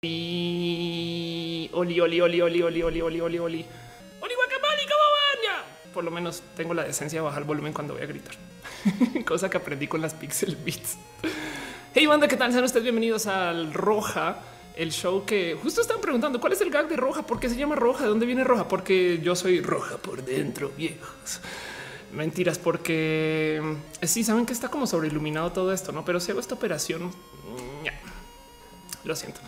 Oli, oli, oli, oli, oli, oli, oli, oli, oli, oli. Oli guacamole, ¿cómo van? Ya. Por lo menos tengo la decencia de bajar el volumen cuando voy a gritar. Cosa que aprendí con las Pixel Beats. Hey, banda, ¿qué tal? Sean ustedes bienvenidos al Roja, el show que justo están preguntando cuál es el gag de Roja, por qué se llama Roja, de dónde viene Roja, porque yo soy roja por dentro, viejos. Mentiras, porque eh, sí saben que está como sobreiluminado todo esto, no? Pero si hago esta operación, mm, ya lo siento.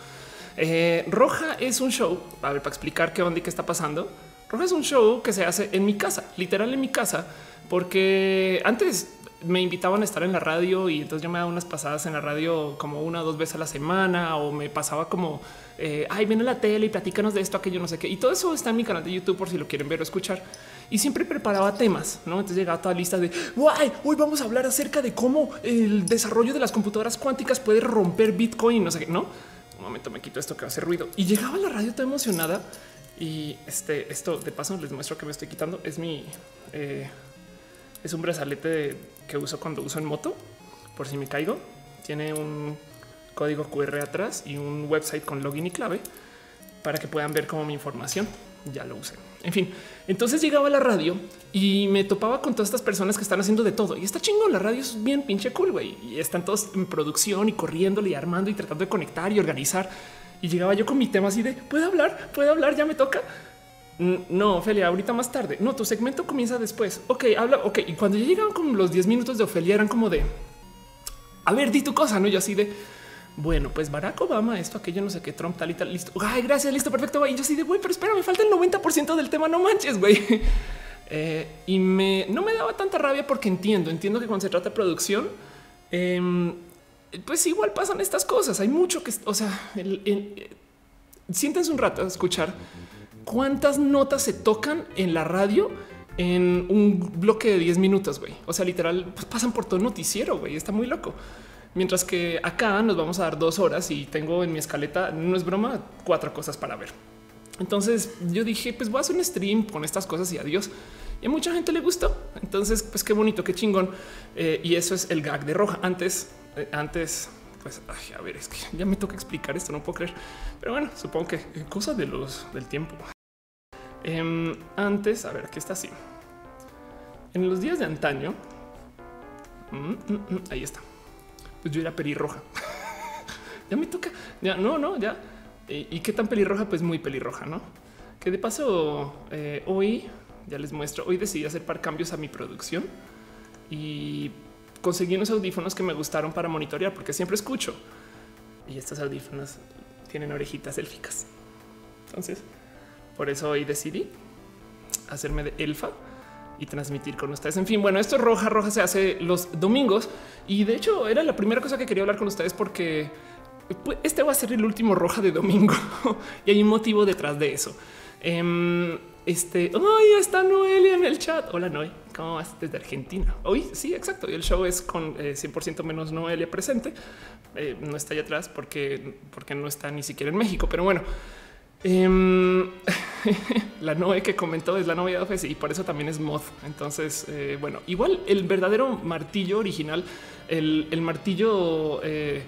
Eh, Roja es un show, a ver, para explicar qué onda y qué está pasando. Roja es un show que se hace en mi casa, literal en mi casa, porque antes me invitaban a estar en la radio y entonces yo me daba unas pasadas en la radio como una o dos veces a la semana o me pasaba como, eh, ay, viene la tele y platícanos de esto, aquello, no sé qué. Y todo eso está en mi canal de YouTube por si lo quieren ver o escuchar. Y siempre preparaba temas, ¿no? Entonces llegaba toda lista de, guay, hoy vamos a hablar acerca de cómo el desarrollo de las computadoras cuánticas puede romper Bitcoin, no sé qué, ¿no? Un momento me quito esto que hace ruido. Y llegaba a la radio toda emocionada. Y este, esto de paso les muestro que me estoy quitando. Es mi, eh, es un brazalete que uso cuando uso en moto, por si me caigo. Tiene un código QR atrás y un website con login y clave para que puedan ver como mi información ya lo usé. En fin, entonces llegaba a la radio y me topaba con todas estas personas que están haciendo de todo. Y está chingón, la radio es bien pinche cool, güey. Y están todos en producción y corriéndole y armando y tratando de conectar y organizar. Y llegaba yo con mi tema así de, ¿puedo hablar? ¿Puedo hablar? ¿Ya me toca? No, Ofelia, ahorita más tarde. No, tu segmento comienza después. Ok, habla. Ok, y cuando ya llegaban con los 10 minutos de Ofelia eran como de, a ver, di tu cosa, ¿no? Yo así de, bueno, pues Barack Obama, esto, aquello, no sé qué, Trump, tal y tal, listo. Ay, gracias, listo, perfecto. Y yo sí de güey, pero espera, me falta el 90% del tema, no manches, güey. Eh, y me no me daba tanta rabia porque entiendo, entiendo que cuando se trata de producción, em, pues igual pasan estas cosas. Hay mucho que, o sea, el, siéntense un rato a escuchar cuántas notas se tocan en la radio en un bloque de 10 minutos, güey. O sea, literal, pues pasan por todo el noticiero, güey. Está muy loco. Mientras que acá nos vamos a dar dos horas y tengo en mi escaleta, no es broma, cuatro cosas para ver. Entonces yo dije, pues voy a hacer un stream con estas cosas y adiós. Y a mucha gente le gustó. Entonces, pues qué bonito, qué chingón. Eh, y eso es el gag de roja. Antes, eh, antes, pues a ver, es que ya me toca explicar esto, no puedo creer. Pero bueno, supongo que cosa de los del tiempo. Em, antes, a ver, aquí está así. En los días de antaño, mm, mm, mm, ahí está pues yo era pelirroja. ya me toca. Ya no, no, ya. ¿Y, qué tan pelirroja? Pues muy pelirroja, no? Que de paso, eh, hoy ya les muestro. Hoy decidí hacer par cambios a mi producción y conseguí unos audífonos que me gustaron para monitorear, porque siempre escucho y estos audífonos tienen orejitas élficas. Entonces, por eso hoy decidí hacerme de elfa y transmitir con ustedes. En fin, bueno, esto es roja, roja se hace los domingos y de hecho era la primera cosa que quería hablar con ustedes porque pues, este va a ser el último roja de domingo y hay un motivo detrás de eso. Em, este, hoy está Noelia en el chat. Hola Noé, ¿cómo vas desde Argentina? Hoy sí, exacto. Y el show es con 100% eh, menos Noelia presente. Eh, no está allá atrás porque, porque no está ni siquiera en México, pero bueno. Em, la Noe que comentó es la novia de Office y por eso también es mod. Entonces, eh, bueno, igual el verdadero martillo original, el, martillo eh,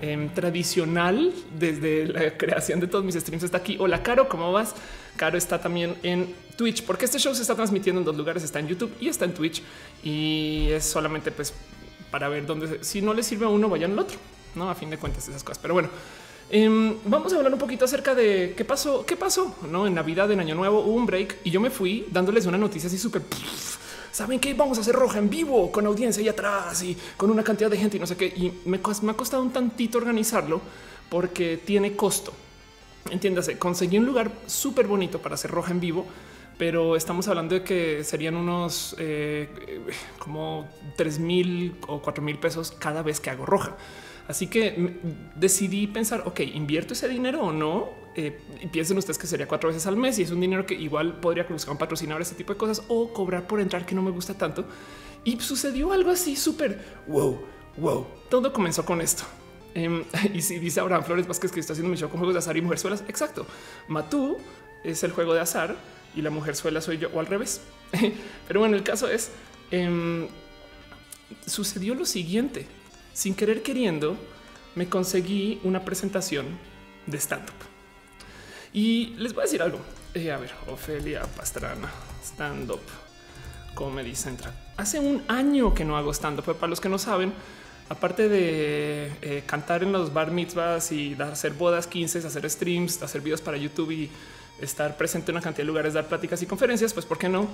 em, tradicional desde la creación de todos mis streams está aquí. Hola, Caro, ¿cómo vas? Caro está también en Twitch, porque este show se está transmitiendo en dos lugares, está en YouTube y está en Twitch y es solamente pues para ver dónde, si no le sirve a uno, vayan al otro, no a fin de cuentas esas cosas. Pero bueno, Em, vamos a hablar un poquito acerca de qué pasó, qué pasó, no en Navidad, en Año Nuevo hubo un break y yo me fui dándoles una noticia así súper. Saben que vamos a hacer roja en vivo con audiencia ahí atrás y con una cantidad de gente y no sé qué. Y me, ha costado un tantito organizarlo porque tiene costo. Entiéndase, conseguí un lugar súper bonito para hacer roja en vivo, pero estamos hablando de que serían unos eh, como tres mil o cuatro mil pesos cada vez que hago roja. Así que decidí pensar, ok, invierto ese dinero o no. Eh, y piensen ustedes que sería cuatro veces al mes y es un dinero que igual podría buscar un patrocinador, ese tipo de cosas o cobrar por entrar que no me gusta tanto. Y sucedió algo así súper wow, wow. Todo comenzó con esto. Em, y si dice Abraham Flores Vázquez que está haciendo mi show con juegos de azar y mujerzuelas, exacto. Matú es el juego de azar y la mujerzuela soy yo o al revés. Pero bueno, el caso es em, sucedió lo siguiente sin querer queriendo, me conseguí una presentación de stand-up. Y les voy a decir algo. Eh, a ver, Ofelia Pastrana, stand-up, Comedy Central. Hace un año que no hago stand-up, para los que no saben, aparte de eh, cantar en los bar mitzvahs y hacer bodas 15, hacer streams, hacer videos para YouTube y estar presente en una cantidad de lugares, dar pláticas y conferencias, pues ¿por qué no?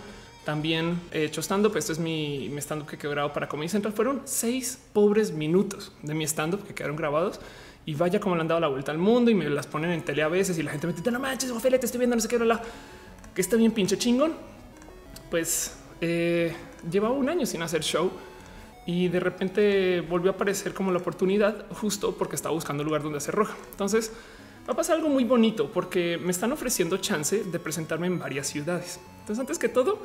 También he hecho stand-up. Esto es mi, stand-up que quedó grabado para Comedy Central. Fueron seis pobres minutos de mi stand-up que quedaron grabados. Y vaya como le han dado la vuelta al mundo y me las ponen en tele a veces y la gente me dice, no manches, Ophelia, te estoy viendo, no sé qué, la que está bien pinche chingón. Pues eh, llevaba un año sin hacer show y de repente volvió a aparecer como la oportunidad justo porque estaba buscando un lugar donde hacer roja. Entonces va a pasar algo muy bonito porque me están ofreciendo chance de presentarme en varias ciudades. Entonces, antes que todo,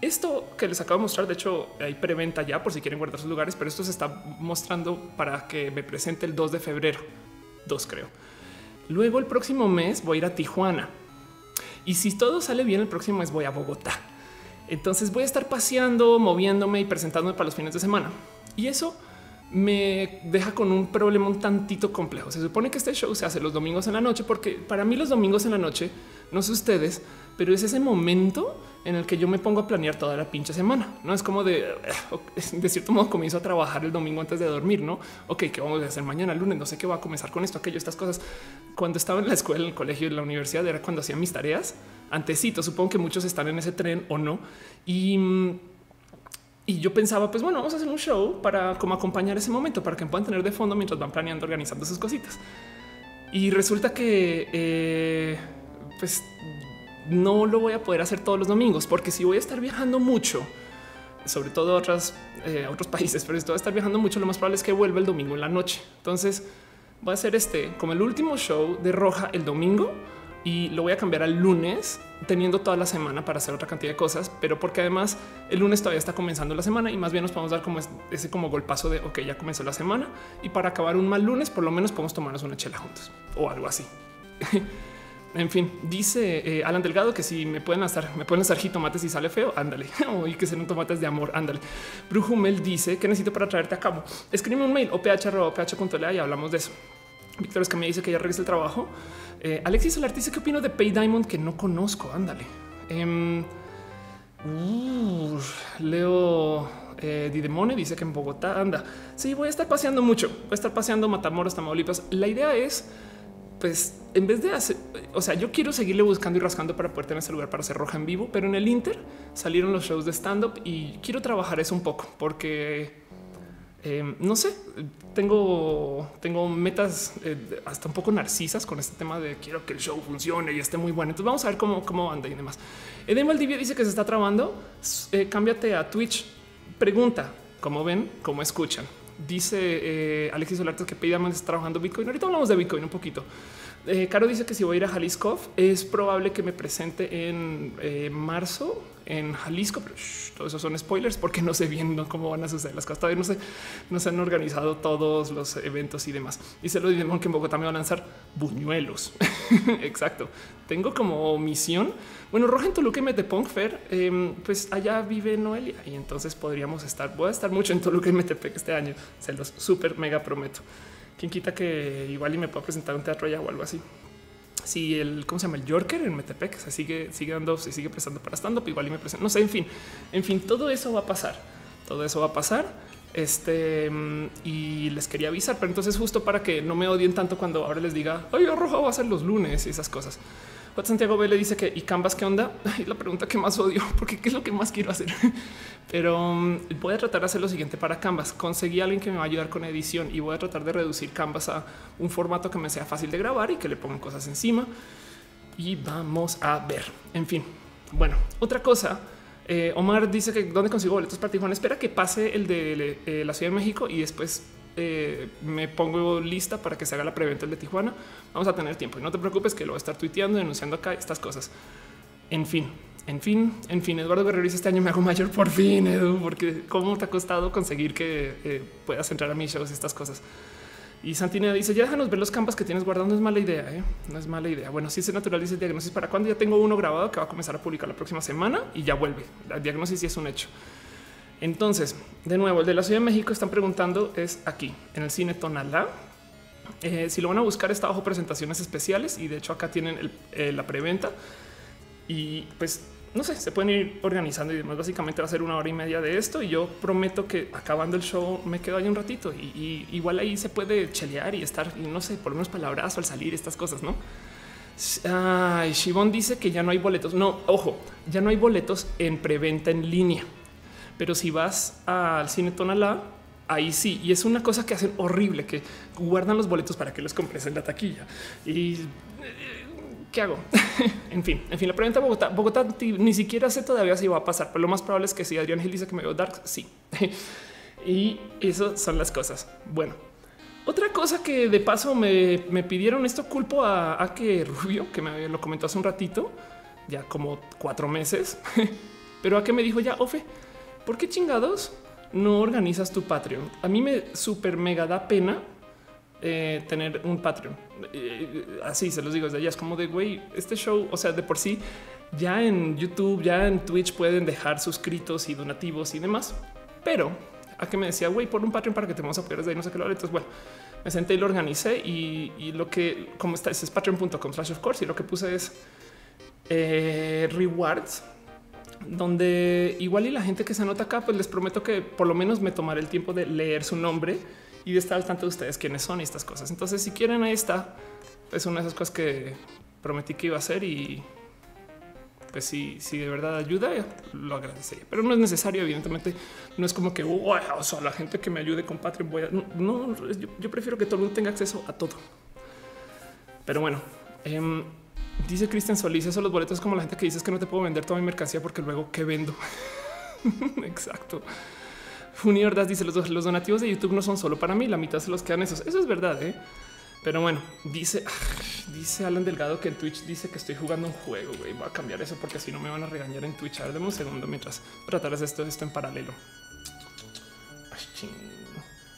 esto que les acabo de mostrar, de hecho, hay preventa ya por si quieren guardar sus lugares, pero esto se está mostrando para que me presente el 2 de febrero. 2 creo. Luego el próximo mes voy a ir a Tijuana. Y si todo sale bien, el próximo mes voy a Bogotá. Entonces voy a estar paseando, moviéndome y presentándome para los fines de semana. Y eso me deja con un problema un tantito complejo. Se supone que este show se hace los domingos en la noche, porque para mí los domingos en la noche, no sé ustedes, pero es ese momento en el que yo me pongo a planear toda la pinche semana. No es como de, de cierto modo comienzo a trabajar el domingo antes de dormir, no? Ok, ¿qué vamos a hacer mañana lunes? No sé qué va a comenzar con esto, aquello, estas cosas. Cuando estaba en la escuela, en el colegio, en la universidad, era cuando hacía mis tareas. Antecito, supongo que muchos están en ese tren o no. Y y yo pensaba, pues bueno, vamos a hacer un show para como acompañar ese momento, para que puedan tener de fondo mientras van planeando, organizando sus cositas. Y resulta que, eh, pues, no lo voy a poder hacer todos los domingos, porque si voy a estar viajando mucho, sobre todo a, otras, eh, otros países, pero si voy a estar viajando mucho, lo más probable es que vuelva el domingo en la noche. Entonces, voy a hacer este como el último show de Roja el domingo y lo voy a cambiar al lunes, teniendo toda la semana para hacer otra cantidad de cosas, pero porque además el lunes todavía está comenzando la semana y más bien nos podemos dar como ese como golpazo de ok, ya comenzó la semana y para acabar un mal lunes, por lo menos podemos tomarnos una chela juntos o algo así. en fin, dice eh, Alan Delgado que si me pueden lanzar, me pueden lanzar jitomates y sale feo, ándale. y que sean tomates de amor, ándale. Brujumel dice que necesito para traerte a cabo. Escribe un mail o ph.ph.la y hablamos de eso. Víctor es que me dice que ya regresa el trabajo. Eh, Alexis Solarte dice qué opino de Pay Diamond que no conozco. Ándale. Em, Leo eh, Didemone dice que en Bogotá anda. Sí, voy a estar paseando mucho. Voy a estar paseando Matamoros, Tamaulipas. La idea es, pues, en vez de hacer, o sea, yo quiero seguirle buscando y rascando para poder tener ese lugar para hacer roja en vivo, pero en el Inter salieron los shows de stand up y quiero trabajar eso un poco porque Em, no sé, tengo, tengo metas eh, hasta un poco narcisas con este tema de quiero que el show funcione y esté muy bueno. Entonces vamos a ver cómo, cómo anda y demás. Edema Valdivia dice que se está trabando. Eh, cámbiate a Twitch. Pregunta, ¿cómo ven? ¿Cómo escuchan? Dice eh, Alexis Solarte que Paydaman está trabajando Bitcoin. Ahorita hablamos de Bitcoin un poquito. Caro dice que si voy a ir a Jalisco es probable que me presente en marzo en Jalisco, pero todos esos son spoilers porque no sé bien cómo van a suceder las cosas. Todavía no sé, no se han organizado todos los eventos y demás. Se lo dijeron que en Bogotá me van a lanzar buñuelos. Exacto. Tengo como misión. Bueno, Roja en Toluca y Metepunk Fair, em, pues allá vive Noelia y entonces podríamos estar. Voy a estar mucho en Toluca y Metepec este año. Se los súper mega prometo. Quien quita que igual y me pueda presentar un teatro allá o algo así si el, ¿cómo se llama? El Yorker en Metepec se sigue, sigue dando, se sigue prestando para stand up, igual y me presento, no sé, en fin, en fin, todo eso va a pasar, todo eso va a pasar. Este y les quería avisar, pero entonces justo para que no me odien tanto cuando ahora les diga, ay, roja va a ser los lunes y esas cosas. Santiago B le dice que y Canvas qué onda? Y la pregunta que más odio, porque qué es lo que más quiero hacer. Pero mm, voy a tratar de hacer lo siguiente para Canvas. Conseguí a alguien que me va a ayudar con edición y voy a tratar de reducir Canvas a un formato que me sea fácil de grabar y que le pongan cosas encima. Y vamos a ver. En fin, bueno, otra cosa. Eh, Omar dice que dónde consigo boletos para Tijuana. Espera que pase el de eh, la Ciudad de México y después eh, me pongo lista para que se haga la preventa de Tijuana. Vamos a tener tiempo y no te preocupes que lo voy a estar tuiteando, denunciando acá estas cosas. En fin, en fin, en fin, Eduardo Guerrero dice este año me hago mayor por fin, Edu, porque cómo te ha costado conseguir que eh, puedas entrar a mis shows y estas cosas. Y Santina dice ya déjanos ver los campas que tienes guardados. No es mala idea, ¿eh? no es mala idea. Bueno, si es natural, dice diagnosis para cuando ya tengo uno grabado que va a comenzar a publicar la próxima semana y ya vuelve. La diagnosis sí es un hecho. Entonces, de nuevo, el de la Ciudad de México están preguntando es aquí en el cine Tonalá. Eh, si lo van a buscar, está bajo presentaciones especiales y de hecho acá tienen eh, la preventa y pues no sé, se pueden ir organizando y demás. Básicamente va a ser una hora y media de esto y yo prometo que acabando el show me quedo ahí un ratito y, igual ahí se puede chelear y estar, no sé, por unos palabras al salir estas cosas, ¿no? Ay, Shivon dice que ya no hay boletos. No, ojo, ya no hay boletos en preventa en línea. Pero si vas al cine Tonalá, ahí sí. Y es una cosa que hacen horrible, que guardan los boletos para que los compres en la taquilla. Y eh, ¿qué hago? en fin, en fin, la pregunta Bogotá, Bogotá ni siquiera sé todavía si va a pasar, pero lo más probable es que si Adrián Gil dice que me veo dark, sí. y eso son las cosas. Bueno, otra cosa que de paso me, pidieron esto culpo a, a, que Rubio, que me lo comentó hace un ratito, ya como cuatro meses, pero a que me dijo ya, Ofe, ¿por qué chingados no organizas tu Patreon? A mí me super mega da pena eh, tener un Patreon. Eh, así se los digo desde allá. Es como de güey, este show, o sea, de por sí, ya en YouTube, ya en Twitch pueden dejar suscritos y donativos y demás. Pero a que me decía, güey, por un Patreon para que te vamos a apoyar desde ahí, no sé qué lo Entonces, bueno, me senté y lo organicé y, lo que, como está, es patreon.com slash of course y lo que puse es eh, rewards donde igual y la gente que se anota acá, pues les prometo que por lo menos me tomaré el tiempo de leer su nombre y de estar al tanto de ustedes quiénes son y estas cosas. Entonces, si quieren, ahí está. Es una de esas cosas que prometí que iba a hacer y pues si, si de verdad ayuda, lo agradecería. Pero no es necesario, evidentemente. No es como que o sea, la gente que me ayude con Patreon voy a... No, yo, prefiero que todo el mundo tenga acceso a todo. Pero bueno, em, dice Cristian Solís, eso los boletos como la gente que dices que no te puedo vender toda mi mercancía porque luego qué vendo. Exacto. Uniordas dice los, donativos de YouTube no son solo para mí, la mitad se los quedan esos. Eso es verdad, ¿eh? Pero bueno, dice, dice Alan Delgado que en Twitch dice que estoy jugando un juego. Güey, voy a cambiar eso porque si no me van a regañar en Twitch. A ver, un segundo mientras tratarás esto, esto en paralelo.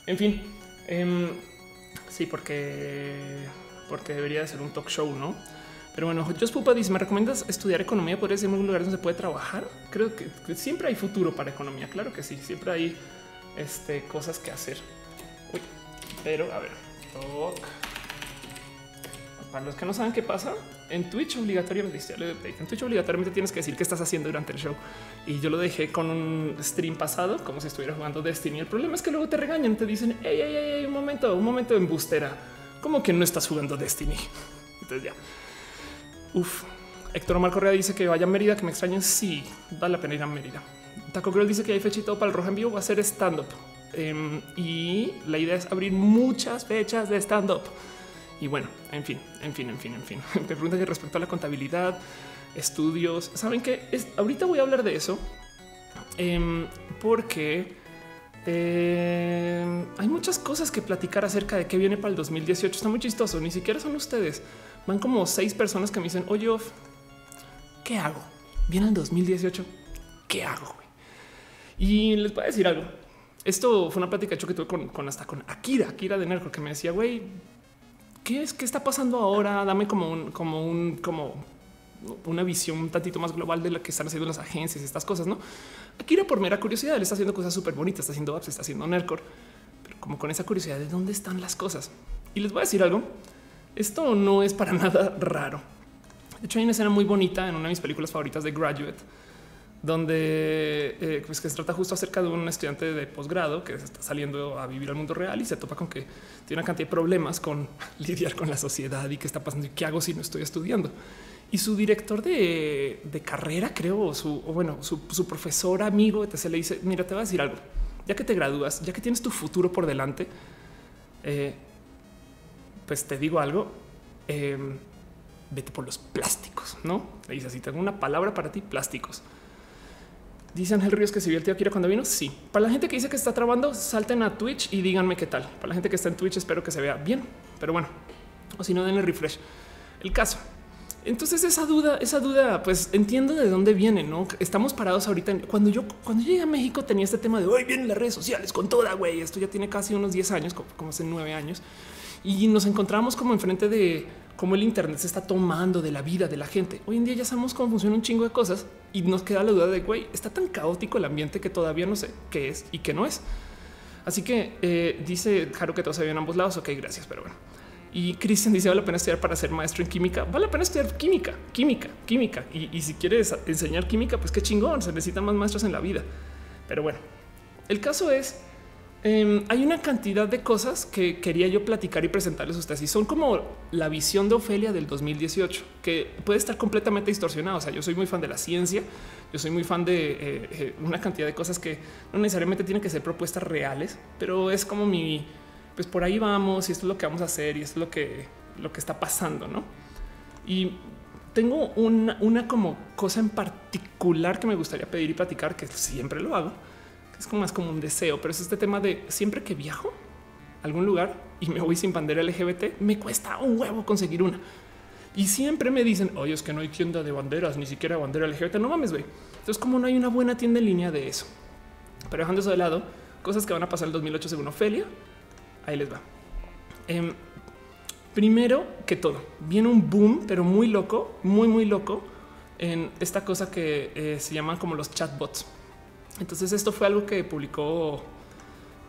en fin, em, sí, porque, porque debería de ser un talk show, no? Pero bueno, Just Pupa dice: ¿Me recomiendas estudiar economía? ¿Podría ser un lugar donde se puede trabajar? Creo que, siempre hay futuro para economía. Claro que sí, siempre hay este, cosas que hacer. Uy, pero a ver, para los que no saben qué pasa, en Twitch obligatoriamente, en Twitch obligatoriamente tienes que decir qué estás haciendo durante el show. Y yo lo dejé con un stream pasado, como si estuviera jugando Destiny. El problema es que luego te regañan, te dicen, hey, hey, hey, un momento, un momento en bustera. ¿Cómo que no estás jugando Destiny? Entonces ya. Uf. Héctor Omar Correa dice que vaya a Mérida, que me extrañen. Sí, vale la pena ir a Mérida. Taco Girl dice que hay fechito para el rojo en vivo. Va a ser stand up em, y la idea es abrir muchas fechas de stand up. Y bueno, en fin, en fin, en fin, en fin. Me pregunta que respecto a la contabilidad, estudios, saben que ahorita voy a hablar de eso em, porque em, hay muchas cosas que platicar acerca de qué viene para el 2018. Está muy chistoso. Ni siquiera son ustedes. Van como seis personas que me dicen, oye, ¿qué hago? Viene el 2018. ¿Qué hago? Y les voy a decir algo. Esto fue una plática que tuve con, hasta con Akira, Akira de Nerco, que me decía, güey, ¿qué es? ¿Qué está pasando ahora? Dame como un, como un, como una visión un tantito más global de lo que están haciendo las agencias, y estas cosas, ¿no? Akira por mera curiosidad, él está haciendo cosas súper bonitas, está haciendo apps, está haciendo Nercor, pero como con esa curiosidad de dónde están las cosas. Y les voy a decir algo. Esto no es para nada raro. De hecho, hay una escena muy bonita en una de mis películas favoritas de Graduate, donde eh, pues que se trata justo acerca de un estudiante de posgrado que está saliendo a vivir al mundo real y se topa con que tiene una cantidad de problemas con lidiar con la sociedad y qué está pasando y qué hago si no estoy estudiando. Y su director de, carrera, creo, o su, bueno, su, profesor amigo, se le dice, mira, te voy a decir algo, ya que te gradúas, ya que tienes tu futuro por delante, eh, pues te digo algo, em, vete por los plásticos, ¿no? Le dice así, tengo una palabra para ti, plásticos. Dice Ángel Ríos que si vio el tío cuando vino. Sí. Para la gente que dice que está trabando, salten a Twitch y díganme qué tal. Para la gente que está en Twitch, espero que se vea bien, pero bueno, o si no, denle refresh. El caso. Entonces esa duda, esa duda, pues entiendo de dónde viene, ¿no? Estamos parados ahorita. Cuando yo, cuando llegué a México tenía este tema de hoy vienen las redes sociales con toda, güey. Esto ya tiene casi unos 10 años, como hace nueve años y nos encontramos como enfrente de cómo el Internet se está tomando de la vida de la gente. Hoy en día ya sabemos cómo funciona un chingo de cosas y nos queda la duda de güey, está tan caótico el ambiente que todavía no sé qué es y qué no es. Así que eh, dice Jaro que todo se ve en ambos lados. Ok, gracias, pero bueno. Y Cristian dice, vale la pena estudiar para ser maestro en química. Vale la pena estudiar química, química, química. Y, si quieres enseñar química, pues qué chingón, se necesitan más maestros en la vida. Pero bueno, el caso es, em, hay una cantidad de cosas que quería yo platicar y presentarles a ustedes. Y son como la visión de Ofelia del 2018, que puede estar completamente distorsionada. O sea, yo soy muy fan de la ciencia, yo soy muy fan de eh, eh, una cantidad de cosas que no necesariamente tienen que ser propuestas reales, pero es como mi pues por ahí vamos y esto es lo que vamos a hacer y esto es lo que, lo que está pasando, ¿no? Y tengo una, una como cosa en particular que me gustaría pedir y platicar, que siempre lo hago, es como más como un deseo, pero es este tema de siempre que viajo a algún lugar y me voy sin bandera LGBT, me cuesta un huevo conseguir una. Y siempre me dicen, oye, es que no hay tienda de banderas, ni siquiera bandera LGBT. No mames, güey. Entonces, como no hay una buena tienda en línea de eso. Pero dejando eso de lado, cosas que van a pasar el 2008 según Ofelia, Ahí les va. Em, primero que todo, viene un boom, pero muy loco, muy, muy loco en esta cosa que eh, se llaman como los chatbots. Entonces, esto fue algo que publicó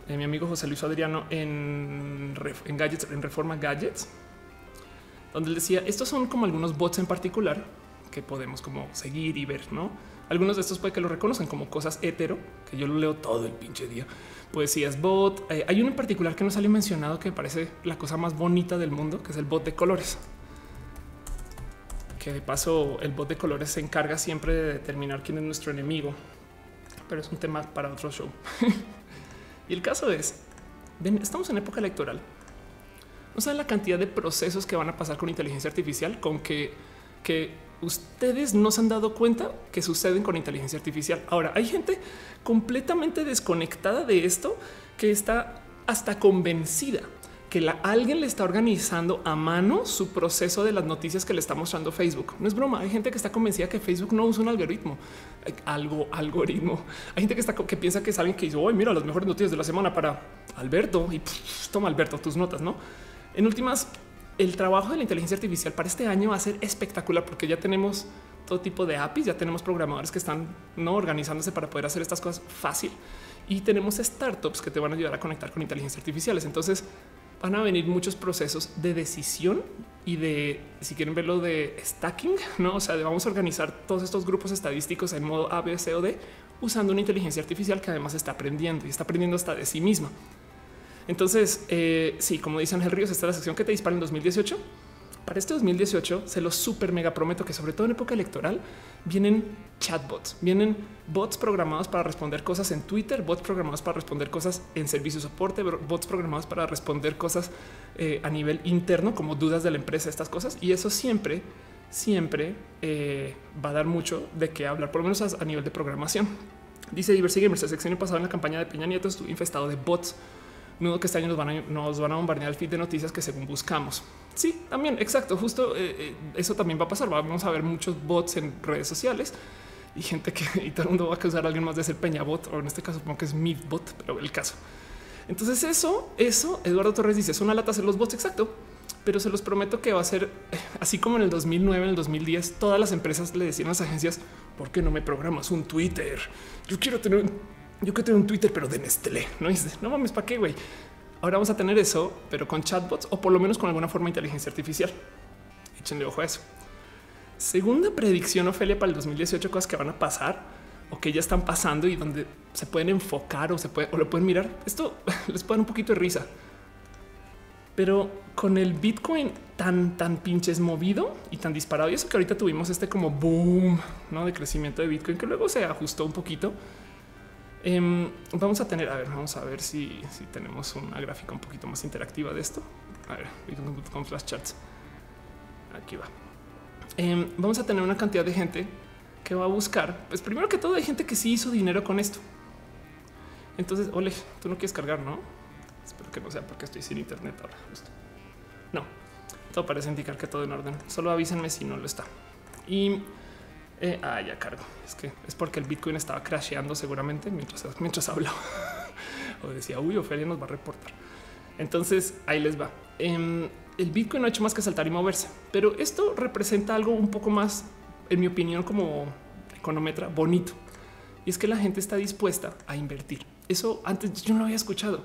eh, mi amigo José Luis Adriano en, en, Gadgets, en Reforma Gadgets, donde él decía estos son como algunos bots en particular que podemos como seguir y ver, no? Algunos de estos puede que lo reconocen como cosas hetero, que yo lo leo todo el pinche día poesías bot. Eh, hay uno en particular que no salió mencionado que me parece la cosa más bonita del mundo, que es el bot de colores. Que de paso el bot de colores se encarga siempre de determinar quién es nuestro enemigo, pero es un tema para otro show. y el caso es, ven, estamos en época electoral. No saben la cantidad de procesos que van a pasar con inteligencia artificial, con que, que ustedes no se han dado cuenta que suceden con inteligencia artificial. Ahora hay gente completamente desconectada de esto que está hasta convencida que alguien le está organizando a mano su proceso de las noticias que le está mostrando Facebook. No es broma. Hay gente que está convencida que Facebook no usa un algoritmo, algo algoritmo. Hay gente que está que piensa que alguien que dice, hoy mira las mejores noticias de la semana para Alberto y toma Alberto tus notas. No en últimas, el trabajo de la inteligencia artificial para este año va a ser espectacular porque ya tenemos todo tipo de APIs, ya tenemos programadores que están no organizándose para poder hacer estas cosas fácil y tenemos startups que te van a ayudar a conectar con inteligencia artificiales. Entonces van a venir muchos procesos de decisión y de, si quieren verlo, de stacking, no? O sea, de vamos a organizar todos estos grupos estadísticos en modo A, B, C o D usando una inteligencia artificial que además está aprendiendo y está aprendiendo hasta de sí misma. Entonces, eh, sí, como dicen el Ríos, está la sección que te dispara en 2018. Para este 2018 se los super mega prometo que sobre todo en época electoral vienen chatbots, vienen bots programados para responder cosas en Twitter, bots programados para responder cosas en servicio soporte, bots programados para responder cosas eh, a nivel interno como dudas de la empresa, estas cosas. Y eso siempre, siempre eh, va a dar mucho de qué hablar, por lo menos a, nivel de programación. Dice Diversi Gamers, la sección pasada en la campaña de Peña Nieto estuvo infestado de bots nudo que este año nos van a, nos bombardear el feed de noticias que según buscamos. Sí, también, exacto, justo eh, eso también va a pasar. Vamos a ver muchos bots en redes sociales y gente que y todo el mundo va a acusar a alguien más de ser Peñabot o en este caso como que es Midbot, pero el caso. Entonces eso, eso, Eduardo Torres dice, es una lata hacer los bots, exacto, pero se los prometo que va a ser eh, así como en el 2009, en el 2010, todas las empresas le decían a las agencias, ¿por qué no me programas un Twitter? Yo quiero tener un yo que tengo un Twitter, pero de Nestlé. No dice, no mames, ¿para qué, güey? Ahora vamos a tener eso, pero con chatbots o por lo menos con alguna forma de inteligencia artificial. Échenle ojo a eso. Segunda predicción, Ofelia, para el 2018, cosas que van a pasar o que ya están pasando y donde se pueden enfocar o se puede o lo pueden mirar. Esto les puede dar un poquito de risa, pero con el Bitcoin tan, tan pinches movido y tan disparado, y eso que ahorita tuvimos este como boom ¿no? de crecimiento de Bitcoin que luego se ajustó un poquito Em, vamos a tener, a ver, vamos a ver si, tenemos una gráfica un poquito más interactiva de esto. A ver, con flash charts. Aquí va. Em, vamos a tener una cantidad de gente que va a buscar. Pues primero que todo hay gente que sí hizo dinero con esto. Entonces, ole, tú no quieres cargar, ¿no? Espero que no sea porque estoy sin internet ahora. No, todo parece indicar que todo en orden. Solo avísenme si no lo está. Y eh, ah, ya cargo. Es que es porque el Bitcoin estaba crasheando seguramente mientras, mientras hablaba o decía, uy, Ofelia nos va a reportar. Entonces ahí les va. Em, el Bitcoin no ha hecho más que saltar y moverse, pero esto representa algo un poco más, en mi opinión, como econometra bonito. Y es que la gente está dispuesta a invertir. Eso antes yo no lo había escuchado.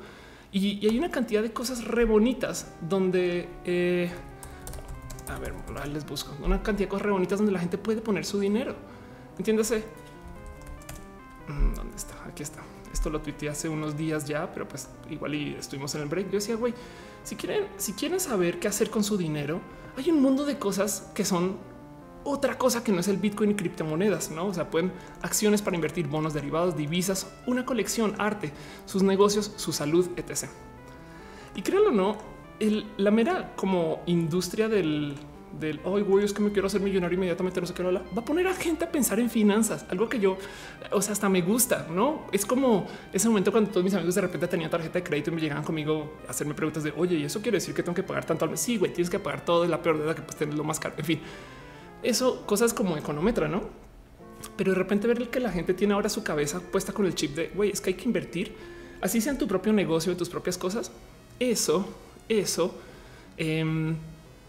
Y, hay una cantidad de cosas re bonitas donde, eh, a ver, les busco una cantidad de cosas re bonitas donde la gente puede poner su dinero. Entiéndase. Mm, ¿Dónde está? Aquí está. Esto lo tuiteé hace unos días ya, pero pues igual y estuvimos en el break. Yo decía, güey, si quieren, si quieren saber qué hacer con su dinero, hay un mundo de cosas que son otra cosa que no es el Bitcoin y criptomonedas, no? O sea, pueden acciones para invertir, bonos derivados, divisas, una colección, arte, sus negocios, su salud, etc. Y créanlo o no, la mera como industria del, del hoy güey, es que me quiero hacer millonario inmediatamente, no sé qué va a poner a gente a pensar en finanzas, algo que yo, o sea, hasta me gusta, no es como ese momento cuando todos mis amigos de repente tenían tarjeta de crédito y me llegaban conmigo a hacerme preguntas de oye, y eso quiere decir que tengo que pagar tanto al mes. Sí, güey, tienes que pagar todo, es la peor deuda que puedes tener lo más caro. En fin, eso, cosas como económetra, no? Pero de repente ver que la gente tiene ahora su cabeza puesta con el chip de güey, es que hay que invertir, así sea en tu propio negocio, en tus propias cosas. Eso, eso. Eh,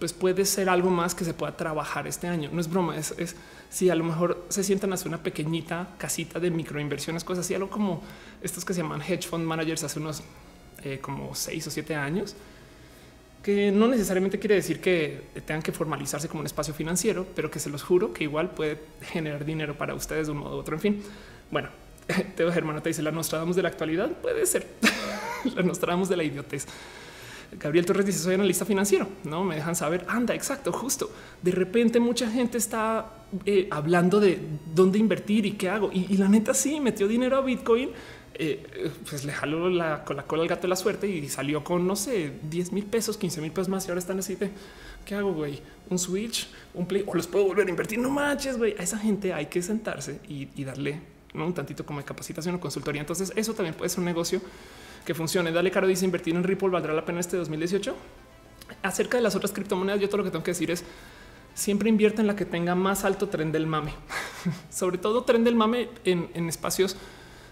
pues puede ser algo más que se pueda trabajar este año. No es broma, es, si a lo mejor se sientan a una pequeñita casita de microinversiones, cosas así, algo como estos que se llaman hedge fund managers hace unos eh, como seis o siete años, que no necesariamente quiere decir que tengan que formalizarse como un espacio financiero, pero que se los juro que igual puede generar dinero para ustedes de un modo u otro. En fin, bueno, Teo Germano te dice la Nostradamus de la actualidad puede ser la Nostradamus de la idiotez. Gabriel Torres dice soy analista financiero, no me dejan saber. Anda, exacto, justo. De repente mucha gente está eh, hablando de dónde invertir y qué hago. Y, la neta sí metió dinero a Bitcoin. Eh, pues le jaló la, cola al gato de la suerte y salió con no sé 10 mil pesos, 15 mil pesos más. Y ahora están así de qué hago, güey? Un switch, un play o los puedo volver a invertir. No manches, güey. A esa gente hay que sentarse y, darle un tantito como de capacitación o consultoría. Entonces, eso también puede ser un negocio que funcione. Dale Caro dice invertir en Ripple valdrá la pena este 2018. Acerca de las otras criptomonedas, yo todo lo que tengo que decir es siempre invierte en la que tenga más alto tren del mame, sobre todo tren del mame en, espacios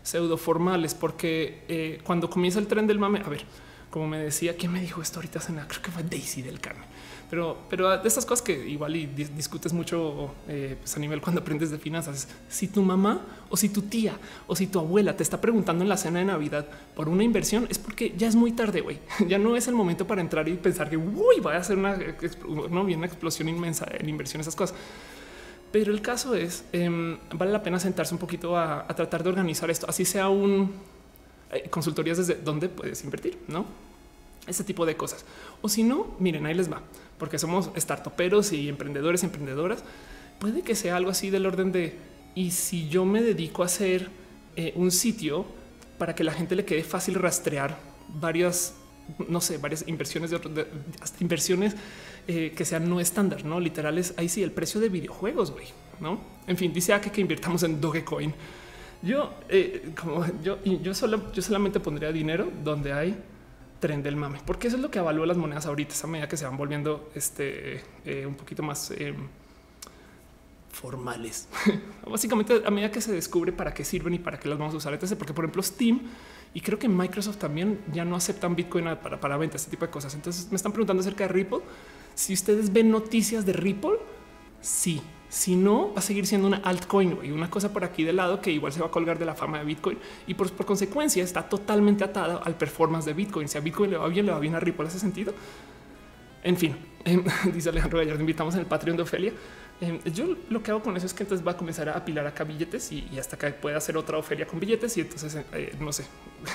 pseudo formales, porque eh, cuando comienza el tren del mame, a ver, como me decía, ¿quién me dijo esto ahorita? Creo que fue Daisy del Carmen pero, pero de estas cosas que igual y discutes mucho eh, pues a nivel cuando aprendes de finanzas, si tu mamá o si tu tía o si tu abuela te está preguntando en la cena de Navidad por una inversión, es porque ya es muy tarde, güey. Ya no es el momento para entrar y pensar que uy, va a hacer una, no, una explosión inmensa en inversión, esas cosas. Pero el caso es, em, vale la pena sentarse un poquito a, tratar de organizar esto, así sea un eh, consultorías desde dónde puedes invertir, no? Ese tipo de cosas. O si no, miren, ahí les va porque somos startuperos y emprendedores, emprendedoras, puede que sea algo así del orden de y si yo me dedico a hacer eh, un sitio para que la gente le quede fácil rastrear varias, no sé, varias inversiones de, inversiones eh, que sean no estándar, no literales. Ahí sí, el precio de videojuegos, güey, no? En fin, dice a que, invirtamos en Dogecoin. Yo, eh, como yo, yo, solo, yo solamente pondría dinero donde hay tren del mame, porque eso es lo que avalúa las monedas ahorita, esa medida que se van volviendo este, eh, un poquito más eh, formales. Básicamente, a medida que se descubre para qué sirven y para qué las vamos a usar. porque, por ejemplo, Steam y creo que Microsoft también ya no aceptan Bitcoin para, para venta, este tipo de cosas. Entonces me están preguntando acerca de Ripple. Si ustedes ven noticias de Ripple, sí, si no, va a seguir siendo una altcoin y una cosa por aquí de lado que igual se va a colgar de la fama de Bitcoin y por, consecuencia está totalmente atada al performance de Bitcoin. Si a Bitcoin le va bien, le va bien a Ripple ese sentido. En fin, em, dice Alejandro Gallardo, invitamos en el Patreon de Ofelia. Em, yo lo que hago con eso es que entonces va a comenzar a apilar acá billetes y, hasta que pueda hacer otra Ofelia con billetes y entonces eh, no sé.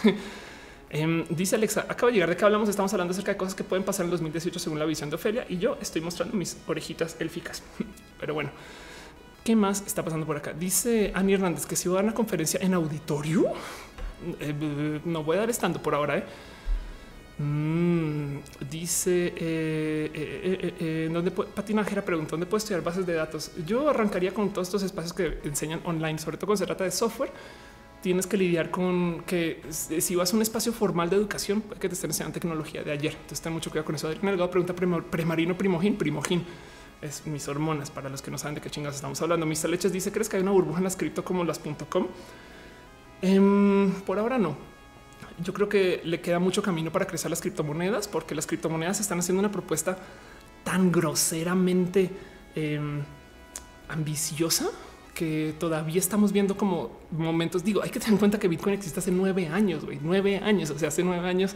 Em, dice Alexa, acaba de llegar de que hablamos, estamos hablando acerca de cosas que pueden pasar en 2018 según la visión de Ofelia y yo estoy mostrando mis orejitas élficas. Pero bueno, ¿qué más está pasando por acá? Dice Ani Hernández que si va a una conferencia en auditorio, eh, no voy a dar estando por ahora. ¿eh? Mm, dice eh, eh, eh dónde Patinajera pregunta dónde puedo estudiar bases de datos. Yo arrancaría con todos estos espacios que enseñan online, sobre todo cuando se trata de software tienes que lidiar con que si vas a un espacio formal de educación, que te estén enseñando tecnología de ayer. Entonces, ten mucho cuidado con eso. Adrián Delgado pregunta premarino, primogín, primogín. Es mis hormonas para los que no saben de qué chingas estamos hablando. Mr. Leches dice: ¿Crees que hay una burbuja en las cripto como las .com? Em, por ahora no. Yo creo que le queda mucho camino para crecer las criptomonedas, porque las criptomonedas están haciendo una propuesta tan groseramente em, ambiciosa que todavía estamos viendo como momentos. Digo, hay que tener en cuenta que Bitcoin existe hace nueve años, güey, nueve años. O sea, hace nueve años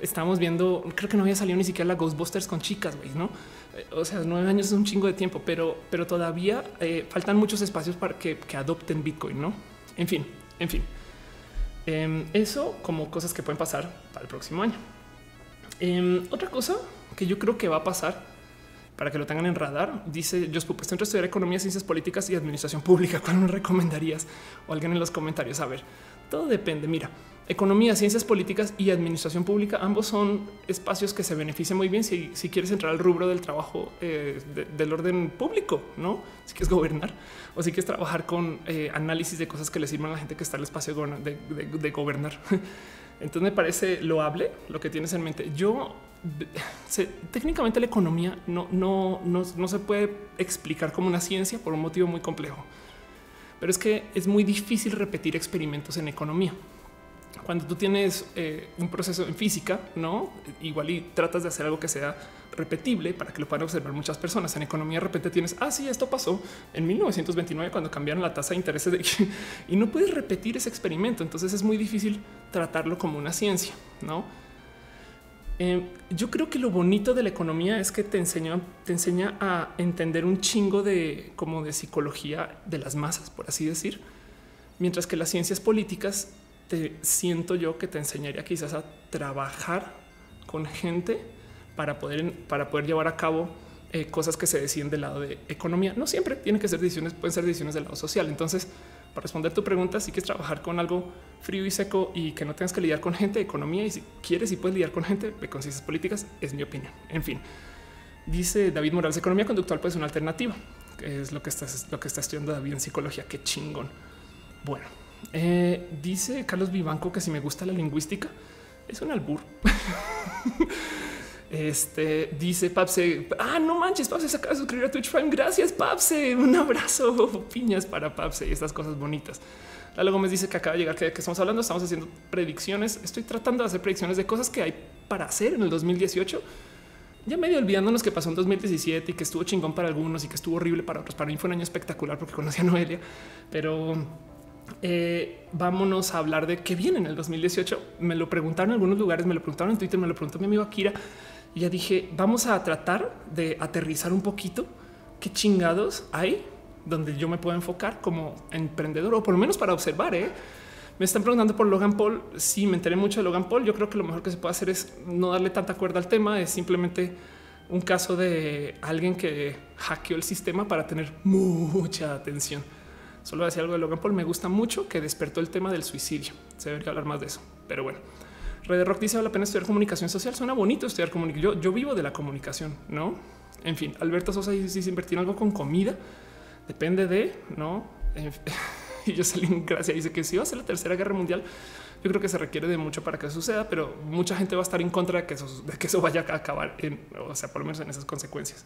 estamos viendo, creo que no había salido ni siquiera la Ghostbusters con chicas, güey, no? Eh, o sea, nueve años es un chingo de tiempo, pero, pero todavía eh, faltan muchos espacios para que, adopten Bitcoin, no? En fin, en fin. Em, eso como cosas que pueden pasar para el próximo año. Em, otra cosa que yo creo que va a pasar para que lo tengan en radar. Dice yo estoy entre estudiar economía, ciencias políticas y administración pública. ¿Cuál me recomendarías? O alguien en los comentarios. A ver, todo depende. Mira, economía, ciencias políticas y administración pública, ambos son espacios que se benefician muy bien si, quieres entrar al rubro del trabajo eh, del orden público, no si quieres gobernar o si quieres trabajar con eh, análisis de cosas que le sirvan a la gente que está en el espacio de, de gobernar. Entonces me parece loable lo que tienes en mente. Yo técnicamente la economía no, no, no, no se puede explicar como una ciencia por un motivo muy complejo. Pero es que es muy difícil repetir experimentos en economía. Cuando tú tienes eh, un proceso en física, no igual y tratas de hacer algo que sea repetible para que lo puedan observar muchas personas. En economía, de repente tienes, ah, sí, esto pasó en 1929 cuando cambiaron la tasa de intereses de... y no puedes repetir ese experimento. Entonces es muy difícil tratarlo como una ciencia, no? Eh, yo creo que lo bonito de la economía es que te enseña, te enseña a entender un chingo de como de psicología de las masas, por así decir, mientras que las ciencias políticas te siento yo que te enseñaría quizás a trabajar con gente para poder, para poder llevar a cabo eh, cosas que se deciden del lado de economía. No siempre tienen que ser decisiones, pueden ser decisiones del lado social. Entonces, para responder tu pregunta, si quieres trabajar con algo frío y seco y que no tengas que lidiar con gente, economía y si quieres y puedes lidiar con gente de conciencias políticas, es mi opinión. En fin, dice David Morales, economía conductual puede ser una alternativa, que es lo que estás, lo que está estudiando David en psicología. Qué chingón. Bueno, eh, dice Carlos Vivanco que si me gusta la lingüística, es un albur. Este dice Papse. Ah, no manches, Papse se acaba de suscribir a Twitch Prime. Gracias, Papse. Un abrazo, piñas para Papse y estas cosas bonitas. Lalo Gómez dice que acaba de llegar, que, estamos hablando, estamos haciendo predicciones. Estoy tratando de hacer predicciones de cosas que hay para hacer en el 2018. Ya medio olvidándonos que pasó en 2017 y que estuvo chingón para algunos y que estuvo horrible para otros. Para mí fue un año espectacular porque conocí a Noelia, pero eh, vámonos a hablar de qué viene en el 2018. Me lo preguntaron en algunos lugares, me lo preguntaron en Twitter, me lo preguntó mi amigo Akira y ya dije, vamos a tratar de aterrizar un poquito qué chingados hay donde yo me puedo enfocar como emprendedor o por lo menos para observar. ¿eh? Me están preguntando por Logan Paul. Si me enteré mucho de Logan Paul. Yo creo que lo mejor que se puede hacer es no darle tanta cuerda al tema. Es simplemente un caso de alguien que hackeó el sistema para tener mucha atención. Solo decir algo de Logan Paul. Me gusta mucho que despertó el tema del suicidio. Se debería hablar más de eso, pero bueno. Red Rock dice vale la pena estudiar comunicación social. Suena bonito estudiar comunicación. Yo, yo vivo de la comunicación, no? En fin, Alberto Sosa dice si invertir algo con comida depende de no. y yo salí en gracia dice que si va a ser la tercera guerra mundial, yo creo que se requiere de mucho para que suceda, pero mucha gente va a estar en contra de que eso, de que eso vaya a acabar en, o sea, por lo menos en esas consecuencias.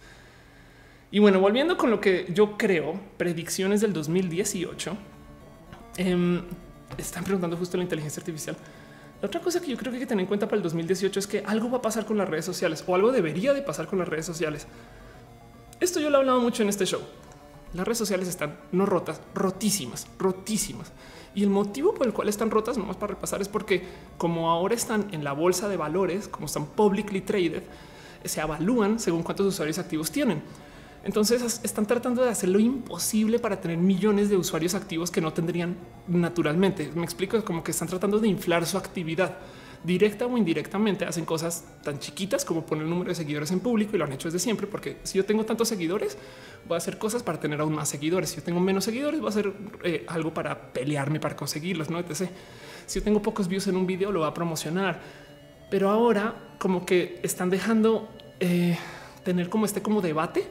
Y bueno, volviendo con lo que yo creo, predicciones del 2018. Em, están preguntando justo la inteligencia artificial. La otra cosa que yo creo que hay que tener en cuenta para el 2018 es que algo va a pasar con las redes sociales o algo debería de pasar con las redes sociales. Esto yo lo he hablado mucho en este show. Las redes sociales están no rotas, rotísimas, rotísimas. Y el motivo por el cual están rotas, nomás para repasar, es porque como ahora están en la bolsa de valores, como están publicly traded, se evalúan según cuántos usuarios activos tienen. Entonces están tratando de hacer lo imposible para tener millones de usuarios activos que no tendrían naturalmente. Me explico como que están tratando de inflar su actividad directa o indirectamente. Hacen cosas tan chiquitas como poner el número de seguidores en público y lo han hecho desde siempre, porque si yo tengo tantos seguidores, voy a hacer cosas para tener aún más seguidores. Si yo tengo menos seguidores, voy a hacer eh, algo para pelearme para conseguirlos. No Si yo tengo pocos views en un video, lo va a promocionar. Pero ahora como que están dejando eh, tener como este como debate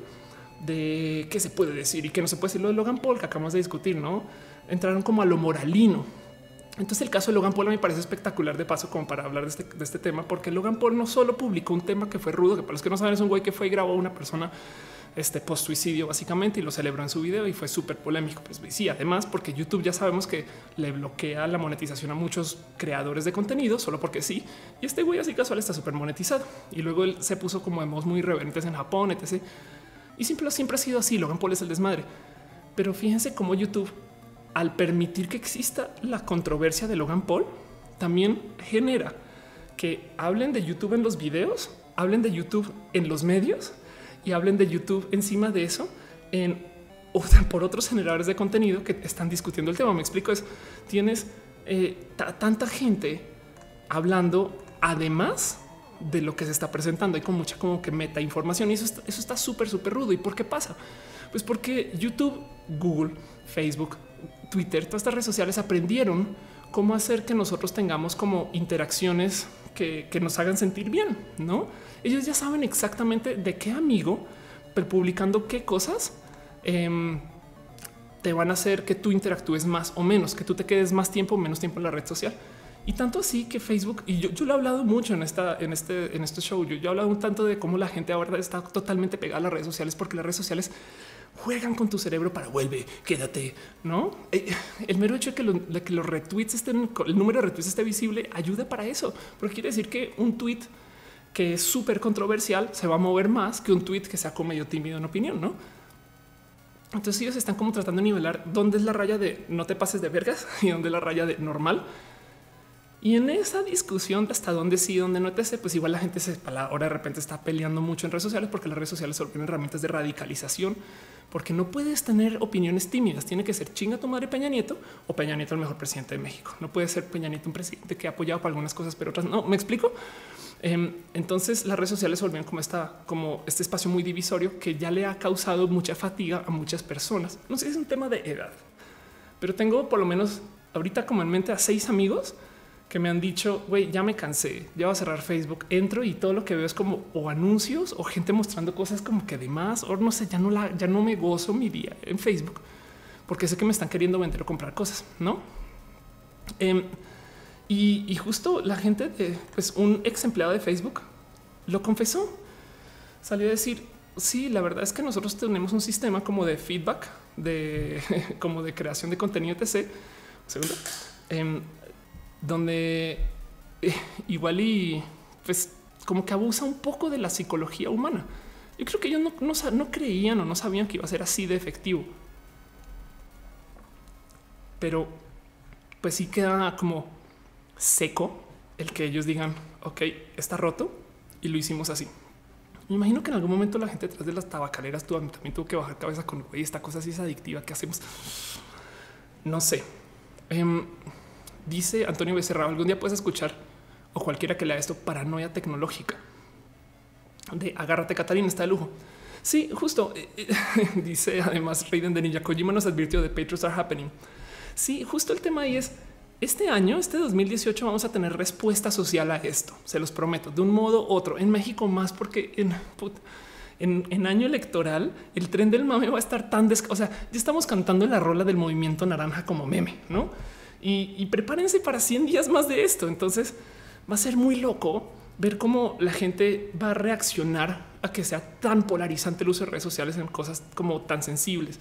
de qué se puede decir y qué no se puede decir lo de Logan Paul que acabamos de discutir, no entraron como a lo moralino. Entonces el caso de Logan Paul me parece espectacular de paso como para hablar de este, de este tema, porque Logan Paul no solo publicó un tema que fue rudo, que para los que no saben es un güey que fue y grabó a una persona este post suicidio básicamente y lo celebró en su video y fue súper polémico. Pues sí, además porque YouTube ya sabemos que le bloquea la monetización a muchos creadores de contenido solo porque sí. Y este güey así casual está súper monetizado y luego él se puso como de muy irreverentes en Japón, etc. Y siempre, siempre ha sido así. Logan Paul es el desmadre. Pero fíjense cómo YouTube, al permitir que exista la controversia de Logan Paul, también genera que hablen de YouTube en los videos, hablen de YouTube en los medios y hablen de YouTube encima de eso en por otros generadores de contenido que están discutiendo el tema. Me explico es tienes eh, tanta gente hablando además de lo que se está presentando y con mucha como que meta información y eso está, súper, súper rudo. ¿Y por qué pasa? Pues porque YouTube, Google, Facebook, Twitter, todas estas redes sociales aprendieron cómo hacer que nosotros tengamos como interacciones que, nos hagan sentir bien, ¿no? Ellos ya saben exactamente de qué amigo, publicando qué cosas em, te van a hacer que tú interactúes más o menos, que tú te quedes más tiempo o menos tiempo en la red social. Y tanto así que Facebook, y yo, yo lo he hablado mucho en esta, en este, en este show, yo, he hablado un tanto de cómo la gente ahora está totalmente pegada a las redes sociales porque las redes sociales juegan con tu cerebro para vuelve, quédate, no? Eh, el mero hecho de que, que los retweets estén, el número de retweets esté visible, ayuda para eso, porque quiere decir que un tweet que es súper controversial se va a mover más que un tweet que sea como medio tímido en opinión, no? Entonces ellos están como tratando de nivelar dónde es la raya de no te pases de vergas y dónde es la raya de normal. Y en esa discusión de hasta dónde sí, dónde no te sé, pues igual la gente se ahora de repente está peleando mucho en redes sociales porque las redes sociales son herramientas de radicalización porque no puedes tener opiniones tímidas. Tiene que ser chinga tu madre Peña Nieto o Peña Nieto el mejor presidente de México. No puede ser Peña Nieto un presidente que ha apoyado para algunas cosas, pero otras no. Me explico. Em, entonces las redes sociales se volvieron como este espacio muy divisorio que ya le ha causado mucha fatiga a muchas personas. No sé si es un tema de edad, pero tengo por lo menos ahorita como en mente a seis amigos que me han dicho, güey, ya me cansé, ya voy a cerrar Facebook, entro y todo lo que veo es como o anuncios o gente mostrando cosas como que de más, o no sé, ya no la, ya no me gozo mi día en Facebook porque sé que me están queriendo vender o comprar cosas, no? Em, y, justo la gente, de, pues un ex empleado de Facebook lo confesó, salió a decir, sí, la verdad es que nosotros tenemos un sistema como de feedback, de como de creación de contenido, etc. Segundo, em, donde eh, igual y pues como que abusa un poco de la psicología humana. Yo creo que ellos no, no, creían o no sabían que iba a ser así de efectivo. Pero pues sí queda como seco el que ellos digan, ok, está roto y lo hicimos así. Me imagino que en algún momento la gente detrás de las tabacaleras también tuvo que bajar cabeza con esta cosa así es adictiva que hacemos. No sé. Em, Dice Antonio Becerra, algún día puedes escuchar o cualquiera que lea esto, paranoia tecnológica. De agárrate, Catalina, está de lujo. Sí, justo. Eh, eh, dice además Raiden de Ninja Kojima nos advirtió de Patriots are happening. Sí, justo el tema ahí es este año, este 2018, vamos a tener respuesta social a esto. Se los prometo de un modo u otro en México más, porque en, en, año electoral el tren del mame va a estar tan des o sea, ya estamos cantando la rola del movimiento naranja como meme, no? Y, prepárense para 100 días más de esto. Entonces va a ser muy loco ver cómo la gente va a reaccionar a que sea tan polarizante el uso de redes sociales en cosas como tan sensibles.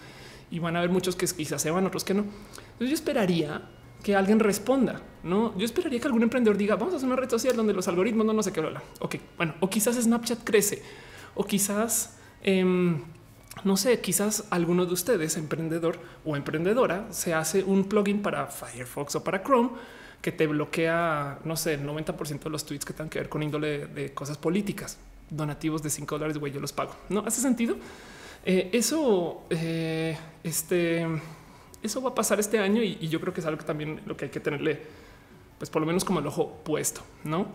Y van a haber muchos que quizás se van, otros que no. Entonces yo esperaría que alguien responda, no? Yo esperaría que algún emprendedor diga, vamos a hacer una red social donde los algoritmos no, no sé qué. Ok, bueno, o quizás Snapchat crece, o quizás em, no sé, quizás alguno de ustedes, emprendedor o emprendedora, se hace un plugin para Firefox o para Chrome que te bloquea, no sé, el 90% de los tweets que tengan que ver con índole de cosas políticas, donativos de 5 dólares, güey, yo los pago. ¿No hace sentido? Eh, eso, eh, este, eso va a pasar este año y, y, yo creo que es algo que también lo que hay que tenerle, pues por lo menos como el ojo puesto, ¿no?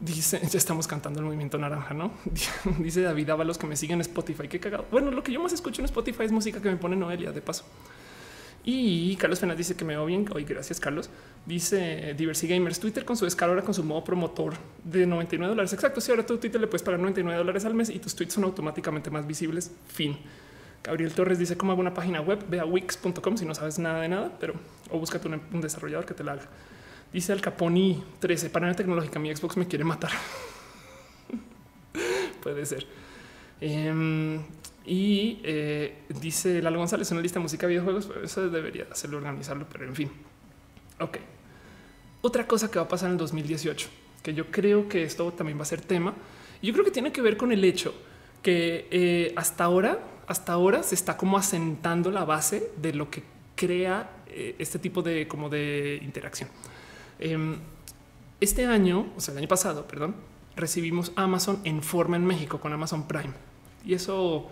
Dice, ya estamos cantando el movimiento naranja, ¿no? Dice David Ábalos que me siguen en Spotify. Qué cagado. Bueno, lo que yo más escucho en Spotify es música que me pone Noelia, de paso. Y Carlos Fernández dice que me va bien. Hoy, gracias, Carlos. Dice Diversity Gamers Twitter con su descarga ahora con su modo promotor de 99 dólares. Exacto. Si ahora tu Twitter le puedes pagar 99 dólares al mes y tus tweets son automáticamente más visibles. Fin. Gabriel Torres dice cómo hago una página web. Ve a wix.com si no sabes nada de nada, pero o búscate un, un desarrollador que te la haga. Dice el Caponi 13 para tecnológica. Mi Xbox me quiere matar. Puede ser. Em, y eh, dice Lalo González una lista de música, videojuegos. Eso debería hacerlo, organizarlo, pero en fin. Ok. Otra cosa que va a pasar en el 2018, que yo creo que esto también va a ser tema. Yo creo que tiene que ver con el hecho que eh, hasta ahora hasta ahora se está como asentando la base de lo que crea eh, este tipo de como de interacción. Em, este año, o sea, el año pasado, perdón, recibimos Amazon en forma en México con Amazon Prime y eso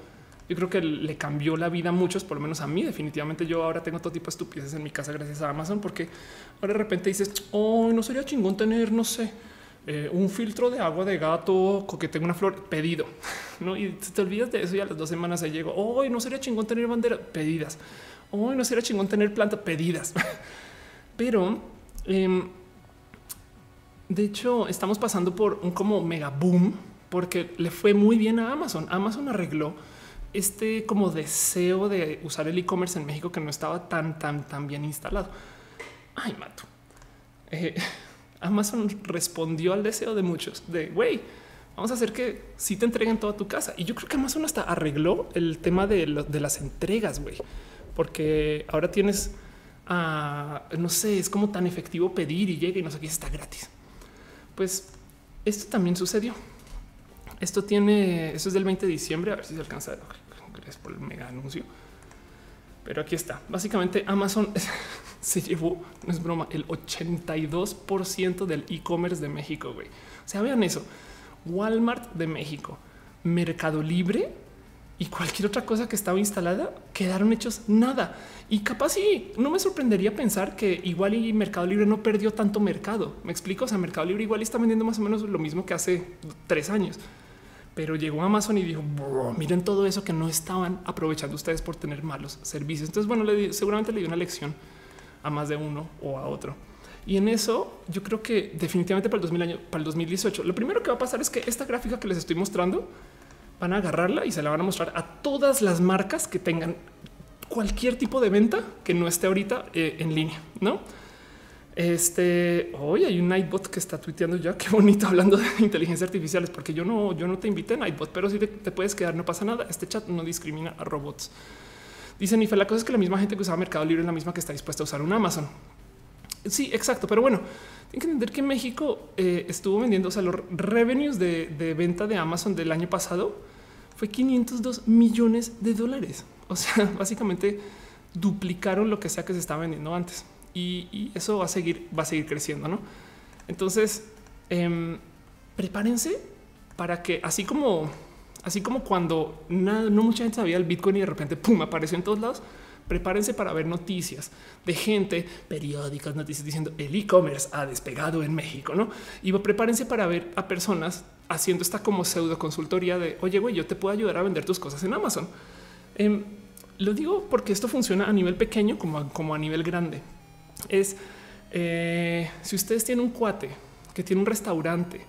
yo creo que le cambió la vida a muchos, por lo menos a mí. Definitivamente yo ahora tengo todo tipo de estupideces en mi casa gracias a Amazon, porque ahora de repente dices, oh, no sería chingón tener, no sé, eh, un filtro de agua de gato que tenga una flor pedido, ¿no? Y te olvidas de eso y a las dos semanas se llegó, hoy no sería chingón tener bandera pedidas, hoy no sería chingón tener planta pedidas. Pero em, de hecho estamos pasando por un como mega boom porque le fue muy bien a Amazon. Amazon arregló este como deseo de usar el e-commerce en México que no estaba tan, tan, tan bien instalado. Ay, mato. Eh, Amazon respondió al deseo de muchos de güey, vamos a hacer que si te entreguen toda tu casa. Y yo creo que Amazon hasta arregló el tema de, las entregas, güey, porque ahora tienes, no sé, es como tan efectivo pedir y llega y no sé qué está gratis. Pues esto también sucedió. Esto tiene, eso es del 20 de diciembre, a ver si se alcanza. Gracias por el mega anuncio. Pero aquí está. Básicamente Amazon se llevó, no es broma, el 82% del e-commerce de México. Güey. O sea, vean eso. Walmart de México, Mercado Libre y cualquier otra cosa que estaba instalada quedaron hechos nada. Y capaz sí, no me sorprendería pensar que igual y Mercado Libre no perdió tanto mercado. Me explico. O sea, Mercado Libre igual está vendiendo más o menos lo mismo que hace tres años pero llegó Amazon y dijo miren todo eso que no estaban aprovechando ustedes por tener malos servicios. Entonces, bueno, seguramente le dio una lección a más de uno o a otro. Y en eso yo creo que definitivamente para el 2000 año, para el 2018, lo primero que va a pasar es que esta gráfica que les estoy mostrando van a agarrarla y se la van a mostrar a todas las marcas que tengan cualquier tipo de venta que no esté ahorita eh, en línea, no? Este hoy hay un Nightbot que está tuiteando ya. Qué bonito hablando de inteligencia artificiales, porque yo no, yo no te invité a Nightbot, pero si te, puedes quedar, no pasa nada. Este chat no discrimina a robots. Dice Nife, la cosa es que la misma gente que usaba Mercado Libre es la misma que está dispuesta a usar un Amazon. Sí, exacto. Pero bueno, tienen que entender que México eh, estuvo vendiendo, o sea, los revenues de venta de Amazon del año pasado fue 502 millones de dólares. O sea, básicamente duplicaron lo que sea que se estaba vendiendo antes y, eso va a seguir, va a seguir creciendo, ¿no? Entonces, em, prepárense para que así como, así como cuando no mucha gente sabía el Bitcoin y de repente pum apareció en todos lados. Prepárense para ver noticias de gente, periódicas, noticias diciendo el e-commerce ha despegado en México, no? Y prepárense para ver a personas haciendo esta como pseudo consultoría de oye, güey, yo te puedo ayudar a vender tus cosas en Amazon. Em, lo digo porque esto funciona a nivel pequeño como, como a nivel grande es eh, si ustedes tienen un cuate que tiene un restaurante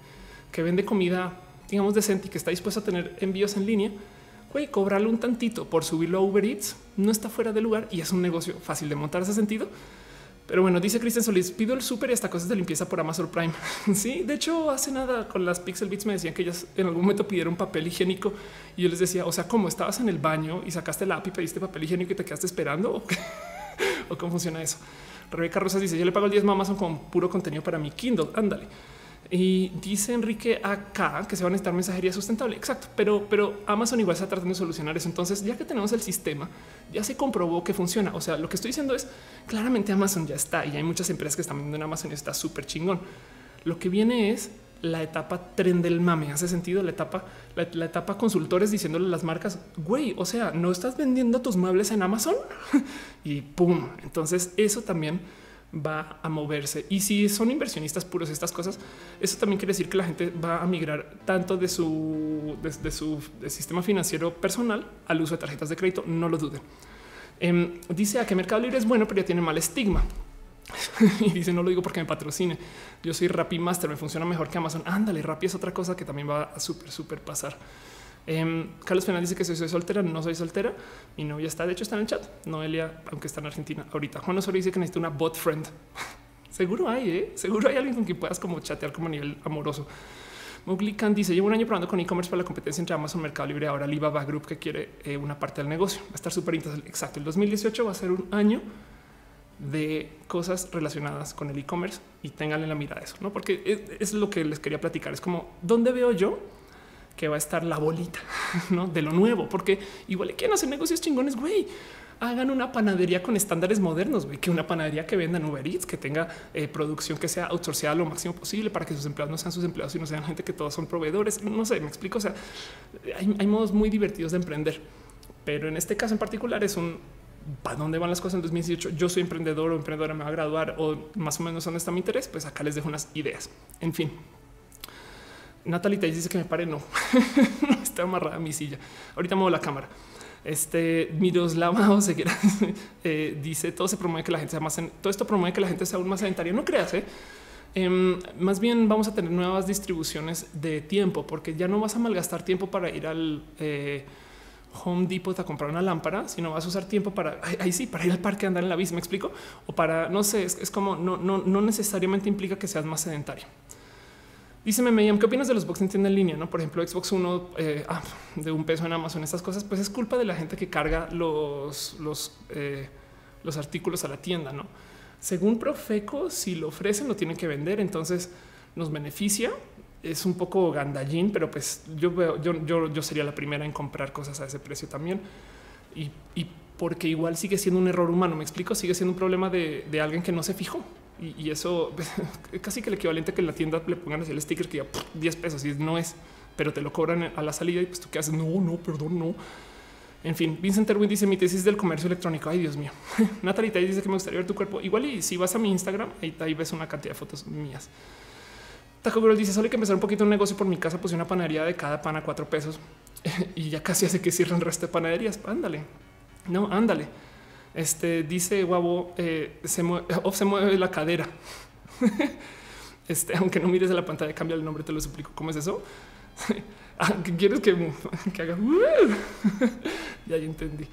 que vende comida, digamos, decente y que está dispuesto a tener envíos en línea, güey, cobrarle un tantito por subirlo a Uber Eats no está fuera de lugar y es un negocio fácil de montar ese sentido. Pero bueno, dice Cristian Solís, pido el súper y hasta cosas de limpieza por Amazon Prime. sí, de hecho, hace nada con las Pixel Beats me decían que ellas en algún momento pidieron papel higiénico y yo les decía, o sea, ¿cómo estabas en el baño y sacaste la app y pediste papel higiénico y te quedaste esperando? ¿O cómo funciona eso? Rebeca Rosas dice: Yo le pago el 10 a Amazon con puro contenido para mi Kindle. Ándale. Y dice Enrique acá que se van a necesitar mensajería sustentable. Exacto, pero, pero Amazon igual está tratando de solucionar eso. Entonces, ya que tenemos el sistema, ya se comprobó que funciona. O sea, lo que estoy diciendo es claramente Amazon ya está y hay muchas empresas que están vendiendo en Amazon y está súper chingón. Lo que viene es la etapa tren del mame. Hace sentido la etapa, la, etapa consultores diciéndole a las marcas, güey, o sea, no estás vendiendo tus muebles en Amazon y pum. Entonces eso también va a moverse. Y si son inversionistas puros estas cosas, eso también quiere decir que la gente va a migrar tanto de su, de, su sistema financiero personal al uso de tarjetas de crédito. No lo duden. Em, dice a que Mercado Libre es bueno, pero ya tiene mal estigma. y dice no lo digo porque me patrocine. Yo soy Rappi Master, me funciona mejor que Amazon. Ándale, Rappi es otra cosa que también va a súper, súper pasar. Em, Carlos Penal dice que soy, soltera, no soy soltera. Mi novia está, de hecho, está en el chat. Noelia, aunque está en Argentina ahorita. Juan Osorio dice que necesita una bot friend. Seguro hay, ¿eh? seguro hay alguien con quien puedas como chatear como a nivel amoroso. Mowgli Khan dice: Llevo un año probando con e-commerce para la competencia entre Amazon, Mercado Libre, ahora Alibaba Group que quiere eh, una parte del negocio. Va a estar súper interesante. Exacto. El 2018 va a ser un año de cosas relacionadas con el e-commerce y tengan en la mirada eso, no? Porque es, lo que les quería platicar. Es como dónde veo yo que va a estar la bolita ¿no? de lo nuevo, porque igual quieren hacer negocios chingones, güey. Hagan una panadería con estándares modernos, güey, que una panadería que venda en Uber Eats, que tenga eh, producción que sea outsourceada lo máximo posible para que sus empleados no sean sus empleados, sino sean gente que todos son proveedores. No sé, me explico. O sea, hay, hay modos muy divertidos de emprender, pero en este caso en particular es un para dónde van las cosas en 2018. Yo soy emprendedor o emprendedora, me va a graduar o más o menos dónde está mi interés. Pues acá les dejo unas ideas. En fin, Natalie dice que me pare. No, está amarrada a mi silla. Ahorita muevo la cámara. Este Miroslava o eh, dice todo se promueve que la gente sea más, todo esto promueve que la gente sea aún más sedentaria. No creas, eh? Em, más bien vamos a tener nuevas distribuciones de tiempo porque ya no vas a malgastar tiempo para ir al eh, Home Depot a comprar una lámpara, sino vas a usar tiempo para ahí sí, para ir al parque a andar en la bici. Me explico o para no sé, es, es como no, no, no necesariamente implica que seas más sedentario. Dice Meme, ¿qué opinas de los box en tienda en línea? No, por ejemplo, Xbox One eh, ah, de un peso en Amazon, estas cosas, pues es culpa de la gente que carga los, los, eh, los artículos a la tienda. No, según Profeco, si lo ofrecen, lo tienen que vender. Entonces nos beneficia. Es un poco gandallín, pero pues yo yo, yo, yo sería la primera en comprar cosas a ese precio también. Y, y porque igual sigue siendo un error humano. Me explico, sigue siendo un problema de, de alguien que no se fijó. Y, eso es casi que el equivalente que en la tienda le pongan así el sticker que ya 10 pesos y no es, pero te lo cobran a la salida y pues tú qué haces. No, no, perdón, no. En fin, Vincent Erwin dice mi tesis del comercio electrónico. Ay, Dios mío. Natalie dice que me gustaría ver tu cuerpo. Igual y si vas a mi Instagram, ahí, ahí ves una cantidad de fotos mías. Taco Girl dice solo hay que empezar un poquito un negocio por mi casa, puse una panadería de cada pan a cuatro pesos y ya casi hace que cierren el resto de panaderías. Ándale. No, ándale. Este dice Guabo, eh, se, mueve, la cadera. este, aunque no mires a la pantalla, cambia el nombre, te lo suplico. ¿Cómo es eso? Ah, ¿Quieres que, que haga? ya, ya entendí.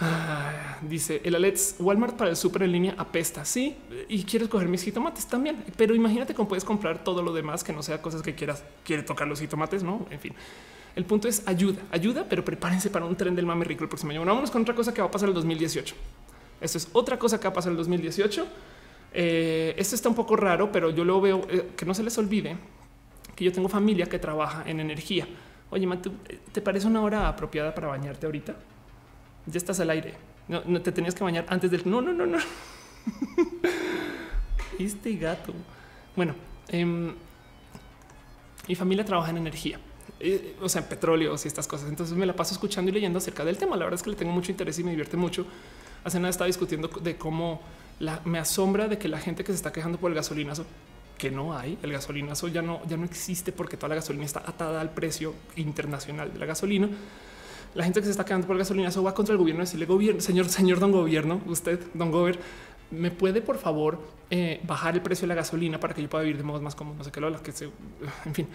Ah, dice el Alex Walmart para el súper en línea apesta. Sí, y quieres coger mis jitomates también, pero imagínate cómo puedes comprar todo lo demás que no sea cosas que quieras. Quiere tocar los jitomates, no? En fin, el punto es ayuda, ayuda, pero prepárense para un tren del mame rico el próximo año. Bueno, vámonos con otra cosa que va a pasar el 2018. Esto es otra cosa que va a pasar el 2018. Eh, esto está un poco raro, pero yo lo veo eh, que no se les olvide que yo tengo familia que trabaja en energía. Oye, ¿te parece una hora apropiada para bañarte ahorita? Ya estás al aire. No, te tenías que bañar antes del. No, no, no, no. este gato. Bueno, em, mi familia trabaja en energía. O sea, petróleos y estas cosas. Entonces me la paso escuchando y leyendo acerca del tema. La verdad es que le tengo mucho interés y me divierte mucho. Hace nada estaba discutiendo de cómo me asombra de que la gente que se está quejando por el gasolinazo, que no hay, el gasolinazo ya no, ya no existe porque toda la gasolina está atada al precio internacional de la gasolina. La gente que se está quedando por el gasolinazo va contra el gobierno y decirle señor, señor don gobierno, usted, don Gober, me puede por favor eh, bajar el precio de la gasolina para que yo pueda vivir de modos más cómodos, no sé qué lo que se, en fin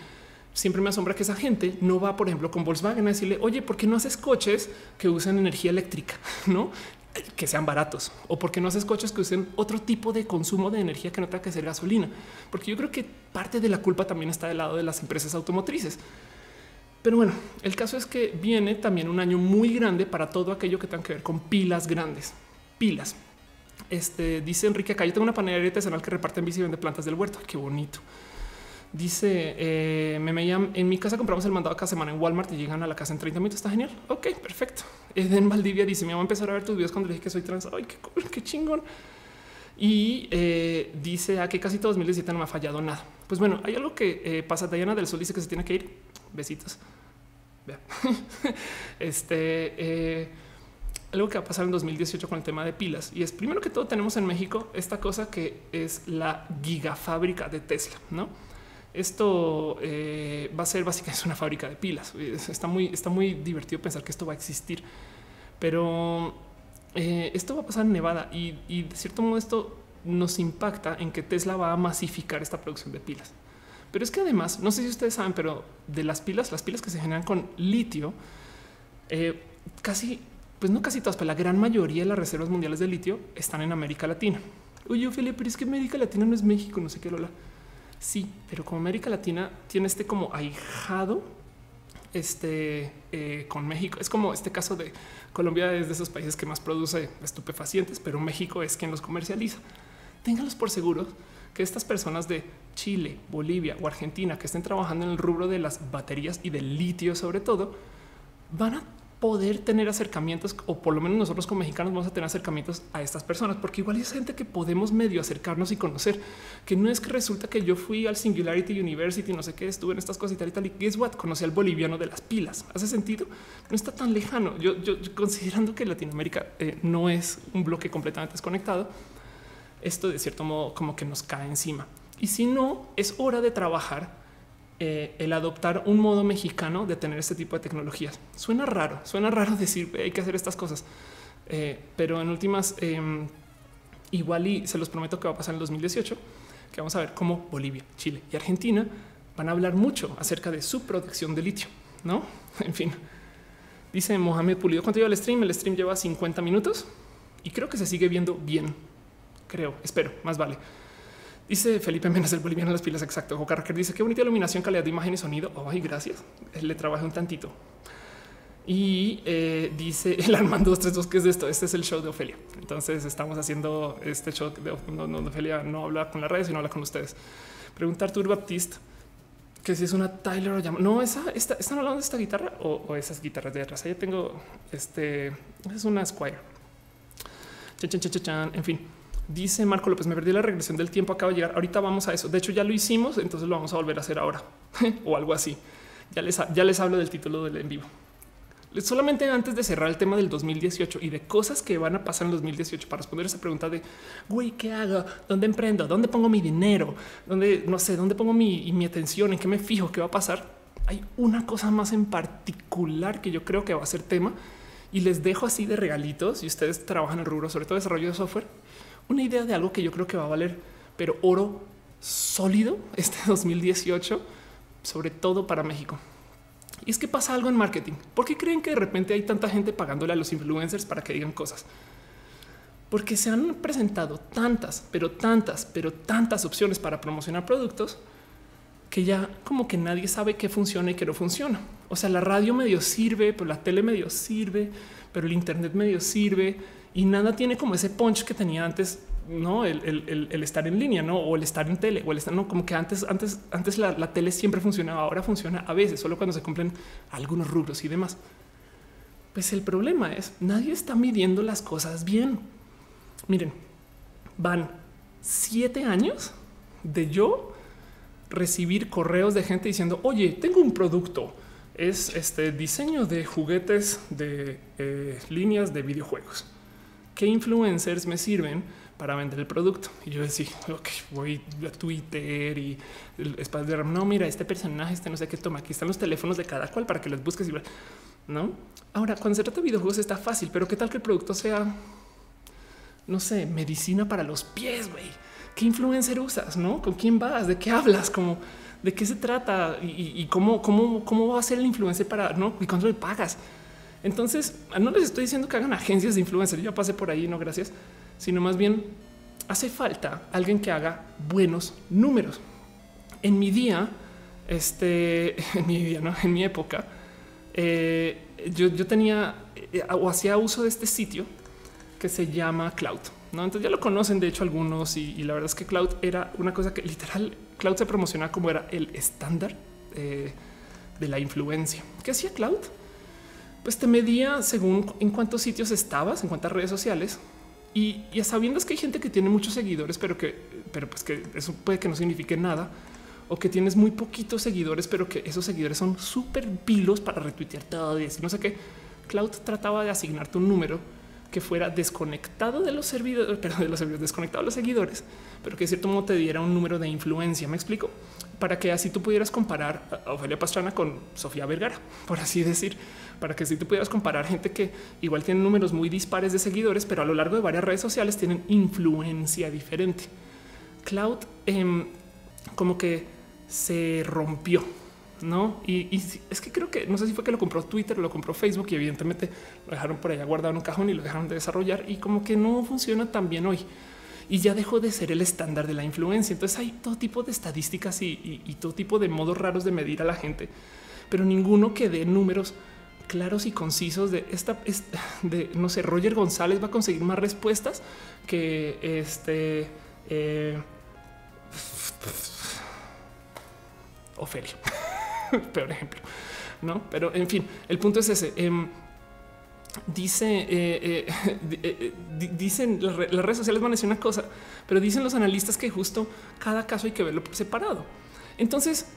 siempre me asombra que esa gente no va, por ejemplo, con Volkswagen a decirle, oye, ¿por qué no haces coches que usen energía eléctrica? No que sean baratos o porque no haces coches que usen otro tipo de consumo de energía que no tenga que ser gasolina, porque yo creo que parte de la culpa también está del lado de las empresas automotrices. Pero bueno, el caso es que viene también un año muy grande para todo aquello que tenga que ver con pilas grandes, pilas. Este dice Enrique acá yo tengo una panadería artesanal que reparte en bici y vende plantas del huerto. Qué bonito. Dice eh, me, me en mi casa compramos el mandado cada semana en Walmart y llegan a la casa en 30 minutos. Está genial. Ok, perfecto. Eden Valdivia dice: voy a empezar a ver tus videos cuando le dije que soy trans. Ay, qué, qué chingón. Y eh, dice a que casi todo 2017 no me ha fallado nada. Pues bueno, hay algo que eh, pasa. Diana del Sol dice que se tiene que ir. Besitos. este eh, algo que va a pasar en 2018 con el tema de pilas. Y es primero que todo, tenemos en México esta cosa que es la gigafábrica de Tesla, no? Esto eh, va a ser básicamente una fábrica de pilas. Está muy, está muy divertido pensar que esto va a existir, pero eh, esto va a pasar en Nevada y, de cierto modo esto nos impacta en que Tesla va a masificar esta producción de pilas. Pero es que además, no sé si ustedes saben, pero de las pilas, las pilas que se generan con litio, eh, casi, pues no casi todas, pero la gran mayoría de las reservas mundiales de litio están en América Latina. Oye, Ophelia, pero es que América Latina no es México, no sé qué, Lola. Sí, pero como América Latina tiene este como ahijado este eh, con México. Es como este caso de Colombia es de esos países que más produce estupefacientes, pero México es quien los comercializa. ténganlos por seguro que estas personas de Chile, Bolivia o Argentina que estén trabajando en el rubro de las baterías y del litio sobre todo, van a poder tener acercamientos o por lo menos nosotros como mexicanos vamos a tener acercamientos a estas personas porque igual es gente que podemos medio acercarnos y conocer que no es que resulta que yo fui al Singularity University, no sé qué, estuve en estas cosas y tal y tal y guess what, conocí al boliviano de las pilas. ¿Hace sentido? No está tan lejano. Yo, considerando que Latinoamérica eh, no es un bloque completamente desconectado, esto de cierto modo como que nos cae encima. Y si no, es hora de trabajar eh, el adoptar un modo mexicano de tener este tipo de tecnologías. Suena raro, suena raro decir hay que hacer estas cosas, eh, pero en últimas, em, igual y se los prometo que va a pasar en el 2018, que vamos a ver cómo Bolivia, Chile y Argentina van a hablar mucho acerca de su producción de litio, ¿no? En fin, dice Mohamed Pulido, ¿cuánto lleva el stream? El stream lleva 50 minutos y creo que se sigue viendo bien creo, espero, más vale. Dice Felipe Menas, el boliviano las pilas. Exacto. Jocarraker dice qué bonita iluminación, calidad de imagen y sonido. Ay, gracias. Le trabajé un tantito. Y eh, dice el Armando 232 que es esto. Este es el show de Ofelia. Entonces estamos haciendo este show de no, Ofelia no habla con la red, sino habla con ustedes. Preguntar Artur Baptiste que si es una Tyler o llama. No, esa está, están hablando de esta guitarra o, esas guitarras de atrás. Ahí tengo este es una Squire. Chan, chan, chan, en fin. Dice Marco López, me perdí la regresión del tiempo, acaba de llegar. Ahorita vamos a eso. De hecho, ya lo hicimos, entonces lo vamos a volver a hacer ahora o algo así. Ya les, ya les hablo del título del en vivo. Solamente antes de cerrar el tema del 2018 y de cosas que van a pasar en 2018 para responder esa pregunta de güey, ¿qué hago? ¿Dónde emprendo? ¿Dónde pongo mi dinero? ¿Dónde no sé? ¿Dónde pongo mi, mi atención? ¿En qué me fijo? ¿Qué va a pasar? Hay una cosa más en particular que yo creo que va a ser tema y les dejo así de regalitos. Y ustedes trabajan en el rubro, sobre todo desarrollo de software una idea de algo que yo creo que va a valer, pero oro sólido este 2018, sobre todo para México. Y es que pasa algo en marketing. ¿Por qué creen que de repente hay tanta gente pagándole a los influencers para que digan cosas? Porque se han presentado tantas, pero tantas, pero tantas opciones para promocionar productos que ya como que nadie sabe qué funciona y qué no funciona. O sea, la radio medio sirve, pero la tele medio sirve, pero el internet medio sirve y nada tiene como ese punch que tenía antes, no el, estar en línea, no o el estar en tele o el estar, no como que antes, antes, antes la, tele siempre funcionaba, ahora funciona a veces, solo cuando se cumplen algunos rubros y demás. Pues el problema es nadie está midiendo las cosas bien. Miren, van siete años de yo recibir correos de gente diciendo, oye, tengo un producto. Es este diseño de juguetes de eh, líneas de videojuegos qué influencers me sirven para vender el producto. Y yo decía, ok, voy a Twitter y el espacio no, mira, este personaje, este no sé qué toma. Aquí están los teléfonos de cada cual para que los busques y no. Ahora, cuando se trata de videojuegos está fácil, pero qué tal que el producto sea, no sé, medicina para los pies, güey. ¿Qué influencer usas? ¿No? ¿Con quién vas? ¿De qué hablas? Como de qué se trata y, cómo, cómo, cómo va a ser el influencer para no y cuánto le pagas. Entonces, no les estoy diciendo que hagan agencias de influencers. Yo pasé por ahí, no gracias, sino más bien hace falta alguien que haga buenos números. En mi día, este, en mi día, no, en mi época, eh, yo, tenía eh, o hacía uso de este sitio que se llama Cloud. ¿no? Entonces ya lo conocen, de hecho, algunos, y, la verdad es que Cloud era una cosa que literal Cloud se promociona como era el estándar eh, de la influencia. ¿Qué hacía Cloud? Pues te medía según en cuántos sitios estabas, en cuántas redes sociales. Y ya sabiendo que hay gente que tiene muchos seguidores, pero que, pero pues que eso puede que no signifique nada, o que tienes muy poquitos seguidores, pero que esos seguidores son súper pilos para retuitear todo y decir no sé qué. Cloud trataba de asignarte un número que fuera desconectado de los servidores, pero de los servidores desconectado de los seguidores, pero que de cierto modo te diera un número de influencia. Me explico para que así tú pudieras comparar a Ofelia Pastrana con Sofía Vergara, por así decir para que si tú pudieras comparar gente que igual tiene números muy dispares de seguidores, pero a lo largo de varias redes sociales tienen influencia diferente. Cloud em, como que se rompió, no? Y, es que creo que no sé si fue que lo compró Twitter, lo compró Facebook y evidentemente lo dejaron por allá guardado en un cajón y lo dejaron de desarrollar y como que no funciona tan bien hoy y ya dejó de ser el estándar de la influencia. Entonces hay todo tipo de estadísticas y, y todo tipo de modos raros de medir a la gente, pero ninguno que dé números claros y concisos de esta, de no sé, Roger González va a conseguir más respuestas que este Eh, Ofelia, peor ejemplo, no? Pero en fin, el punto es ese. Em, dice, eh, eh, dicen las redes sociales van a decir una cosa, pero dicen los analistas que justo cada caso hay que verlo separado. Entonces,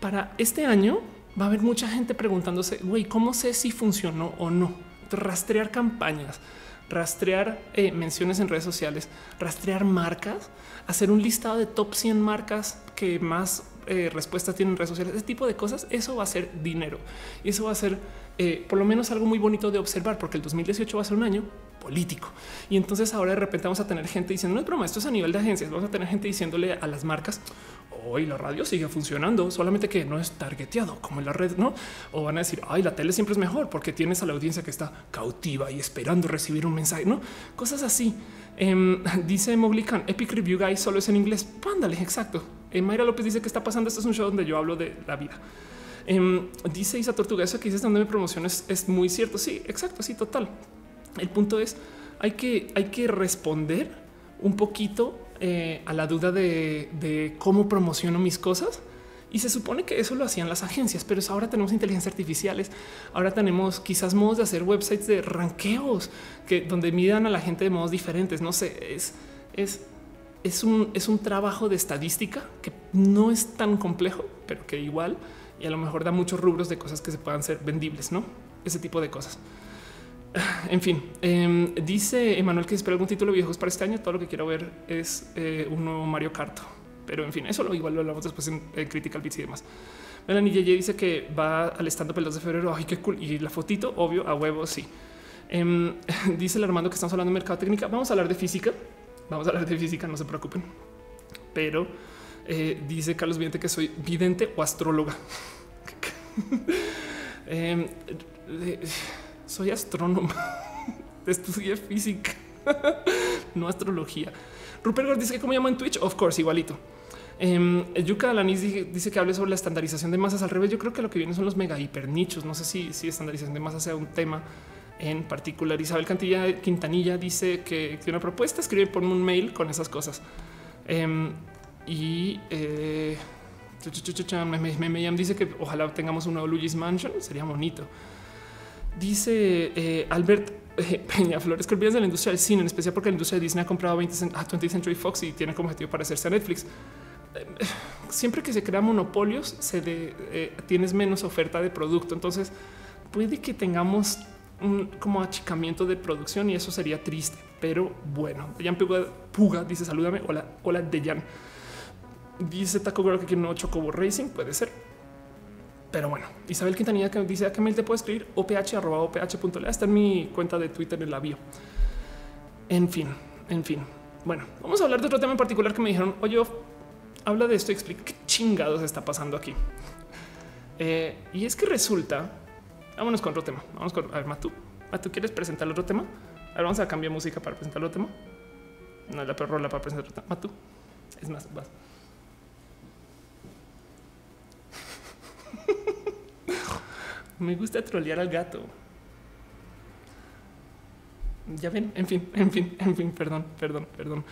para este año va a haber mucha gente preguntándose, güey, ¿cómo sé si funcionó o no? Rastrear campañas, rastrear eh, menciones en redes sociales, rastrear marcas, hacer un listado de top 100 marcas que más eh, respuestas tienen en redes sociales, ese tipo de cosas, eso va a ser dinero y eso va a ser eh, por lo menos algo muy bonito de observar, porque el 2018 va a ser un año político. Y entonces ahora de repente vamos a tener gente diciendo, no es broma, esto es a nivel de agencias, vamos a tener gente diciéndole a las marcas, hoy la radio sigue funcionando, solamente que no es targeteado como en la red, ¿no? O van a decir, ay, la tele siempre es mejor porque tienes a la audiencia que está cautiva y esperando recibir un mensaje, ¿no? Cosas así. Em, dice Moglican, Epic Review Guy solo es en inglés. Pándale, exacto. Eh, Mayra López dice que está pasando. Esto es un show donde yo hablo de la vida. Em, dice Isa Tortuga, eso que dices me promociones es muy cierto. Sí, exacto, sí, total. El punto es, hay que, hay que responder un poquito eh, a la duda de, cómo promociono mis cosas. Y se supone que eso lo hacían las agencias, pero ahora tenemos inteligencia artificiales. Ahora tenemos quizás modos de hacer websites de ranqueos que donde midan a la gente de modos diferentes. No sé, es, es, es un, es un trabajo de estadística que no es tan complejo, pero que igual y a lo mejor da muchos rubros de cosas que se puedan ser vendibles, no ese tipo de cosas. En fin, em, dice Emanuel que espera algún título de viejos para este año. Todo lo que quiero ver es eh, un nuevo Mario Kart. Pero en fin, eso lo igual lo hablamos después en, Critical Bits y demás. Melanie Yeye dice que va al stand up el 2 de febrero. Ay, qué cool. Y la fotito, obvio, a huevo, sí. Em, dice el Armando que estamos hablando de mercado técnica. Vamos a hablar de física. Vamos a hablar de física, no se preocupen. Pero eh, dice Carlos Vidente que soy vidente o astróloga. Em, soy astrónoma, estudié física, no astrología. Rupert Gore dice que como llama en Twitch, of course, igualito. Eh, Yuka Alanis dice, que hable sobre la estandarización de masas al revés. Yo creo que lo que viene son los mega hiper nichos. No sé si, si estandarización de masas sea un tema en particular. Isabel Cantilla Quintanilla dice que tiene una propuesta. Escribe por un mail con esas cosas. Em, y eh, me, dice que ojalá tengamos un nuevo Luigi's Mansion. Sería bonito. Dice eh, Albert eh, Peña Flores que olvidas de la industria del cine, en especial porque la industria de Disney ha comprado 20, a 20th Century Fox y tiene como objetivo parecerse a Netflix. Eh, siempre que se crean monopolios, se tienes menos oferta de producto. Entonces puede que tengamos un como achicamiento de producción y eso sería triste. Pero bueno, Dejan Puga, Puga dice salúdame. Hola, hola Dejan. Dice Taco Girl que quiere un nuevo Chocobo Racing. Puede ser. Pero bueno, Isabel Quintanilla que dice a qué mail te puedo escribir oph oph.le. Está en mi cuenta de Twitter en la bio. En fin, en fin. Bueno, vamos a hablar de otro tema en particular que me dijeron. Oye, habla de esto y explica qué chingados está pasando aquí. Eh, y es que resulta, vámonos con otro tema. Vamos con, a ver, Matu, Matu, ¿quieres presentar otro tema? A vamos a cambiar música para presentar otro tema. No, la perrola para presentar otro tema. Matu, es más. Me gusta trolear al gato. Ya ven, en fin, en fin, en fin, perdón, perdón, perdón.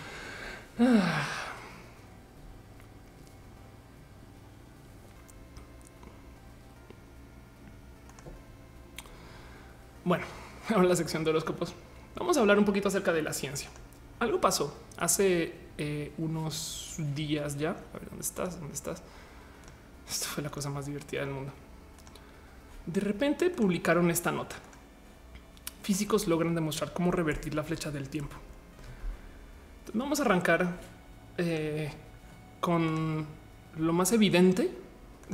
Bueno, ahora la sección de horóscopos. Vamos a hablar un poquito acerca de la ciencia. Algo pasó hace eh, unos días ya. A ver, ¿dónde estás? ¿Dónde estás? Esto fue la cosa más divertida del mundo. De repente publicaron esta nota. Físicos logran demostrar cómo revertir la flecha del tiempo. vamos a arrancar eh, con lo más evidente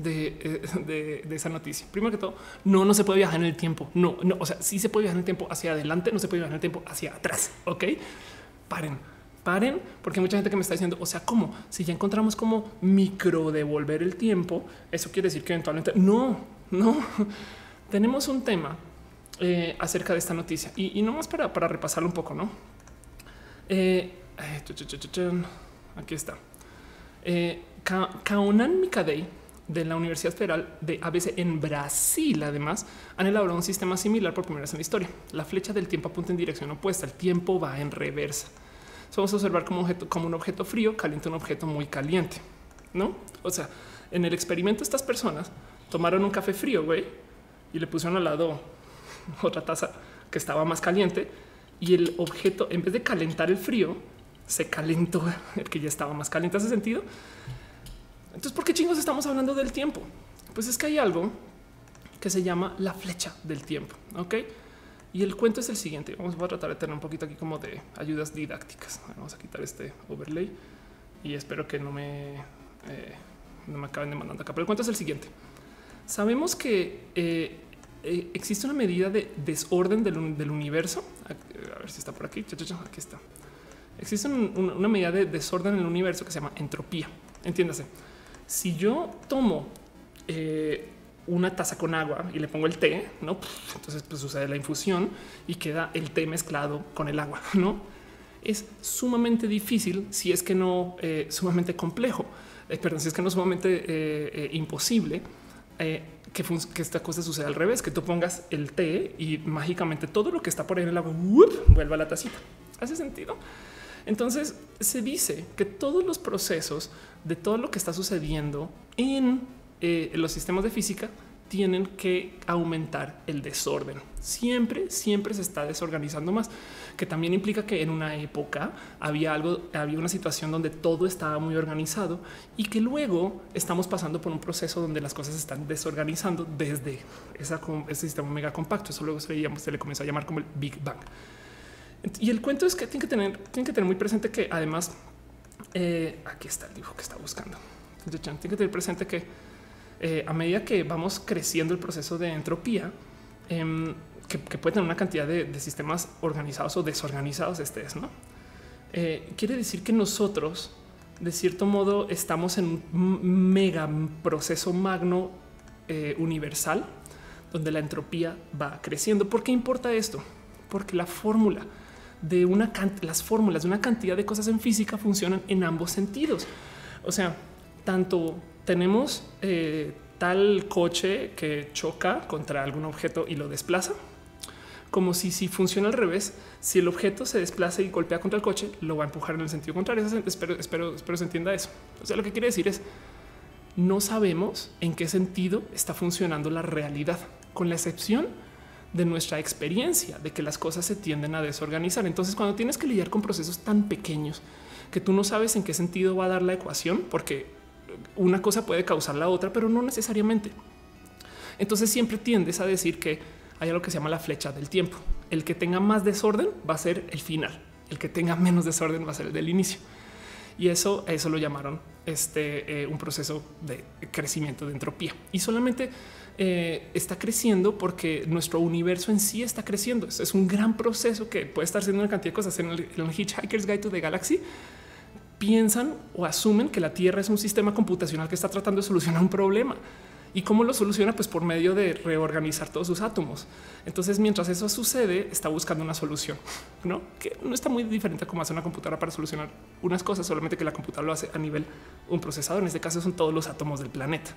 eh, de, esa noticia. Primero que todo, no, no se puede viajar en el tiempo. No, no, o sea, sí se puede viajar en el tiempo hacia adelante, no se puede viajar en el tiempo hacia atrás. Ok, paren paren, porque hay mucha gente que me está diciendo, o sea, ¿cómo? Si ya encontramos como micro devolver el tiempo, eso quiere decir que eventualmente no, no. Tenemos un tema eh, acerca de esta noticia y, no más para, para repasarlo un poco, ¿no? Eh, aquí está. Eh, Kaunan Mikadei de la Universidad Federal de ABC en Brasil, además, han elaborado un sistema similar por primera vez en la historia. La flecha del tiempo apunta en dirección opuesta, el tiempo va en reversa. Vamos a observar como, objeto, como un objeto frío calienta un objeto muy caliente, ¿no? O sea, en el experimento estas personas tomaron un café frío, güey, y le pusieron al lado otra taza que estaba más caliente y el objeto, en vez de calentar el frío, se calentó el que ya estaba más caliente. ¿Hace sentido? Entonces, ¿por qué chingos estamos hablando del tiempo? Pues es que hay algo que se llama la flecha del tiempo. Ok. Y el cuento es el siguiente. Vamos a tratar de tener un poquito aquí como de ayudas didácticas. Vamos a quitar este overlay y espero que no me, eh, no me acaben demandando acá. Pero el cuento es el siguiente. Sabemos que eh, eh, existe una medida de desorden del, del, universo. A ver si está por aquí. Aquí está. Existe un, una medida de desorden en el universo que se llama entropía. Entiéndase. Si yo tomo eh, una taza con agua y le pongo el té, no, entonces pues, sucede la infusión y queda el té mezclado con el agua. No es sumamente difícil si es que no eh, sumamente complejo, eh, perdón, si es que no sumamente eh, imposible que, que, esta cosa suceda al revés, que tú pongas el té y mágicamente todo lo que está por ahí en el agua vuelva a la tacita. ¿Hace sentido? Entonces se dice que todos los procesos de todo lo que está sucediendo en eh, los sistemas de física tienen que aumentar el desorden. Siempre, siempre se está desorganizando más, que también implica que en una época había algo, había una situación donde todo estaba muy organizado y que luego estamos pasando por un proceso donde las cosas se están desorganizando desde ese sistema mega compacto. Eso luego se le, se le comenzó a llamar como el Big Bang. Y el cuento es que tienen que tener, tienen que tener muy presente que además eh, aquí está el dibujo que está buscando. Tienen que tener presente que eh, a medida que vamos creciendo el proceso de entropía, em, que, puede tener una cantidad de, sistemas organizados o desorganizados, este es, ¿no? Eh, quiere decir que nosotros, de cierto modo, estamos en un mega proceso magno eh, universal donde la entropía va creciendo. ¿Por qué importa esto? Porque la fórmula de una las fórmulas de una cantidad de cosas en física funcionan en ambos sentidos. O sea, tanto tenemos eh, tal coche que choca contra algún objeto y lo desplaza, como si, si funciona al revés, si el objeto se desplaza y golpea contra el coche, lo va a empujar en el sentido contrario. Espero, espero, espero se entienda eso. O sea, lo que quiere decir es no sabemos en qué sentido está funcionando la realidad, con la excepción de nuestra experiencia de que las cosas se tienden a desorganizar. Entonces, cuando tienes que lidiar con procesos tan pequeños que tú no sabes en qué sentido va a dar la ecuación, porque una cosa puede causar la otra, pero no necesariamente. Entonces siempre tiendes a decir que hay algo que se llama la flecha del tiempo. El que tenga más desorden va a ser el final. El que tenga menos desorden va a ser el del inicio. Y eso, eso lo llamaron este, eh, un proceso de crecimiento de entropía. Y solamente eh, está creciendo porque nuestro universo en sí está creciendo. Es, un gran proceso que puede estar haciendo una cantidad de cosas en el Hitchhiker's Guide to the Galaxy piensan o asumen que la Tierra es un sistema computacional que está tratando de solucionar un problema. ¿Y cómo lo soluciona? Pues por medio de reorganizar todos sus átomos. Entonces, mientras eso sucede, está buscando una solución, ¿no? Que no está muy diferente a cómo hace una computadora para solucionar unas cosas, solamente que la computadora lo hace a nivel un procesador. En este caso son todos los átomos del planeta.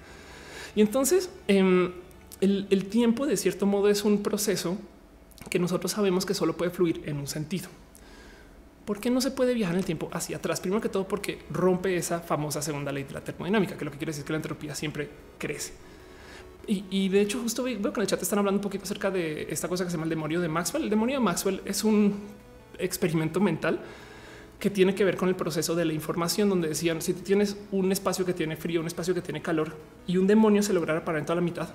Y entonces, em, el, el tiempo, de cierto modo, es un proceso que nosotros sabemos que solo puede fluir en un sentido. ¿Por qué no se puede viajar en el tiempo hacia atrás? Primero que todo porque rompe esa famosa segunda ley de la termodinámica, que lo que quiere decir es que la entropía siempre crece. Y, de hecho justo veo que en el chat están hablando un poquito acerca de esta cosa que se llama el demonio de Maxwell. El demonio de Maxwell es un experimento mental que tiene que ver con el proceso de la información, donde decían si tienes un espacio que tiene frío, un espacio que tiene calor y un demonio se lograra parar en toda la mitad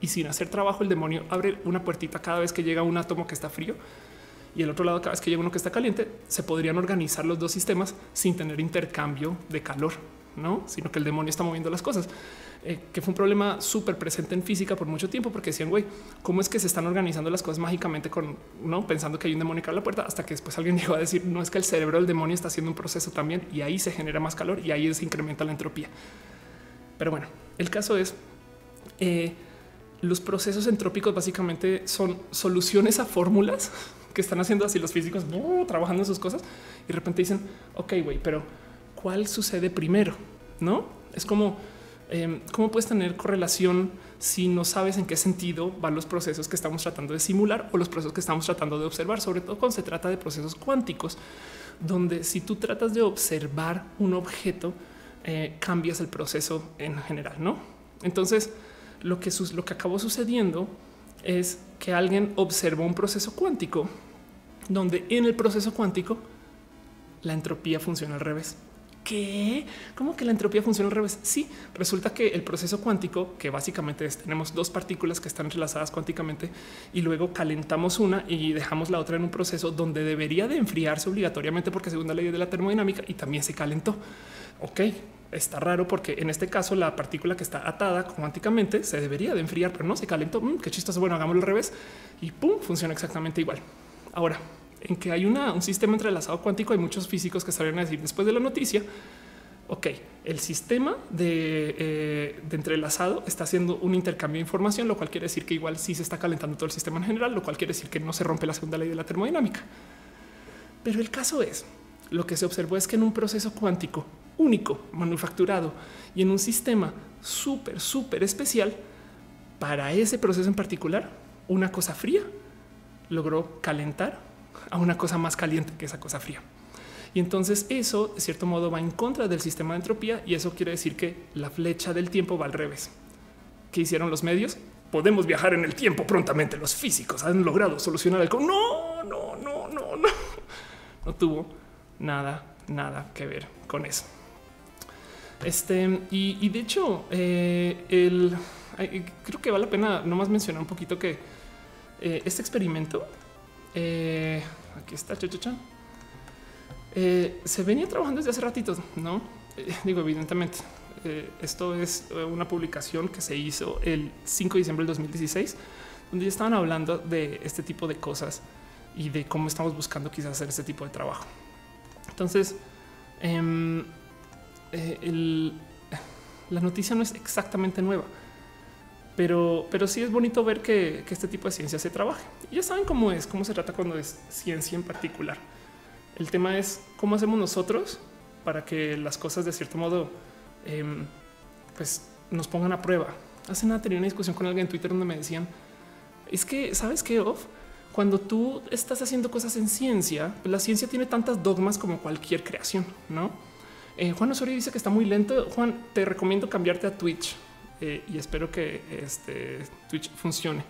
y sin hacer trabajo el demonio abre una puertita cada vez que llega un átomo que está frío y el otro lado, cada vez que llega uno que está caliente, se podrían organizar los dos sistemas sin tener intercambio de calor, no, sino que el demonio está moviendo las cosas, eh, que fue un problema súper presente en física por mucho tiempo, porque decían, güey, cómo es que se están organizando las cosas mágicamente con no pensando que hay un demonio que abre la puerta, hasta que después alguien llegó a decir, no es que el cerebro del demonio está haciendo un proceso también y ahí se genera más calor y ahí se incrementa la entropía. Pero bueno, el caso es eh, los procesos entrópicos básicamente son soluciones a fórmulas que están haciendo así los físicos trabajando en sus cosas y de repente dicen, ok, güey, pero ¿cuál sucede primero? No es como em, cómo puedes tener correlación si no sabes en qué sentido van los procesos que estamos tratando de simular o los procesos que estamos tratando de observar, sobre todo cuando se trata de procesos cuánticos, donde si tú tratas de observar un objeto, eh, cambias el proceso en general, ¿no? Entonces, lo que, lo que acabó sucediendo es que alguien observó un proceso cuántico donde en el proceso cuántico la entropía funciona al revés. ¿Qué? ¿Cómo que la entropía funciona al revés? Sí, resulta que el proceso cuántico, que básicamente es, tenemos dos partículas que están entrelazadas cuánticamente y luego calentamos una y dejamos la otra en un proceso donde debería de enfriarse obligatoriamente porque según la ley de la termodinámica y también se calentó. Ok, está raro porque en este caso la partícula que está atada cuánticamente se debería de enfriar, pero no se calentó. Mm, qué chistoso. Bueno, hagámoslo al revés y pum, funciona exactamente igual. Ahora, en que hay un sistema entrelazado cuántico, hay muchos físicos que salieron a decir después de la noticia, ok, el sistema eh, de, entrelazado está haciendo un intercambio de información, lo cual quiere decir que igual sí se está calentando todo el sistema en general, lo cual quiere decir que no se rompe la segunda ley de la termodinámica. Pero el caso es, lo que se observó es que en un proceso cuántico único, manufacturado y en un sistema súper, súper especial, para ese proceso en particular, una cosa fría logró calentar a una cosa más caliente que esa cosa fría. Y entonces eso, de cierto modo, va en contra del sistema de entropía y eso quiere decir que la flecha del tiempo va al revés. ¿Qué hicieron los medios? Podemos viajar en el tiempo prontamente. Los físicos han logrado solucionar el... No, no, no, no, no. No tuvo nada, nada que ver con eso. Este, y, de hecho, eh, el, creo que vale la pena nomás mencionar un poquito que eh, este experimento eh, aquí está, cha, eh, se venía trabajando desde hace ratitos, no eh, digo, evidentemente. esto es una publicación que se hizo el 5 de diciembre del 2016, donde ya estaban hablando de este tipo de cosas y de cómo estamos buscando quizás hacer este tipo de trabajo. Entonces, em, la noticia no es exactamente nueva pero, pero sí es bonito ver que, este tipo de ciencia se trabaja. Y ya saben cómo es, cómo se trata cuando es ciencia en particular. El tema es cómo hacemos nosotros para que las cosas de cierto modo em, pues nos pongan a prueba. Hace nada tenía una discusión con alguien en Twitter donde me decían es que sabes qué off cuando tú estás haciendo cosas en ciencia, la ciencia tiene tantas dogmas como cualquier creación, no? Eh, Juan Osorio dice que está muy lento. Juan, te recomiendo cambiarte a Twitch eh, y espero que este Twitch funcione.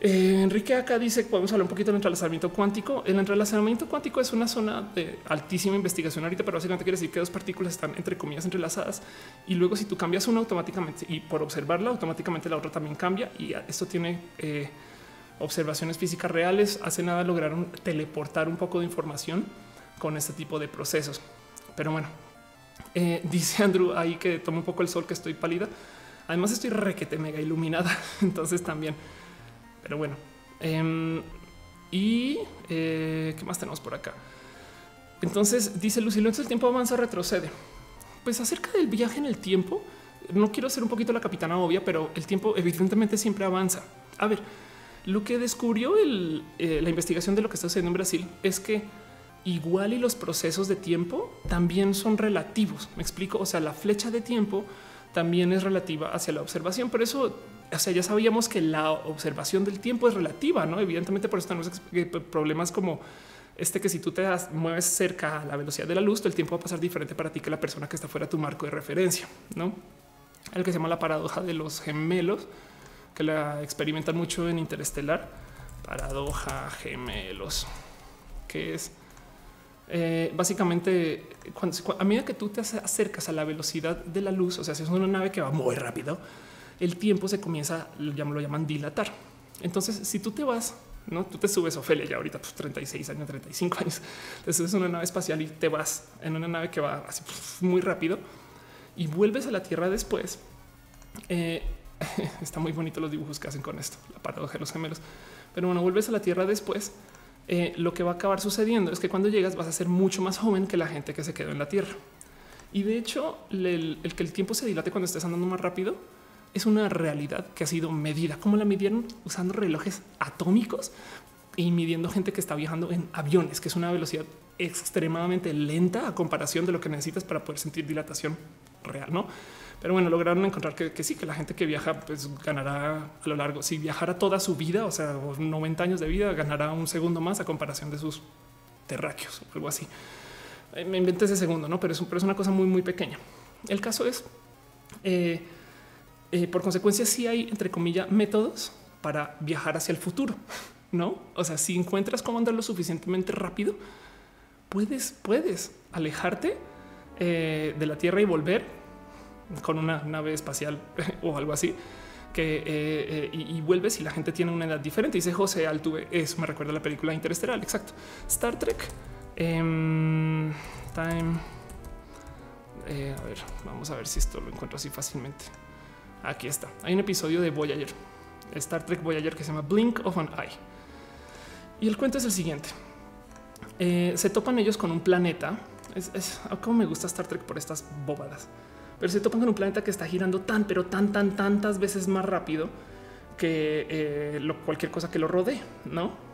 Eh, Enrique acá dice podemos hablar un poquito del entrelazamiento cuántico. El entrelazamiento cuántico es una zona de altísima investigación ahorita, pero básicamente quiere decir que dos partículas están entre comillas entrelazadas y luego si tú cambias una automáticamente y por observarla automáticamente la otra también cambia y esto tiene observaciones físicas reales. Hace nada lograron teleportar un poco de información con este tipo de procesos. Pero bueno, dice Andrew ahí que toma un poco el sol que estoy pálida. Además estoy requete mega iluminada, entonces también. Pero bueno. Em, y eh, qué más tenemos por acá. Entonces dice Lucy, el tiempo avanza, retrocede. Pues acerca del viaje en el tiempo, no quiero ser un poquito la capitana obvia, pero el tiempo evidentemente siempre avanza. A ver, lo que descubrió eh, la investigación de lo que está sucediendo en Brasil es que igual y los procesos de tiempo también son relativos. Me explico. O sea, la flecha de tiempo también es relativa hacia la observación. Por eso, o sea, ya sabíamos que la observación del tiempo es relativa, no? Evidentemente, por eso tenemos problemas como este que si tú te mueves cerca a la velocidad de la luz, el tiempo va a pasar diferente para ti que la persona que está fuera de tu marco de referencia, no? El que se llama la paradoja de los gemelos, que la experimentan mucho en Interestelar. Paradoja gemelos, que es eh, básicamente, cuando, a medida que tú te acercas a la velocidad de la luz, o sea, si es una nave que va muy rápido, el tiempo se comienza, lo llaman dilatar. Entonces, si tú te vas, no tú te subes, Ofelia, ya ahorita pues, 36 años, 35 años, te subes una nave espacial y te vas en una nave que va así muy rápido y vuelves a la Tierra después. Eh, está muy bonito los dibujos que hacen con esto, la paradoja de los gemelos. Pero bueno, vuelves a la Tierra después eh, lo que va a acabar sucediendo es que cuando llegas vas a ser mucho más joven que la gente que se quedó en la Tierra. Y de hecho, el, que el tiempo se dilate cuando estés andando más rápido es una realidad que ha sido medida. como la midieron? Usando relojes atómicos y midiendo gente que está viajando en aviones, que es una velocidad extremadamente lenta a comparación de lo que necesitas para poder sentir dilatación real, ¿no? Pero bueno, lograron encontrar que, sí, que la gente que viaja pues ganará a lo largo. Si viajara toda su vida, o sea, 90 años de vida, ganará un segundo más a comparación de sus terráqueos o algo así. Eh, me inventé ese segundo, no, pero es, pero es una cosa muy, muy pequeña. El caso es, eh, eh, por consecuencia, sí hay, entre comillas, métodos para viajar hacia el futuro, no? O sea, si encuentras cómo andar lo suficientemente rápido, puedes, puedes alejarte de la Tierra y volver con una nave espacial o algo así que eh, y, vuelves y la gente tiene una edad diferente. Dice José Altuve, eso me recuerda a la película Interestelar. Exacto. Star Trek. Em, time. Eh, a ver, vamos a ver si esto lo encuentro así fácilmente. Aquí está. Hay un episodio de Voyager, Star Trek Voyager, que se llama Blink of an Eye. Y el cuento es el siguiente. Eh, se topan ellos con un planeta. Es, es como me gusta Star Trek por estas bobadas pero se topan con un planeta que está girando tan, pero tan, tan, tantas veces más rápido que eh, cualquier cosa que lo rodee, ¿no?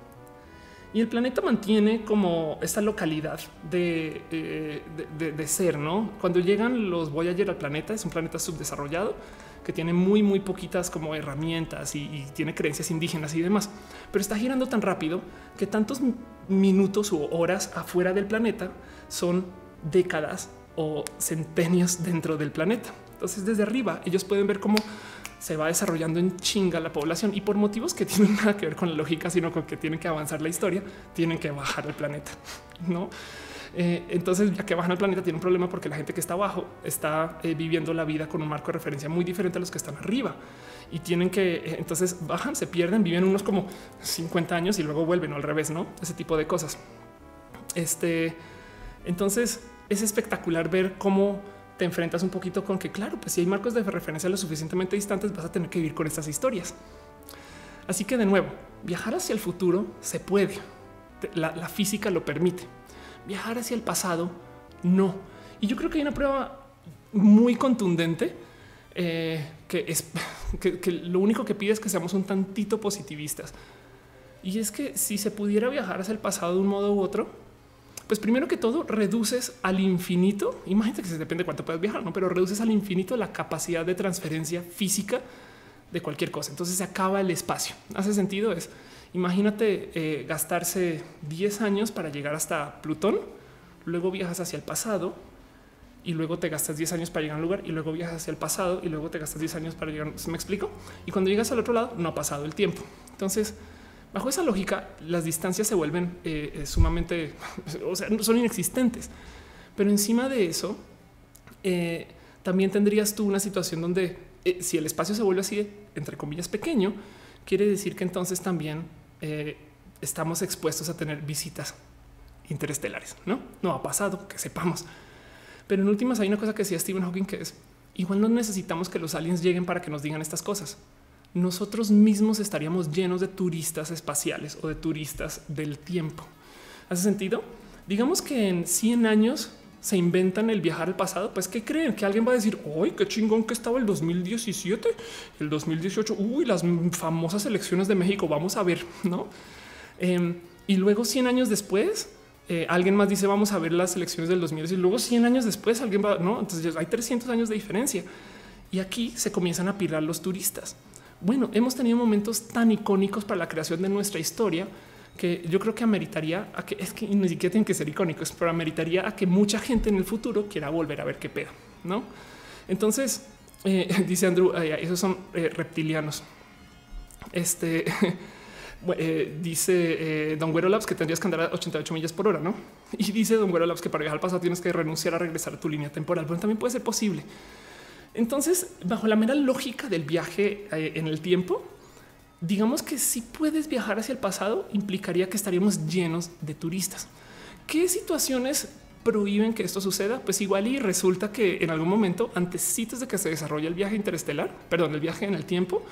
Y el planeta mantiene como esta localidad de, eh, de, ser, ¿no? Cuando llegan los Voyager al planeta, es un planeta subdesarrollado que tiene muy, muy poquitas como herramientas y, y, tiene creencias indígenas y demás, pero está girando tan rápido que tantos minutos u horas afuera del planeta son décadas o centenios dentro del planeta. Entonces, desde arriba, ellos pueden ver cómo se va desarrollando en chinga la población y por motivos que tienen nada que ver con la lógica, sino con que tienen que avanzar la historia, tienen que bajar el planeta, no? Eh, entonces, ya que bajan el planeta, tiene un problema porque la gente que está abajo está eh, viviendo la vida con un marco de referencia muy diferente a los que están arriba y tienen que eh, entonces bajan, se pierden, viven unos como 50 años y luego vuelven o al revés, no? Ese tipo de cosas. Este entonces, es espectacular ver cómo te enfrentas un poquito con que, claro, pues si hay marcos de referencia lo suficientemente distantes, vas a tener que vivir con estas historias. Así que de nuevo, viajar hacia el futuro se puede. La, física lo permite. Viajar hacia el pasado, no. Y yo creo que hay una prueba muy contundente eh, que es que lo único que pide es que seamos un tantito positivistas. Y es que si se pudiera viajar hacia el pasado de un modo u otro, pues primero que todo reduces al infinito. Imagínate que se depende de cuánto puedes viajar, no? Pero reduces al infinito la capacidad de transferencia física de cualquier cosa. Entonces se acaba el espacio. Hace sentido es imagínate eh, gastarse 10 años para llegar hasta Plutón, luego viajas hacia el pasado y luego te gastas 10 años para llegar a un lugar y luego viajas hacia el pasado y luego te gastas 10 años para llegar. ¿Me explico? Y cuando llegas al otro lado no ha pasado el tiempo. Entonces Bajo esa lógica, las distancias se vuelven eh, eh, sumamente, o sea, son inexistentes. Pero encima de eso, eh, también tendrías tú una situación donde si el espacio se vuelve así, entre comillas, pequeño, quiere decir que entonces también estamos expuestos a tener visitas interestelares. No, no ha pasado que sepamos. Pero en últimas hay una cosa que decía Stephen Hawking que es igual no necesitamos que los aliens lleguen para que nos digan estas cosas nosotros mismos estaríamos llenos de turistas espaciales o de turistas del tiempo. ¿Hace sentido? Digamos que en 100 años se inventan el viajar al pasado, pues ¿qué creen? Que alguien va a decir, ¡ay, qué chingón que estaba el 2017, el 2018! Uy, las famosas elecciones de México, vamos a ver, ¿no? Em, y luego 100 años después, eh, alguien más dice, vamos a ver las elecciones del 2010 y luego 100 años después alguien va, ¿no? Entonces hay 300 años de diferencia. Y aquí se comienzan a pirar los turistas. Bueno, hemos tenido momentos tan icónicos para la creación de nuestra historia que yo creo que ameritaría a que es que ni siquiera tienen que ser icónicos, pero ameritaría a que mucha gente en el futuro quiera volver a ver qué pedo, no? Entonces eh, dice Andrew, esos son eh, reptilianos. Este eh, dice Don Güero Labs que tendrías que andar a 88 millas por hora, no? Y dice Don Güero Labs que para viajar al pasado tienes que renunciar a regresar a tu línea temporal. Bueno, también puede ser posible. Entonces, bajo la mera lógica del viaje eh, en el tiempo, digamos que si puedes viajar hacia el pasado, implicaría que estaríamos llenos de turistas. ¿Qué situaciones prohíben que esto suceda? Pues igual y resulta que en algún momento, antes de que se desarrolle el viaje interestelar, perdón, el viaje en el tiempo,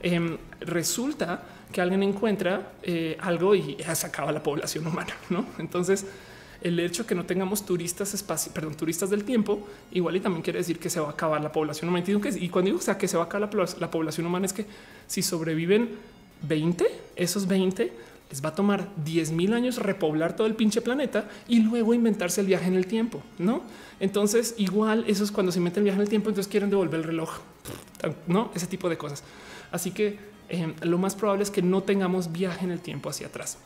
em, resulta que alguien encuentra eh, algo y se acaba la población humana, ¿no? Entonces, el hecho de que no tengamos turistas espacio, perdón, turistas del tiempo, igual y también quiere decir que se va a acabar la población humana. Y cuando digo que se va a acabar la, población humana es que si sobreviven 20, esos 20 les va a tomar 10 mil años repoblar todo el pinche planeta y luego inventarse el viaje en el tiempo, ¿no? Entonces, igual eso es cuando se mete el viaje en el tiempo, entonces quieren devolver el reloj, ¿no? Ese tipo de cosas. Así que eh, lo más probable es que no tengamos viaje en el tiempo hacia atrás.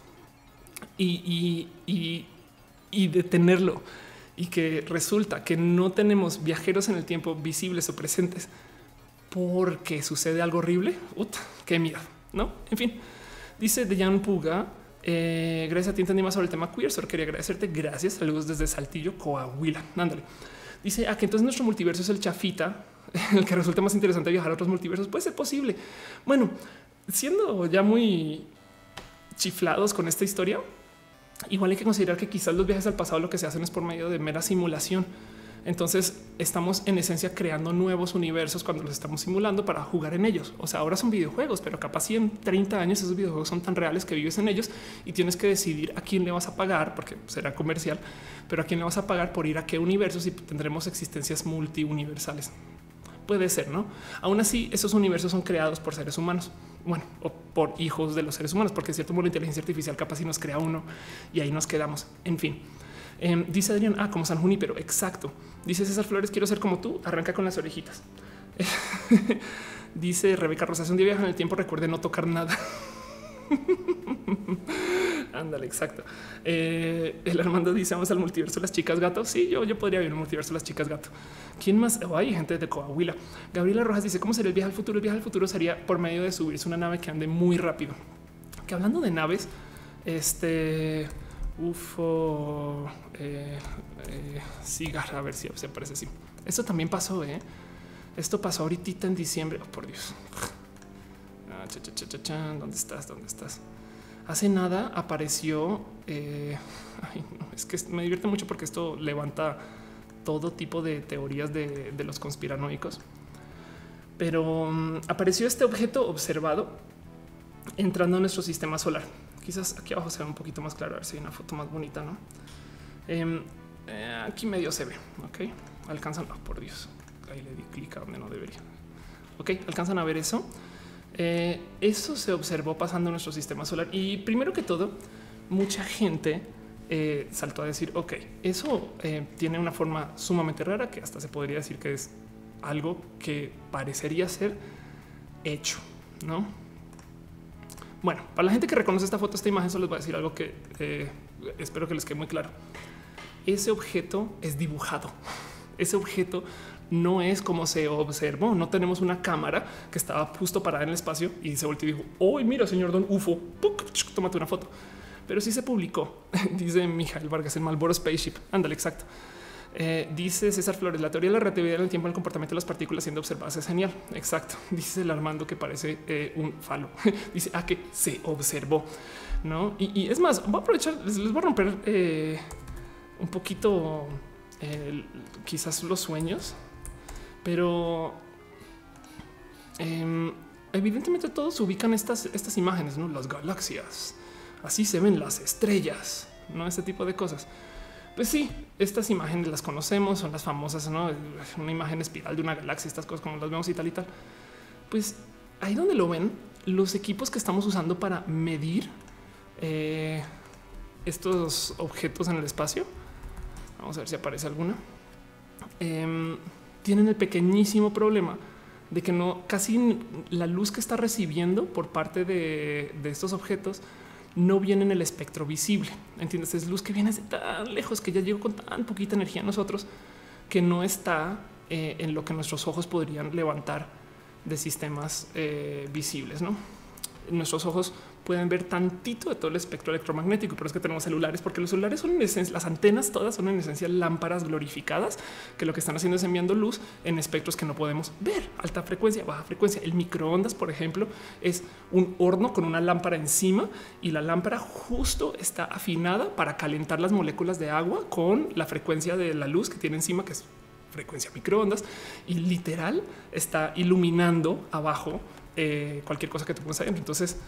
y y detenerlo y que resulta que no tenemos viajeros en el tiempo visibles o presentes porque sucede algo horrible. Ut, qué miedo, no? En fin, dice Dejan Puga. Eh, gracias a ti entendí más sobre el tema queer. Solo quería agradecerte. Gracias. Saludos desde Saltillo, Coahuila. Ándale. Dice a ah, que entonces nuestro multiverso es el chafita, el que resulta más interesante viajar a otros multiversos. Puede ser posible. Bueno, siendo ya muy chiflados con esta historia, igual hay que considerar que quizás los viajes al pasado lo que se hacen es por medio de mera simulación. Entonces estamos en esencia creando nuevos universos cuando los estamos simulando para jugar en ellos. O sea, ahora son videojuegos, pero capaz en 30 años esos videojuegos son tan reales que vives en ellos y tienes que decidir a quién le vas a pagar, porque será comercial, pero a quién le vas a pagar por ir a qué universos y tendremos existencias multiuniversales. Puede ser, ¿no? Aún así, esos universos son creados por seres humanos bueno, o por hijos de los seres humanos, porque es cierto modo la inteligencia artificial capaz si nos crea uno y ahí nos quedamos. En fin, em, dice Adrián, ah, como San pero exacto. Dice César Flores, quiero ser como tú, arranca con las orejitas. dice Rebeca Rosas, un día viaja en el tiempo, recuerde no tocar nada. Ándale, exacto. Eh, el Armando dice vamos al multiverso las chicas gato. Sí, yo, yo podría ir al multiverso las chicas gato. ¿Quién más? Oh, hay gente de Coahuila. Gabriela Rojas dice cómo sería el viaje al futuro. El viaje al futuro sería por medio de subirse una nave que ande muy rápido. Que hablando de naves, este UFO eh, eh, a ver si se parece así. Esto también pasó. ¿eh? Esto pasó ahorita en diciembre. Oh, por Dios. Ah, ¿Dónde estás? ¿Dónde estás? Hace nada apareció. Eh, es que me divierte mucho porque esto levanta todo tipo de teorías de, los conspiranoicos. Pero mm, apareció este objeto observado entrando en nuestro sistema solar. Quizás aquí abajo se un poquito más claro, a ver si hay una foto más bonita, ¿no? Em, eh, aquí medio se ve, ¿ok? Alcanzan, oh, por Dios, ahí le di clic a donde no debería. Ok, alcanzan a ver eso. Eh, eso se observó pasando en nuestro sistema solar y primero que todo, mucha gente eh, saltó a decir, ok, eso eh, tiene una forma sumamente rara que hasta se podría decir que es algo que parecería ser hecho, ¿no? Bueno, para la gente que reconoce esta foto, esta imagen, solo les voy a decir algo que espero que les quede muy claro. Ese objeto es dibujado. Ese objeto no es como se observó. No tenemos una cámara que estaba justo parada en el espacio y se volvió y dijo: Hoy mira, señor Don UFO, tómate una foto. Pero sí se publicó, dice Mijael Vargas, el Malboro Spaceship. Ándale, exacto. Eh, dice César Flores, la teoría de la relatividad del tiempo en el comportamiento de las partículas siendo observadas es genial. Exacto. Dice el Armando que parece eh, un falo. dice a ah, que se observó, no? Y, es más, voy a aprovechar, les, voy a romper eh, un poquito quizás los sueños pero em, evidentemente todos ubican estas, estas imágenes, ¿no? Las galaxias, así se ven las estrellas, ¿no? Este tipo de cosas. Pues sí, estas imágenes las conocemos, son las famosas, ¿no? Una imagen espiral de una galaxia, estas cosas como las vemos y tal y tal. Pues ahí donde lo ven, los equipos que estamos usando para medir eh, estos objetos en el espacio. Vamos a ver si aparece alguna. Em, tienen el pequeñísimo problema de que no casi la luz que está recibiendo por parte de, estos objetos no viene en el espectro visible. Entiendes? Es luz que viene de tan lejos que ya llegó con tan poquita energía a nosotros que no está eh, en lo que nuestros ojos podrían levantar de sistemas eh, visibles. No nuestros ojos pueden ver tantito de todo el espectro electromagnético, pero es que tenemos celulares porque los celulares son en esencia, las antenas todas son en esencia lámparas glorificadas que lo que están haciendo es enviando luz en espectros que no podemos ver, alta frecuencia, baja frecuencia. El microondas, por ejemplo, es un horno con una lámpara encima y la lámpara justo está afinada para calentar las moléculas de agua con la frecuencia de la luz que tiene encima, que es frecuencia microondas y literal está iluminando abajo eh, cualquier cosa que te pongas ahí. Entonces,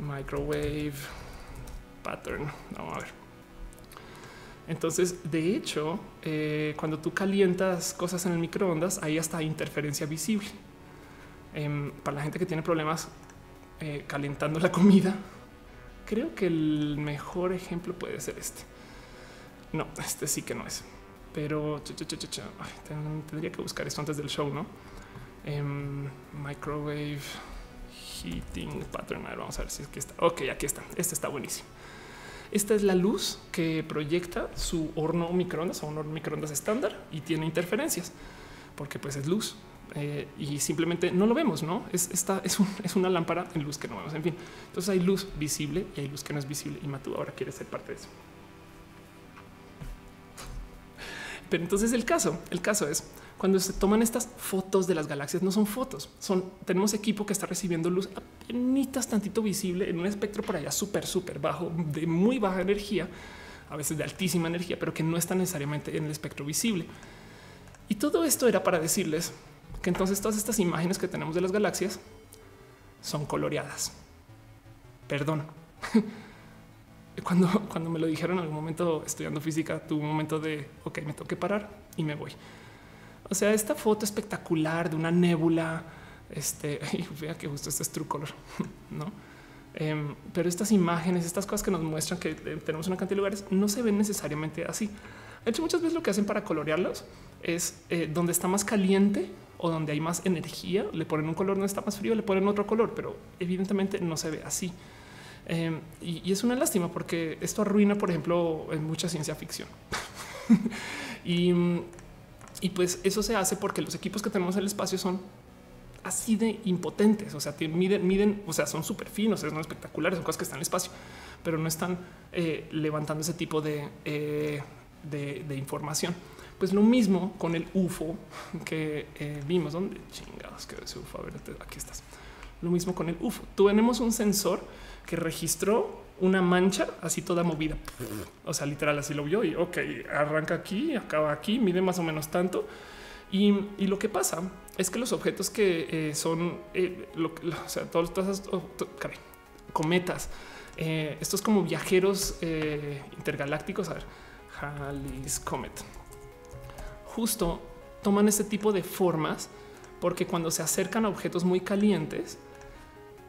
microwave pattern. Vamos a ver. Entonces, de hecho, eh, cuando tú calientas cosas en el microondas, hay hasta interferencia visible. Em, para la gente que tiene problemas eh, calentando la comida, creo que el mejor ejemplo puede ser este. No, este sí que no es. Pero tendría que buscar esto antes del show, ¿no? Em, microwave heating pattern. vamos a ver si es que está. Ok, aquí está. Este está buenísimo. Esta es la luz que proyecta su horno microondas o un horno microondas estándar y tiene interferencias porque pues es luz eh, y simplemente no lo vemos, no es esta es, es, una lámpara en luz que no vemos. En fin, entonces hay luz visible y hay luz que no es visible y Matú ahora quiere ser parte de eso. Pero entonces el caso, el caso es cuando se toman estas fotos de las galaxias, no son fotos, son tenemos equipo que está recibiendo luz apenas tantito visible en un espectro por allá súper, súper bajo, de muy baja energía, a veces de altísima energía, pero que no está necesariamente en el espectro visible. Y todo esto era para decirles que entonces todas estas imágenes que tenemos de las galaxias son coloreadas. Perdón. Cuando, cuando me lo dijeron en algún momento estudiando física, tuve un momento de, ok, me tengo que parar y me voy. O sea, esta foto espectacular de una nébula, este, vea que justo este es True Color, no? Em, pero estas imágenes, estas cosas que nos muestran que eh, tenemos una cantidad de lugares, no se ven necesariamente así. De hecho, muchas veces lo que hacen para colorearlos es eh, donde está más caliente o donde hay más energía, le ponen un color, donde está más frío, le ponen otro color, pero evidentemente no se ve así. Em, y, es una lástima porque esto arruina, por ejemplo, en mucha ciencia ficción. y y pues eso se hace porque los equipos que tenemos en el espacio son así de impotentes. O sea, miden, miden, o sea, son súper finos, son espectaculares, son cosas que están en el espacio, pero no están eh, levantando ese tipo de, eh, de, información. Pues lo mismo con el UFO que eh, vimos. ¿Dónde chingados quedó ese UFO? A ver, aquí estás. Lo mismo con el UFO. Tenemos un sensor que registró una mancha así toda movida. O sea, literal, así lo vio y ok, arranca aquí, acaba aquí, mide más o menos tanto. Y, lo que pasa es que los objetos que eh, son, eh, o sea, todos, todas oh, cometas, eh, estos como viajeros intergalácticos, a ver, Halley's Comet, justo toman este tipo de formas porque cuando se acercan a objetos muy calientes,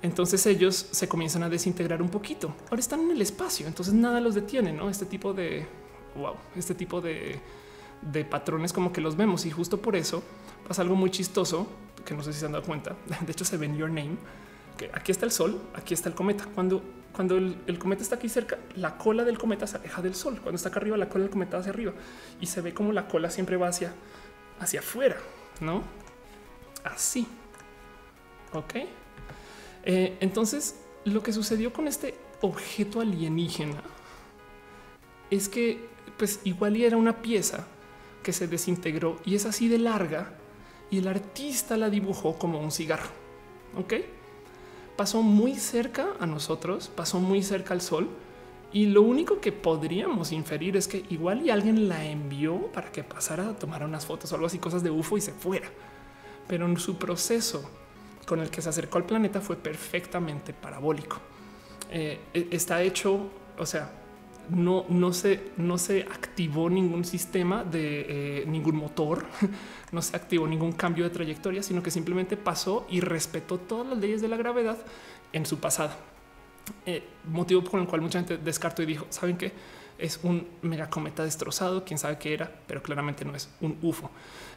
entonces ellos se comienzan a desintegrar un poquito. Ahora están en el espacio, entonces nada los detiene, ¿no? Este tipo de, wow, este tipo de, patrones como que los vemos y justo por eso pasa algo muy chistoso que no sé si se han dado cuenta. De hecho se ven Your Name, que aquí está el sol, aquí está el cometa. Cuando, cuando el, cometa está aquí cerca, la cola del cometa se aleja del sol. Cuando está acá arriba, la cola del cometa va hacia arriba y se ve como la cola siempre va hacia, hacia afuera, ¿no? Así. Ok. Eh, entonces, lo que sucedió con este objeto alienígena es que, pues, igual era una pieza que se desintegró y es así de larga y el artista la dibujó como un cigarro. Ok, pasó muy cerca a nosotros, pasó muy cerca al sol. Y lo único que podríamos inferir es que igual y alguien la envió para que pasara a tomar unas fotos o algo así, cosas de UFO y se fuera. Pero en su proceso con el que se acercó al planeta fue perfectamente parabólico. Eh, e, está hecho, o sea, no, no, se, no se activó ningún sistema de eh, ningún motor, no se activó ningún cambio de trayectoria, sino que simplemente pasó y respetó todas las leyes de la gravedad en su pasada. Eh, motivo por el cual mucha gente descartó y dijo, ¿saben qué? es un megacometa destrozado, quién sabe qué era, pero claramente no es un UFO.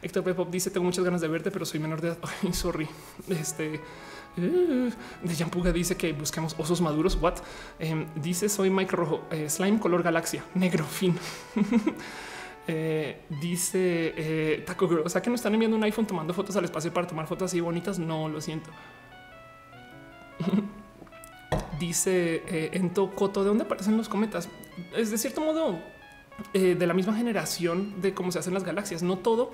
Héctor Pepop dice: Tengo muchas ganas de verte, pero soy menor de edad. Ay, sorry. Este de Yampuga dice que busquemos osos maduros. What em, dice: Soy Mike Rojo, eh, slime color galaxia, negro, fin. Eh, dice eh, Taco Girl, o sea que no están enviando un iPhone tomando fotos al espacio para tomar fotos así bonitas. No lo siento. dice eh, en Tocoto, ¿de dónde aparecen los cometas? Es de cierto modo eh, de la misma generación de cómo se hacen las galaxias. No todo.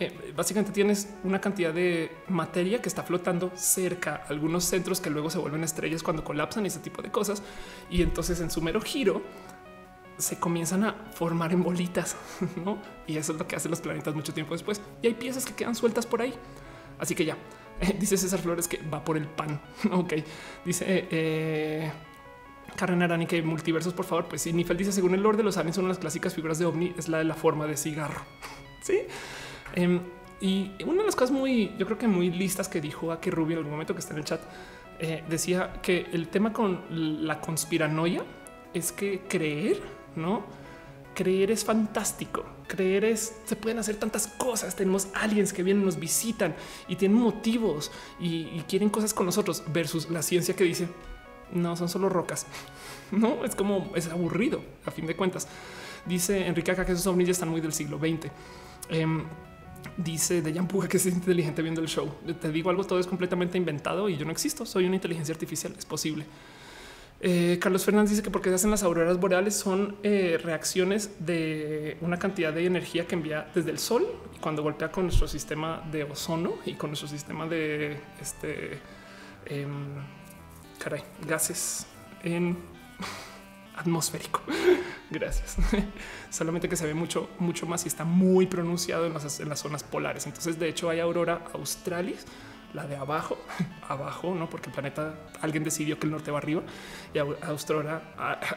Eh, básicamente tienes una cantidad de materia que está flotando cerca, algunos centros que luego se vuelven estrellas cuando colapsan y ese tipo de cosas. Y entonces en su mero giro se comienzan a formar en bolitas, ¿no? Y eso es lo que hacen los planetas mucho tiempo después. Y hay piezas que quedan sueltas por ahí. Así que ya, dice César Flores que va por el pan. ok, dice eh, Karen Arani que multiversos, por favor. Pues sí, Nifel dice según el lore de los aliens, son las clásicas figuras de ovni, es la de la forma de cigarro. sí. Em, y una de las cosas muy, yo creo que muy listas que dijo aquí Rubio en algún momento que está en el chat, eh, decía que el tema con la conspiranoia es que creer, no creer es fantástico. Creer es se pueden hacer tantas cosas. Tenemos aliens que vienen, nos visitan y tienen motivos y, quieren cosas con nosotros versus la ciencia que dice no son solo rocas. No es como es aburrido a fin de cuentas. Dice Enrique acá que esos ovnis ya están muy del siglo XX. Em, dice de Yampuja que es inteligente viendo el show. Te digo algo, todo es completamente inventado y yo no existo. Soy una inteligencia artificial. Es posible. Eh, Carlos Fernández dice que porque se hacen las auroras boreales son eh, reacciones de una cantidad de energía que envía desde el sol y cuando golpea con nuestro sistema de ozono y con nuestro sistema de este em, caray, gases en atmosférico. Gracias. Solamente que se ve mucho, mucho más y está muy pronunciado en las, en las zonas polares. Entonces, de hecho, hay aurora australis la de abajo, abajo, no porque el planeta alguien decidió que el norte va arriba y aurora,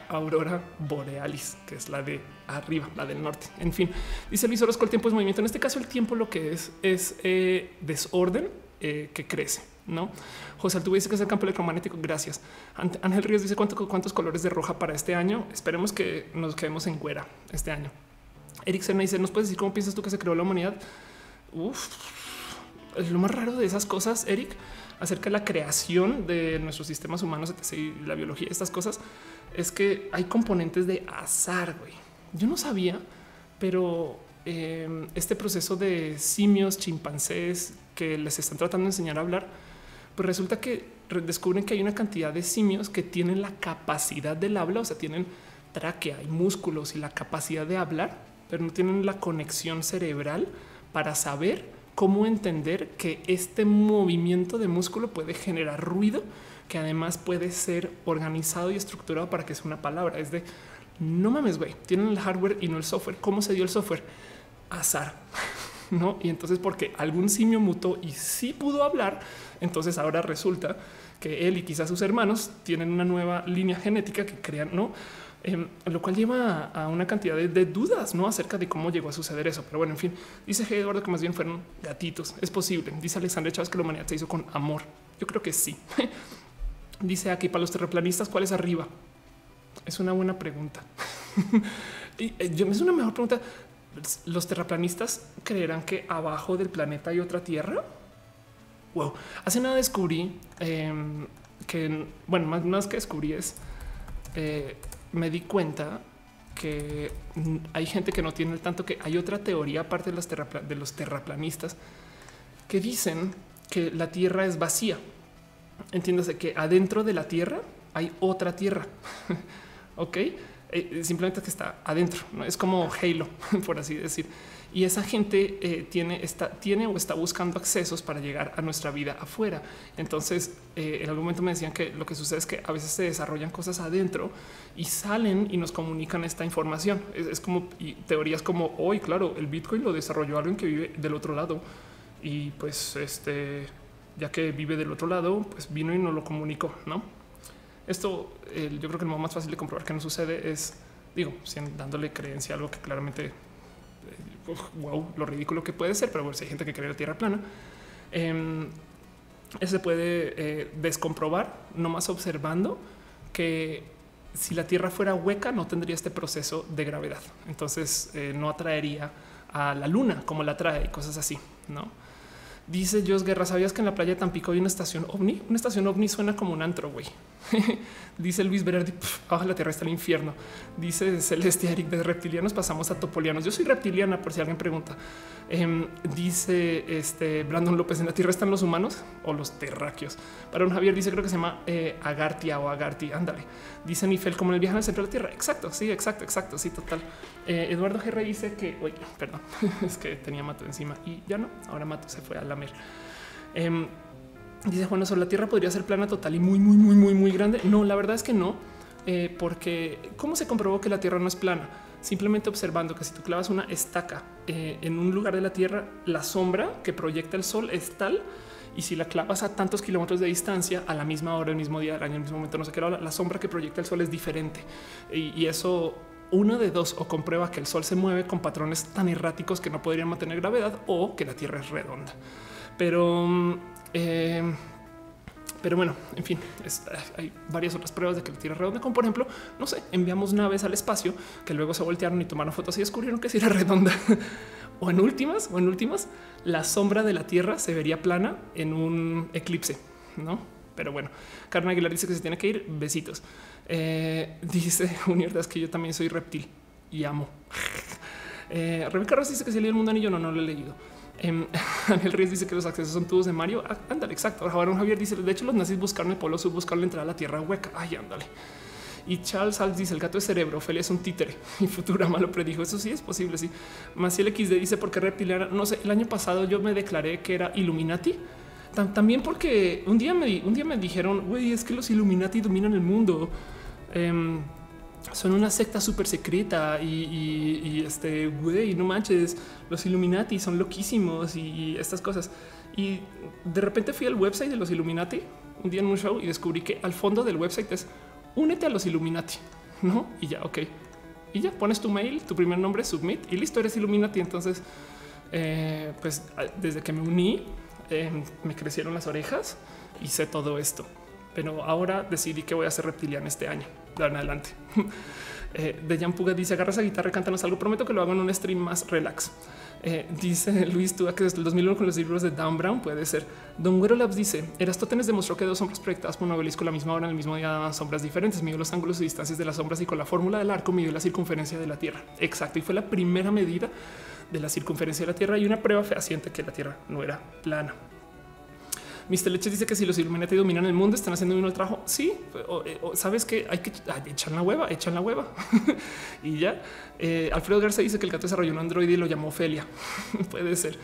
aurora borealis, que es la de arriba, la del norte. En fin, dice Luis Orozco, el tiempo es movimiento. En este caso, el tiempo lo que es es eh, desorden eh, que crece. No, José Altuve dice que es el campo electromagnético. Gracias. Ángel Ríos dice cuántos colores de roja para este año. Esperemos que nos quedemos en güera este año. Eric Sena dice: ¿Nos puedes decir cómo piensas tú que se creó la humanidad? Uf, lo más raro de esas cosas, Eric, acerca de la creación de nuestros sistemas humanos, y la biología, estas cosas, es que hay componentes de azar. Güey. Yo no sabía, pero em, este proceso de simios, chimpancés que les están tratando de enseñar a hablar, pues resulta que descubren que hay una cantidad de simios que tienen la capacidad del habla, o sea, tienen tráquea y músculos y la capacidad de hablar, pero no tienen la conexión cerebral para saber cómo entender que este movimiento de músculo puede generar ruido que además puede ser organizado y estructurado para que sea una palabra. Es de no mames, güey, tienen el hardware y no el software. ¿Cómo se dio el software? Azar. No, y entonces, porque algún simio mutó y sí pudo hablar, entonces ahora resulta que él y quizás sus hermanos tienen una nueva línea genética que crean, no? Em, lo cual lleva a, una cantidad de, dudas no acerca de cómo llegó a suceder eso. Pero bueno, en fin, dice. Eduardo que más bien fueron gatitos. Es posible. Dice Alexandre Chávez que la humanidad se hizo con amor. Yo creo que sí. dice aquí para los terraplanistas, ¿cuál es arriba? Es una buena pregunta. y eh, es una mejor pregunta. Los terraplanistas creerán que abajo del planeta hay otra tierra. Wow, hace nada descubrí em, que, bueno, más, que descubrí es eh, me di cuenta que hay gente que no tiene el tanto que hay otra teoría aparte de los, de los terraplanistas que dicen que la Tierra es vacía. Entiéndase que adentro de la Tierra hay otra Tierra. ok, eh, simplemente que está adentro. ¿no? Es como Halo, por así decir y esa gente eh, tiene, está, tiene o está buscando accesos para llegar a nuestra vida afuera. Entonces, eh, en algún momento me decían que lo que sucede es que a veces se desarrollan cosas adentro y salen y nos comunican esta información. Es, como teorías como hoy, claro, el Bitcoin lo desarrolló alguien que vive del otro lado y pues este, ya que vive del otro lado, pues vino y nos lo comunicó, ¿no? Esto yo creo que modo más fácil de comprobar que no sucede es, digo, dándole creencia a algo que claramente wow, lo ridículo que puede ser, pero bueno, si hay gente que cree la tierra plana, eh, se puede eh, descomprobar nomás observando que si la tierra fuera hueca no tendría este proceso de gravedad. Entonces eh, no atraería a la luna como la trae y cosas así, ¿no? Dice Jos Guerra, ¿sabías que en la playa de Tampico hay una estación ovni? Una estación ovni suena como un antro, güey. Dice Luis Berardi, abajo la tierra está el infierno. Dice Celeste Eric, de reptilianos pasamos a topolianos. Yo soy reptiliana, por si alguien pregunta. Em, dice este Brandon López, ¿en la tierra están los humanos o los terráqueos? Para un Javier dice, creo que se llama eh, Agartia o Agarti, ándale. Dice Nifel, como el viaje al centro de la tierra. Exacto, sí, exacto, exacto, sí, total. Eh, Eduardo GR dice que, oye, perdón, es que tenía Mato encima y ya no, ahora Mato se fue a lamer. Eh, dice bueno, sobre la Tierra podría ser plana total y muy, muy, muy, muy, muy grande. No, la verdad es que no, eh, porque ¿cómo se comprobó que la Tierra no es plana? Simplemente observando que si tú clavas una estaca eh, en un lugar de la Tierra, la sombra que proyecta el Sol es tal y si la clavas a tantos kilómetros de distancia, a la misma hora, el mismo día del año, el mismo momento, no sé qué, la sombra que proyecta el sol es diferente. Y, y, eso uno de dos o comprueba que el sol se mueve con patrones tan erráticos que no podrían mantener gravedad o que la Tierra es redonda. Pero, mm, eh, pero bueno, en fin, hay varias otras pruebas de que la Tierra es redonda, como por ejemplo, no sé, enviamos naves al espacio que luego se voltearon y tomaron fotos y descubrieron que sí era redonda. o en últimas, o en últimas, la sombra de la Tierra se vería plana en un eclipse, ¿no? Pero bueno, Carmen Aguilar dice que se tiene que ir. Besitos. Eh, dice Unierdas que yo también soy reptil y amo. Eh, Rebeca Ross dice que se lee el mundo anillo. No, no lo he leído. Eh, Ángel Ríos dice que los accesos son tubos de Mario. Ah, ándale, exacto. Ahora Javier dice: De hecho, los nazis buscaron el polo sur, buscaron la entrada a la tierra hueca. Ay, ándale. Y Charles Sals dice: El gato es cerebro, Ophelia es un títere. Y Futurama lo predijo. Eso sí es posible. Sí. Maciel XD dice: Porque reptiliana. No sé, el año pasado yo me declaré que era Illuminati. También porque un día me, un día me dijeron: Güey, es que los Illuminati dominan el mundo. Em, son una secta súper secreta y, este güey, no manches, los Illuminati son loquísimos y, estas cosas. Y de repente fui al website de los Illuminati un día en un show y descubrí que al fondo del website es únete a los Illuminati, no? Y ya, ok. Y ya pones tu mail, tu primer nombre, submit y listo, eres Illuminati. Entonces, eh, pues desde que me uní, em, me crecieron las orejas y sé todo esto. Pero ahora decidí que voy a ser reptiliano este año de en adelante. eh, de Jan Puga dice agarra esa guitarra, cántanos algo. Prometo que lo hago en un stream más relax. Eh, dice Luis Tuga que desde el 2001 con los libros de Dan Brown puede ser. Don Güero Labs dice Erastótenes demostró que dos sombras proyectadas por un obelisco la misma hora en el mismo día daban sombras diferentes. Midió los ángulos y distancias de las sombras y con la fórmula del arco midió la circunferencia de la Tierra. Exacto. Y fue la primera medida de la circunferencia de la Tierra y una prueba fehaciente que la Tierra no era plana. Mr. Leches dice que si los Illuminati dominan el mundo, están haciendo el trabajo. Sí, eh, sabes que hay que echar la hueva, echan la hueva y ya. Eh, Alfredo Garza dice que el gato desarrolló un android y lo llamó Ophelia. Puede ser.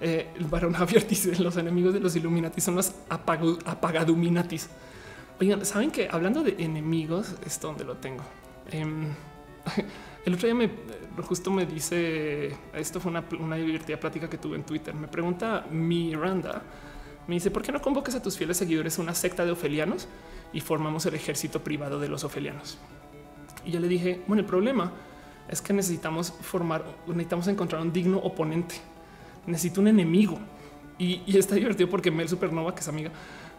Eh, el varón Javier dice los enemigos de los Illuminati son los apagaduminatis. Oigan, saben que hablando de enemigos, es donde lo tengo. Em, el otro día me justo me dice esto fue una divertida plática que tuve en Twitter. Me pregunta Miranda me dice, ¿por qué no convocas a tus fieles seguidores a una secta de ofelianos y formamos el ejército privado de los ofelianos? Y yo le dije, bueno, el problema es que necesitamos formar, necesitamos encontrar un digno oponente. Necesito un enemigo. Y, está divertido porque Mel Supernova, que es amiga,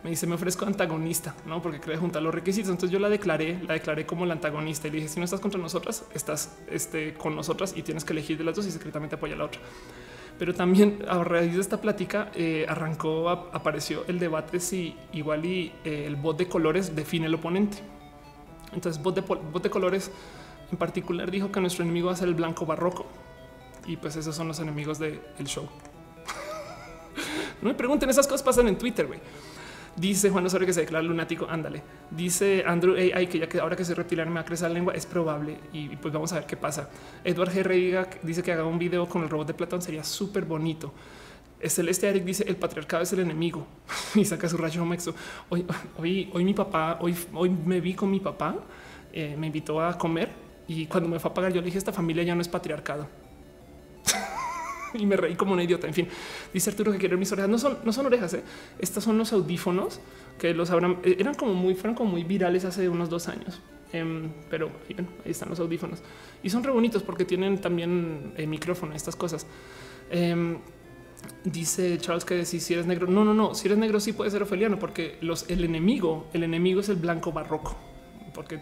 me dice, me ofrezco antagonista, no? Porque cree juntar los requisitos. Entonces yo la declaré, la declaré como la antagonista y le dije, si no estás contra nosotras, estás este, con nosotras y tienes que elegir de las dos y secretamente apoya a la otra pero también a raíz de esta plática eh, arrancó, apareció el debate si igual y eh, el bot de colores define el oponente. Entonces, bot de, bot de colores en particular dijo que nuestro enemigo va a ser el blanco barroco y pues esos son los enemigos del show. no me pregunten, esas cosas pasan en Twitter, güey. Dice Juan Osorio que se declara lunático. Ándale. Dice Andrew AI que ya que ahora que soy reptiliano me va a crecer la lengua. Es probable y, pues vamos a ver qué pasa. Edward G. dice que haga un video con el robot de Platón. Sería súper bonito. Celeste Eric dice el patriarcado es el enemigo y saca su rayo mexo. Hoy, hoy, hoy mi papá, hoy, hoy me vi con mi papá, eh, me invitó a comer y cuando me fue a pagar yo le dije esta familia ya no es patriarcado. y me reí como un idiota. En fin, dice Arturo que quiere mis orejas. No son, no son orejas. ¿eh? Estos son los audífonos que los habrán, eh, eran como muy, fueron como muy virales hace unos dos años. Em, pero ahí están los audífonos y son re bonitos porque tienen también eh, micrófono, estas cosas. Em, dice Charles que si, si eres negro, no, no, no. Si eres negro, sí puede ser ofeliano, porque los, el enemigo, el enemigo es el blanco barroco, porque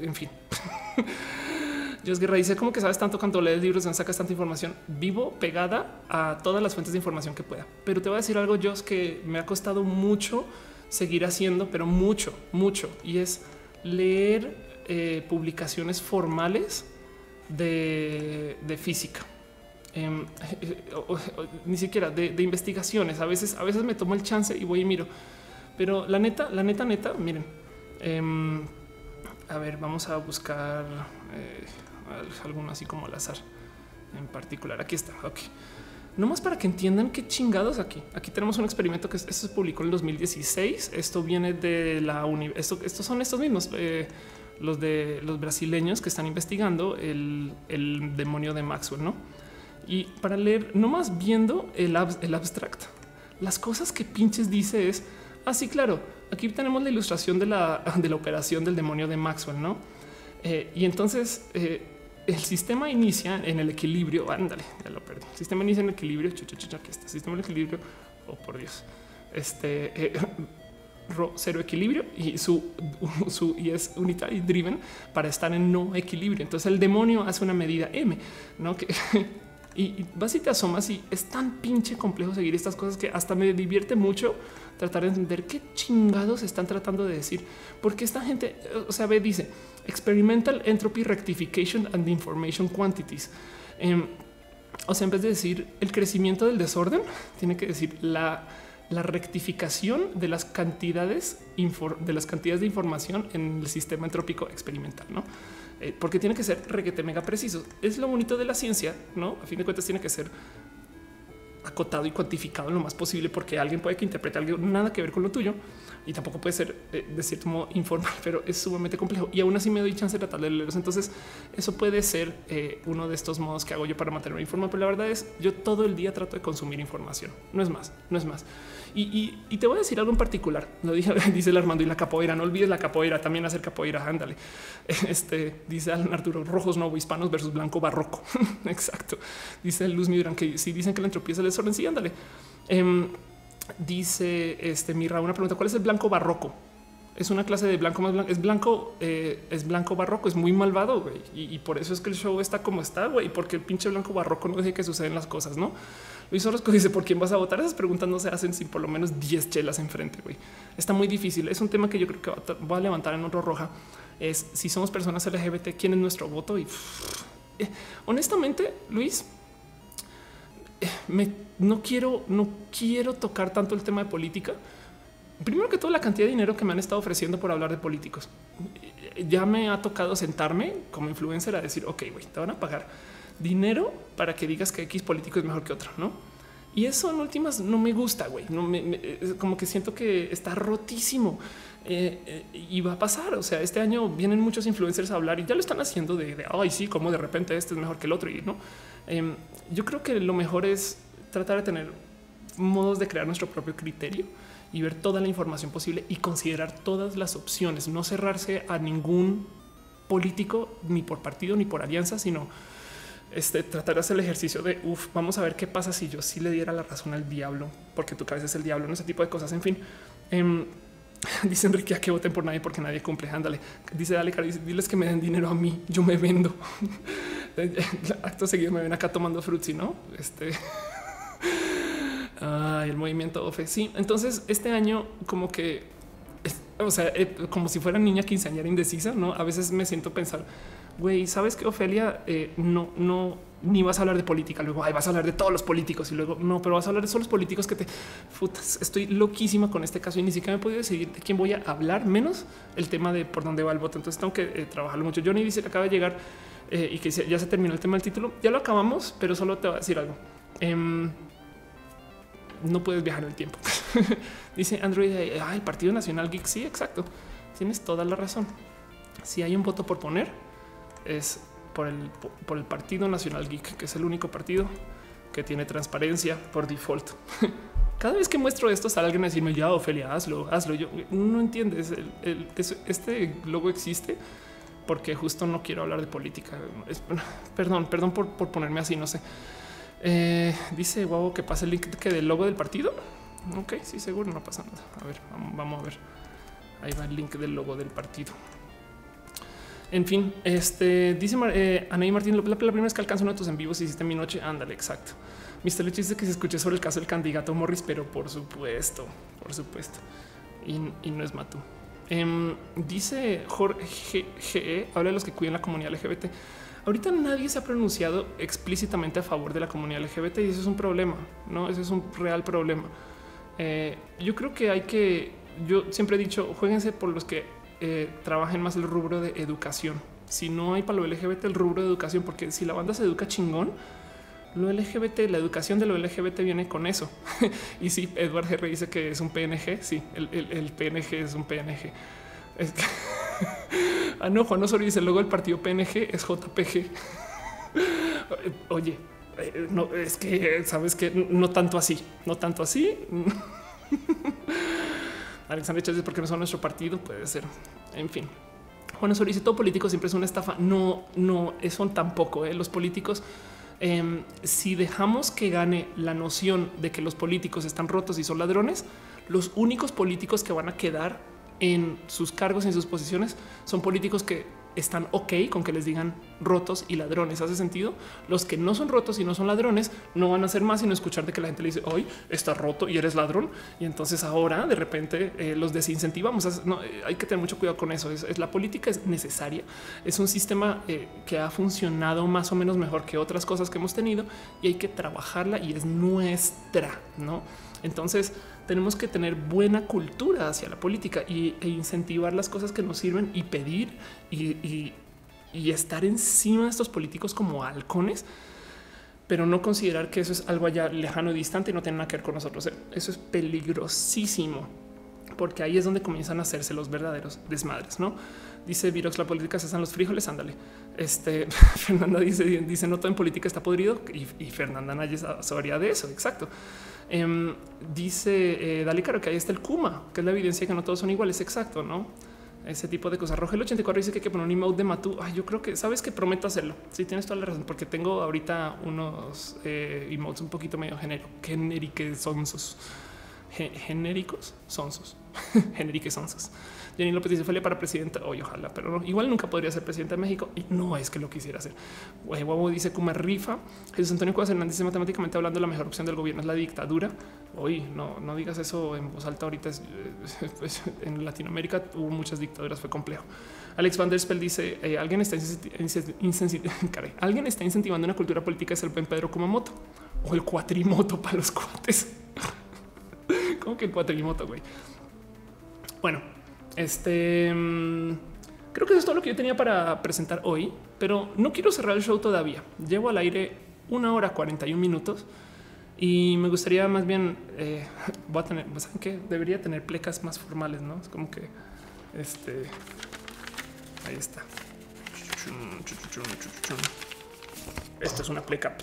en fin. Dios Guerra dice como que sabes tanto cuando lees libros, no sacas tanta información. Vivo pegada a todas las fuentes de información que pueda. Pero te voy a decir algo, Dios, que me ha costado mucho seguir haciendo, pero mucho, mucho. Y es leer eh, publicaciones formales de, física. Em, ni siquiera de, investigaciones. A veces, a veces me tomo el chance y voy y miro. Pero la neta, la neta, neta, miren. Em, a ver, vamos a buscar. Alguno así como al azar en particular. Aquí está. Ok. No más para que entiendan qué chingados aquí. Aquí tenemos un experimento que esto se publicó en 2016. Esto viene de la universidad. estos son estos mismos, eh, los de los brasileños que están investigando el, demonio de Maxwell, no? Y para leer, no más viendo el, el abstract, las cosas que pinches dice es así. Ah, claro, aquí tenemos la ilustración de la, de la operación del demonio de Maxwell, no? Eh, y entonces eh, el sistema inicia en el equilibrio. Ándale, ya lo perdí. El sistema inicia en el equilibrio. Chucha, aquí está. Sistema en equilibrio. Oh, por Dios. Este eh, cero equilibrio y su, su y es unitary driven para estar en no equilibrio. Entonces el demonio hace una medida M, no que y, vas y te asomas y es tan pinche complejo seguir estas cosas que hasta me divierte mucho tratar de entender qué chingados están tratando de decir, porque esta gente, o sea, ve, dice experimental entropy rectification and information quantities. Em, o sea, en vez de decir el crecimiento del desorden, tiene que decir la, la rectificación de las cantidades de las cantidades de información en el sistema entrópico experimental, no? Eh, porque tiene que ser reguete mega preciso. Es lo bonito de la ciencia, no? A fin de cuentas, tiene que ser acotado y cuantificado lo más posible, porque alguien puede que interprete algo nada que ver con lo tuyo y tampoco puede ser eh, de cierto modo informal, pero es sumamente complejo y aún así me doy chance de tratar de leerlos. Entonces, eso puede ser eh, uno de estos modos que hago yo para mantenerme informado. Pero la verdad es, yo todo el día trato de consumir información. No es más, no es más. Y, te voy a decir algo en particular. Lo dice el Armando y la capoeira. No olvides la capoeira, también hacer capoeira. Ándale. Este dice Arturo rojos no hispanos versus blanco barroco. Exacto. Dice Luz Midran que si dicen que la entropía es el desorden, sí, ándale. Em, dice este Mirra una pregunta: ¿Cuál es el blanco barroco? Es una clase de blanco más blanco. Es blanco, eh, es blanco barroco, es muy malvado, güey. Y, por eso es que el show está como está, güey. Porque el pinche blanco barroco no deja que suceden las cosas, ¿no? Luis Orozco dice por quién vas a votar. Esas preguntas no se hacen sin por lo menos 10 chelas enfrente. Güey. Está muy difícil. Es un tema que yo creo que voy a levantar en otro roja. Es si somos personas LGBT, quién es nuestro voto. Y eh, honestamente, Luis, eh, me, no quiero, no quiero tocar tanto el tema de política. Primero que todo, la cantidad de dinero que me han estado ofreciendo por hablar de políticos. Ya me ha tocado sentarme como influencer a decir, ok, güey, te van a pagar dinero para que digas que X político es mejor que otro, ¿no? Y eso en últimas no me gusta, güey. Como que siento que está rotísimo eh, eh, y va a pasar. O sea, este año vienen muchos influencers a hablar y ya lo están haciendo de, ay, sí, como de repente este es mejor que el otro. Y no, em, yo creo que lo mejor es tratar de tener modos de crear nuestro propio criterio y ver toda la información posible y considerar todas las opciones, no cerrarse a ningún político ni por partido ni por alianza, sino este, tratar de hacer el ejercicio de vamos a ver qué pasa si yo sí le diera la razón al diablo, porque tu cabeza es el diablo, no ese tipo de cosas. En fin, em, dice Enrique a que voten por nadie porque nadie cumple. Ándale, dice dale, diles que me den dinero a mí, yo me vendo. Acto seguido me ven acá tomando frutzi, no? Este. el movimiento OFE. Sí, entonces este año, como que, o sea, eh, como si fuera niña quinceañera indecisa, no? A veces me siento pensar güey, sabes que Ofelia eh, no, no, ni vas a hablar de política. Luego ay, vas a hablar de todos los políticos y luego no, pero vas a hablar de solo los políticos que te futas. Estoy loquísima con este caso y ni siquiera me he podido decidir de quién voy a hablar, menos el tema de por dónde va el voto. Entonces tengo que eh, trabajarlo mucho. Johnny dice que acaba de llegar eh, y que ya se terminó el tema del título. Ya lo acabamos, pero solo te voy a decir algo. Em, no puedes viajar en el tiempo. dice Android, el Partido Nacional Geek. Sí, exacto. Tienes toda la razón. Si hay un voto por poner, es por el, por el Partido Nacional Geek, que es el único partido que tiene transparencia por default. Cada vez que muestro esto, sale alguien a decirme ya, Ofelia, hazlo, hazlo. Yo no entiendes. este logo existe porque justo no quiero hablar de política. perdón, perdón por, ponerme así. No sé. Eh, dice guau que pasa el link que del logo del partido. Ok, sí, seguro no pasa nada. A ver, vamos a ver. Ahí va el link del logo del partido. En fin, este dice eh, Anaí Martín, la, primera vez que alcanzo uno de tus en vivos hiciste mi noche. Ándale, exacto. Mr. Leche dice que se escuché sobre el caso del candidato Morris, pero por supuesto, por supuesto. Y, no es Matu. Em, dice Jorge GE, habla de los que cuidan la comunidad LGBT. Ahorita nadie se ha pronunciado explícitamente a favor de la comunidad LGBT y eso es un problema, no? Ese es un real problema. Eh, yo creo que hay que, yo siempre he dicho, jueguense por los que eh, trabajen más el rubro de educación. Si no hay para lo LGBT el rubro de educación, porque si la banda se educa chingón, lo LGBT, la educación de lo LGBT viene con eso. y si Edward G. dice que es un PNG. Sí, el, PNG es un PNG. ah, no, Juan Osorio dice luego el partido PNG es JPG. Oye, eh, no es que sabes que no tanto así, no tanto así. Alexander Chávez, porque no son nuestro partido, puede ser. En fin. Dice todo político siempre es una estafa. No, no, son tampoco. ¿eh? Los políticos, em, si dejamos que gane la noción de que los políticos están rotos y son ladrones, los únicos políticos que van a quedar en sus cargos, en sus posiciones, son políticos que están ok con que les digan rotos y ladrones. Hace sentido. Los que no son rotos y no son ladrones no van a hacer más sino escuchar de que la gente le dice hoy está roto y eres ladrón. Y entonces ahora de repente eh, los desincentivamos. No, eh, hay que tener mucho cuidado con eso. Es, la política es necesaria. Es un sistema eh, que ha funcionado más o menos mejor que otras cosas que hemos tenido y hay que trabajarla y es nuestra. No, entonces tenemos que tener buena cultura hacia la política y, e incentivar las cosas que nos sirven y pedir y, estar encima de estos políticos como halcones, pero no considerar que eso es algo allá lejano y distante y no tiene nada que ver con nosotros. Eso es peligrosísimo porque ahí es donde comienzan a hacerse los verdaderos desmadres, no? Dice Virox, la política se hacen los frijoles. Ándale. Este Fernanda dice, dice no todo en política está podrido y, y Fernanda Nayes sabría de eso. Exacto. Em, dice eh, Dale Caro que ahí está el Kuma, que es la evidencia que no todos son iguales. Exacto, no? Ese tipo de cosas. Rogel 84 dice que hay que poner un emote de Matú. Ay, yo creo que sabes que prometo hacerlo. Sí, tienes toda la razón, porque tengo ahorita unos eh, emotes un poquito medio genérico, genéricos sonsos, genéricos sonsos, genéricos sonsos. Jenny López dice fue para presidenta. Oye, ojalá, pero igual nunca podría ser presidenta de México y no es que lo quisiera hacer. Guau dice Kuma rifa. Jesús Antonio Cuevas Hernández dice matemáticamente hablando, la mejor opción del gobierno es la dictadura. Hoy no, no digas eso en voz alta. Ahorita pues, en Latinoamérica hubo muchas dictaduras, fue complejo. Alex Van der Spell dice eh, alguien está alguien está incentivando una cultura política es el buen Pedro Kumamoto o el cuatrimoto para los cuates. ¿Cómo que el cuatrimoto, güey? Bueno, este mm, creo que eso es todo lo que yo tenía para presentar hoy, pero no quiero cerrar el show todavía. Llevo al aire una hora 41 minutos y me gustaría más bien eh, voy a tener, pues, ¿saben qué? Debería tener plecas más formales, no? Es como que este ahí está. Esto es una pleca.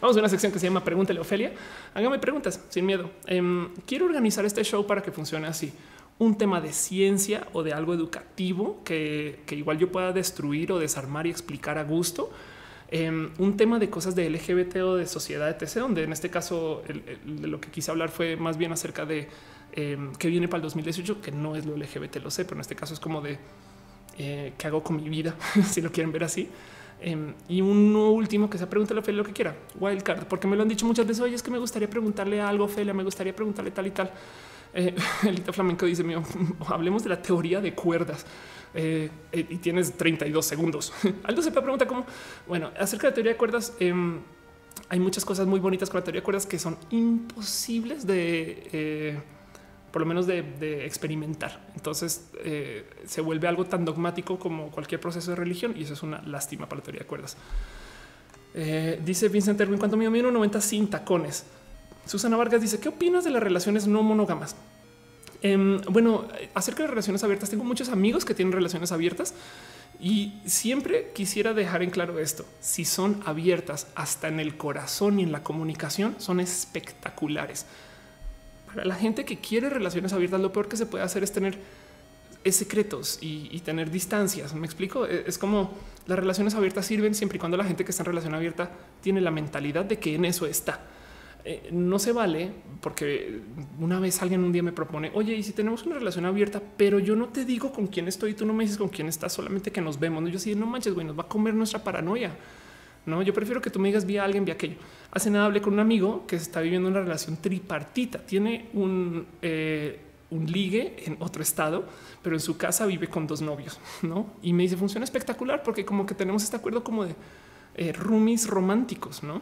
Vamos a una sección que se llama Pregúntale Ofelia. Hágame preguntas sin miedo. Em, quiero organizar este show para que funcione así. Un tema de ciencia o de algo educativo que, igual yo pueda destruir o desarmar y explicar a gusto. Em, un tema de cosas de LGBT o de sociedad, etc., donde en este caso de lo que quise hablar fue más bien acerca de eh, qué viene para el 2018, que no es lo LGBT, lo sé, pero en este caso es como de eh, qué hago con mi vida, si lo quieren ver así. Em, y uno último que se pregunta a Ophelia lo que quiera. Wildcard, porque me lo han dicho muchas veces. Oye, es que me gustaría preguntarle algo, Ophelia, me gustaría preguntarle tal y tal. Eh, Elita Flamenco dice: mío, hablemos de la teoría de cuerdas. Eh, eh, y tienes 32 segundos. Aldo se pregunta cómo, bueno, acerca de la teoría de cuerdas, em, hay muchas cosas muy bonitas con la teoría de cuerdas que son imposibles de eh, por lo menos de, experimentar. Entonces eh, se vuelve algo tan dogmático como cualquier proceso de religión y eso es una lástima para la teoría de cuerdas. Eh, dice Vincent Erwin, cuánto mío 90 sin tacones. Susana Vargas dice, ¿qué opinas de las relaciones no monógamas? Em, bueno, acerca de relaciones abiertas, tengo muchos amigos que tienen relaciones abiertas y siempre quisiera dejar en claro esto. Si son abiertas hasta en el corazón y en la comunicación, son espectaculares la gente que quiere relaciones abiertas, lo peor que se puede hacer es tener secretos y, tener distancias. Me explico. E, es como las relaciones abiertas sirven siempre y cuando la gente que está en relación abierta tiene la mentalidad de que en eso está. Eh, no se vale porque una vez alguien un día me propone, oye, y si tenemos una relación abierta, pero yo no te digo con quién estoy, tú no me dices con quién estás, solamente que nos vemos. Yo sí, no manches, güey, nos va a comer nuestra paranoia. No, yo prefiero que tú me digas vía alguien, vía aquello. Hace nada hablé con un amigo que está viviendo una relación tripartita. Tiene un, eh, un ligue en otro estado, pero en su casa vive con dos novios, ¿no? Y me dice, funciona espectacular porque como que tenemos este acuerdo como de eh, roomies románticos, ¿no?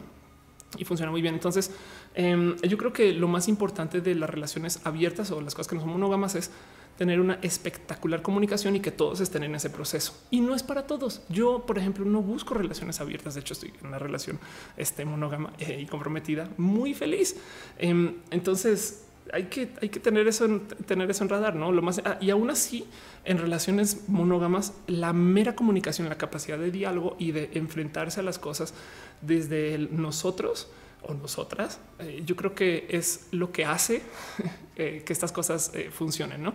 Y funciona muy bien. Entonces, em, yo creo que lo más importante de las relaciones abiertas o las cosas que no son monógamas es tener una espectacular comunicación y que todos estén en ese proceso. Y no es para todos. Yo, por ejemplo, no busco relaciones abiertas. De hecho, estoy en una relación este, monógama eh, y comprometida, muy feliz. Em, entonces, hay que, hay que tener eso, en, tener eso en radar, no lo más. Ah, y aún así, en relaciones monógamas, la mera comunicación, la capacidad de diálogo y de enfrentarse a las cosas desde nosotros o nosotras, eh, yo creo que es lo que hace eh, que estas cosas funcionen, no?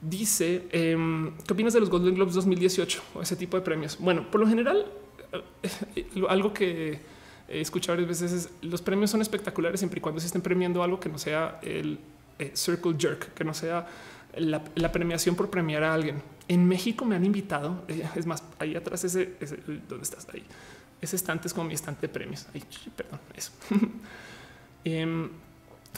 Dice em, qué opinas de los Golden Globes 2018 o ese tipo de premios. Bueno, por lo general, eh, algo que he escuchado varias veces es los premios son espectaculares siempre y cuando se estén premiando algo que no sea el eh, circle jerk, que no sea la, premiación por premiar a alguien. En México me han invitado, eh, es más, ahí atrás ese, ese ¿dónde estás? Ahí. Ese estante es como mi estante de premios. Perdón, eso. Em,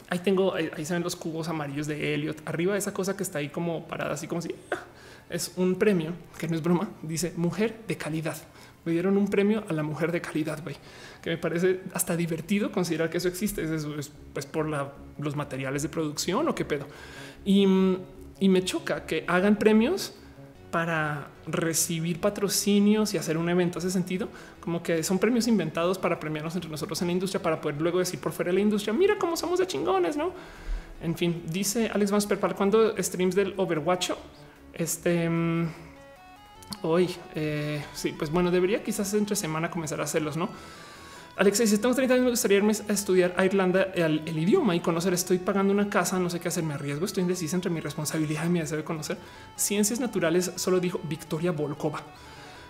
ahí tengo, ahí, se ven los cubos amarillos de Elliot. Arriba esa cosa que está ahí como parada, así como si ah, es un premio, que no es broma, dice mujer de calidad. Me dieron un premio a la mujer de calidad, güey, que me parece hasta divertido considerar que eso existe. Es, es pues por los materiales de producción o qué pedo. Y y me choca que hagan premios para recibir patrocinios y hacer un evento. Hace sentido como que son premios inventados para premiarnos entre nosotros en la industria, para poder luego decir por fuera de la industria, mira cómo somos de chingones, no? En fin, dice Alex Vance ¿para cuando streams del Overwatch? Este mm, hoy, eh, sí, pues bueno, debería quizás entre semana comenzar a hacerlos, no? Alexei, si tengo 30 años, me gustaría irme a estudiar a Irlanda el, idioma y conocer. Estoy pagando una casa, no sé qué hacer, me arriesgo. Estoy indecisa entre mi responsabilidad y mi deseo de conocer ciencias naturales. Solo dijo Victoria Volkova.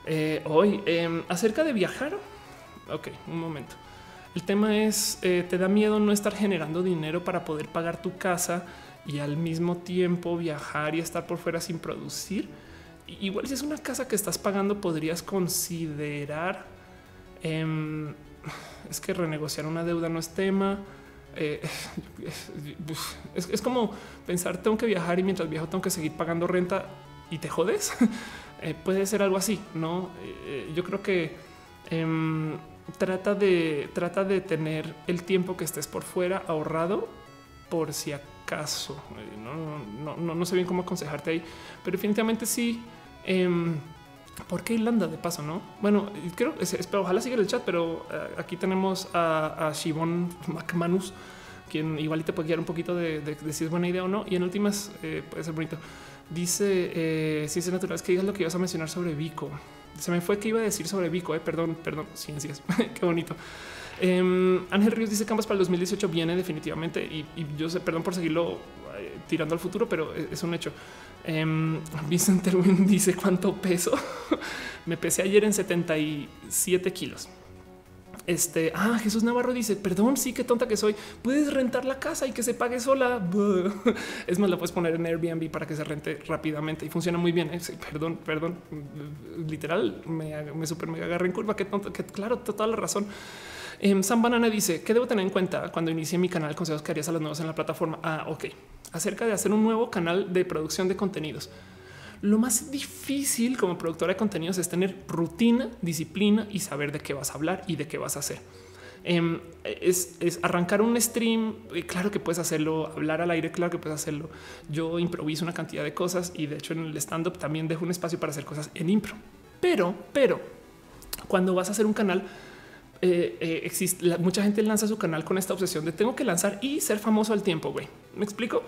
Eh, hoy em, acerca de viajar. Ok, un momento. El tema es: eh, te da miedo no estar generando dinero para poder pagar tu casa y al mismo tiempo viajar y estar por fuera sin producir. Igual, si es una casa que estás pagando, podrías considerar. Em, es que renegociar una deuda no es tema. Eh, es, como pensar tengo que viajar y mientras viajo tengo que seguir pagando renta y te jodes. Eh, puede ser algo así, no? Eh, yo creo que em, trata de trata de tener el tiempo que estés por fuera ahorrado por si acaso. No, no, no, sé bien cómo aconsejarte ahí, pero definitivamente sí. Em, ¿Por qué Irlanda de paso? No, bueno, creo que ojalá siga el chat, pero eh, aquí tenemos a, Shivon McManus, quien igual te puede guiar un poquito de, si es buena idea o no. Y en últimas eh, puede ser bonito. Dice eh, ciencias naturales que digas lo que ibas a mencionar sobre Vico. Se me fue que iba a decir sobre Vico. Eh, perdón, perdón, ciencias. qué bonito. Em, Ángel Ríos dice Campos para el 2018 viene definitivamente y, yo sé, perdón por seguirlo tirando al futuro, pero es un hecho. Um, Vincent dice cuánto peso. Me pesé ayer en 77 kilos. Este, ah, Jesús Navarro dice, perdón, sí, qué tonta que soy. Puedes rentar la casa y que se pague sola. Es más, la puedes poner en Airbnb para que se rente rápidamente y funciona muy bien. perdón, perdón, literal, me, me super agarré en curva. Qué tonto, que claro, toda la razón. Em, Sam Banana dice que debo tener en cuenta cuando inicie mi canal consejos que harías a los nuevos en la plataforma. Ah, ok. Acerca de hacer un nuevo canal de producción de contenidos. Lo más difícil como productora de contenidos es tener rutina, disciplina y saber de qué vas a hablar y de qué vas a hacer. Em, es, arrancar un stream. Claro que puedes hacerlo, hablar al aire. Claro que puedes hacerlo. Yo improviso una cantidad de cosas y de hecho en el stand up también dejo un espacio para hacer cosas en impro. Pero, pero cuando vas a hacer un canal, eh, eh, existe mucha gente lanza su canal con esta obsesión de tengo que lanzar y ser famoso al tiempo. Güey, me explico.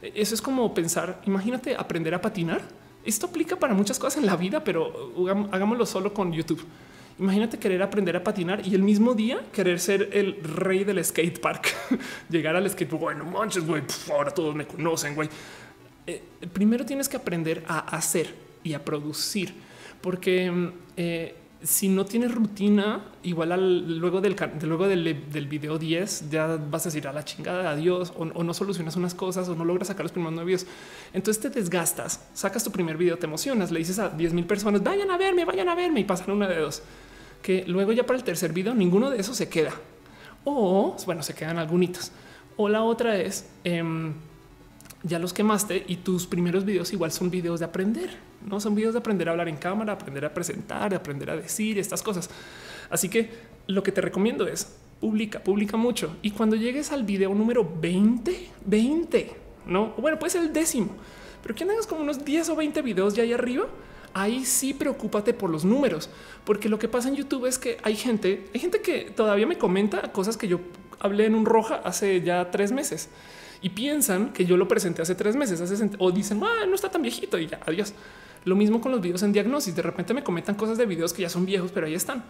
Eso es como pensar. Imagínate aprender a patinar. Esto aplica para muchas cosas en la vida, pero hagámoslo solo con YouTube. Imagínate querer aprender a patinar y el mismo día querer ser el rey del skate park, llegar al skate. Bueno, manches, güey, ahora todos me conocen. Güey, eh, primero tienes que aprender a hacer y a producir, porque mm, si no tienes rutina, igual al, luego del luego del, del, video 10 ya vas a decir a la chingada adiós o, no solucionas unas cosas o no logras sacar los primeros videos. Entonces te desgastas, sacas tu primer video, te emocionas, le dices a 10 mil personas vayan a verme, vayan a verme y pasan una de dos que luego ya para el tercer video ninguno de esos se queda o bueno, se quedan algunos. O la otra es em, ya los quemaste y tus primeros videos igual son videos de aprender, no son videos de aprender a hablar en cámara, aprender a presentar, aprender a decir estas cosas. Así que lo que te recomiendo es publica, publica mucho y cuando llegues al video número 20, 20, no, bueno, puede ser el décimo, pero que hagas como unos 10 o 20 videos ya ahí arriba. Ahí sí preocúpate por los números, porque lo que pasa en YouTube es que hay gente, hay gente que todavía me comenta cosas que yo hablé en un roja hace ya tres meses y piensan que yo lo presenté hace tres meses o dicen ah, no está tan viejito y ya adiós. Lo mismo con los videos en diagnosis. De repente me comentan cosas de videos que ya son viejos, pero ahí están.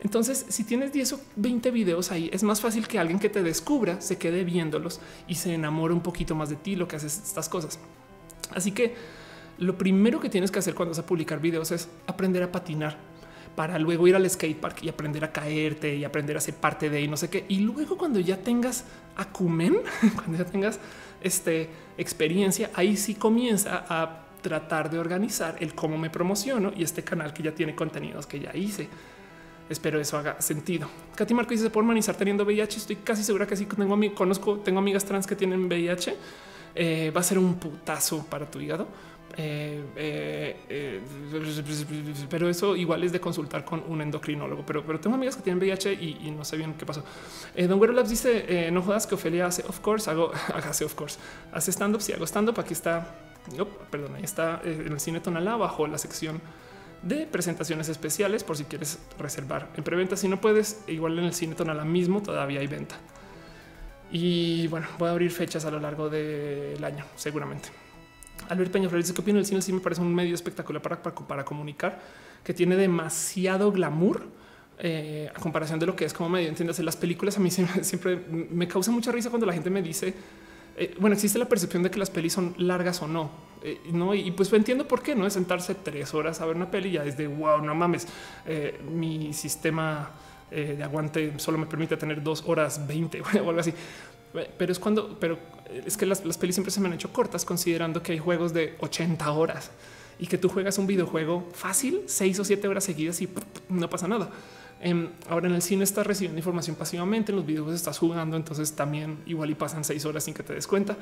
Entonces, si tienes 10 o 20 videos ahí, es más fácil que alguien que te descubra se quede viéndolos y se enamore un poquito más de ti, lo que haces estas cosas. Así que lo primero que tienes que hacer cuando vas a publicar videos es aprender a patinar para luego ir al skatepark y aprender a caerte y aprender a ser parte de y no sé qué. Y luego cuando ya tengas acumen, cuando ya tengas este, experiencia, ahí sí comienza a tratar de organizar el cómo me promociono y este canal que ya tiene contenidos que ya hice. Espero eso haga sentido. Katy Marco dice: ¿Se puede humanizar teniendo VIH? Estoy casi segura que sí. Tengo, conozco, tengo amigas trans que tienen VIH. Eh, va a ser un putazo para tu hígado. Eh, eh, pero eso igual es de consultar con un endocrinólogo. Pero, pero tengo amigas que tienen VIH y, no sé bien qué pasó. Don Güero Labs dice: No jodas que Ofelia hace, of course, hago, hace, of course, hace stand up. Si hago stand up, aquí está, perdón, ahí está en el cine Tonalá bajo la sección de presentaciones especiales por si quieres reservar en preventa. Si no puedes, igual en el cine Tonalá mismo todavía hay venta. Y bueno, voy a abrir fechas a lo largo del año, seguramente. Albert Peña Flores dice que opina el cine. Sí, me parece un medio espectacular para, para, comunicar, que tiene demasiado glamour eh, a comparación de lo que es como medio. Entiendes, las películas a mí siempre, me causa mucha risa cuando la gente me dice, eh, bueno, existe la percepción de que las pelis son largas o no. Eh, no, y pues entiendo por qué no es sentarse tres horas a ver una peli ya es de wow, no mames. mi sistema de aguante solo me permite tener dos horas 20 o algo así. Pero es cuando, pero es que las, las pelis siempre se me han hecho cortas considerando que hay juegos de 80 horas y que tú juegas un videojuego fácil, seis o siete horas seguidas y no pasa nada. Em, ahora en el cine estás recibiendo información pasivamente, en los videojuegos estás jugando, entonces también igual y pasan seis horas sin que te des cuenta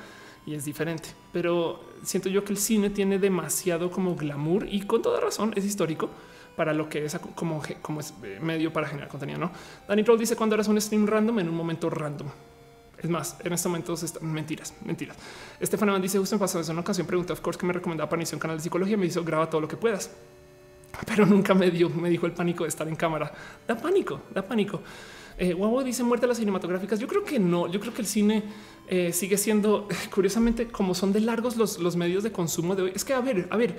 y es diferente. Pero siento yo que el cine tiene demasiado como glamour y con toda razón es histórico para lo que es como, como es eh, medio para generar contenido. No, Danny Troll dice cuando eres un stream random en un momento random. Es más, en este momento están mentiras, mentiras. Estefan dice justo en pasado en una ocasión pregunta, of course, que me recomendaba para iniciar un canal de psicología. Me dijo graba todo lo que puedas, pero nunca me dio, me dijo el pánico de estar en cámara. Da pánico, da pánico. Eh, dice muerte a las cinematográficas. Yo creo que no. Yo creo que el cine eh, sigue siendo curiosamente como son de largos los, los medios de consumo de hoy. Es que a ver, a ver,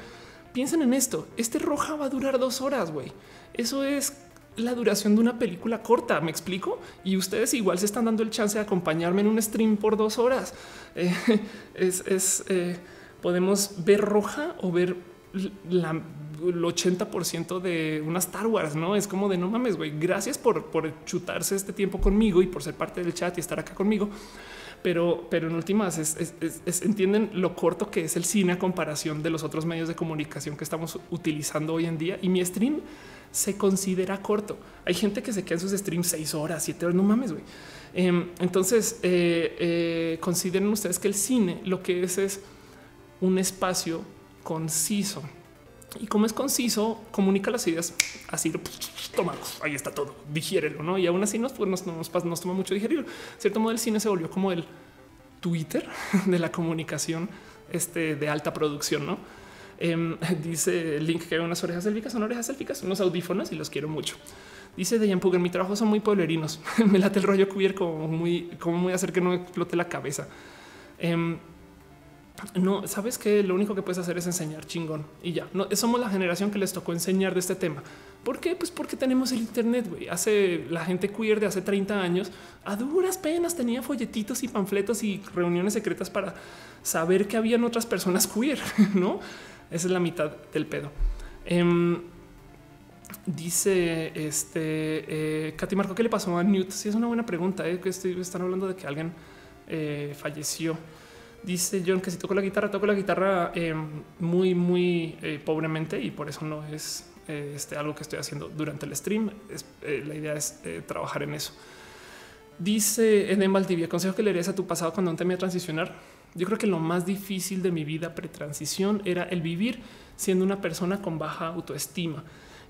Piensen en esto. Este roja va a durar dos horas, güey. Eso es la duración de una película corta. Me explico. Y ustedes igual se están dando el chance de acompañarme en un stream por dos horas. Eh, es, eh, podemos ver roja o ver el 80% de una Star Wars, no es como de no mames, güey. Gracias por, por chutarse este tiempo conmigo y por ser parte del chat y estar acá conmigo pero, pero en últimas es, entienden lo corto que es el cine a comparación de los otros medios de comunicación que estamos utilizando hoy en día. Y mi stream se considera corto. Hay gente que se queda en sus streams seis horas, siete horas, no mames, güey. Em, entonces, eh, eh, consideren ustedes que el cine lo que es es un espacio conciso. Y como es conciso, comunica las ideas así, toma, ahí está todo, digiérelo, ¿no? Y aún así nos, pues, nos, toma mucho digerir. Cierto modo, el cine se volvió como el Twitter de la comunicación este, de alta producción, ¿no? Em, dice link que hay unas orejas élficas, son orejas élficas, unos audífonos y los quiero mucho. Dice Dejan Puger, mi trabajo son muy pueblerinos. Me late el rollo cubierto como muy, como muy hacer que no explote la cabeza. Em, no sabes que lo único que puedes hacer es enseñar chingón y ya no somos la generación que les tocó enseñar de este tema. ¿Por qué? Pues porque tenemos el Internet. güey. Hace la gente queer de hace 30 años a duras penas tenía folletitos y panfletos y reuniones secretas para saber que habían otras personas queer. No, esa es la mitad del pedo. Em, dice este eh, Katy Marco, ¿qué le pasó a Newt? Sí, es una buena pregunta. Eh, que están hablando de que alguien eh, falleció. Dice John que si toco la guitarra, toco la guitarra eh, muy, muy eh, pobremente y por eso no es eh, este, algo que estoy haciendo durante el stream. la idea es trabajar en eso. Dice Eden Valdivia, consejo que le harías a tu pasado cuando te a transicionar. Yo creo que lo más difícil de mi vida pretransición era el vivir siendo una persona con baja autoestima.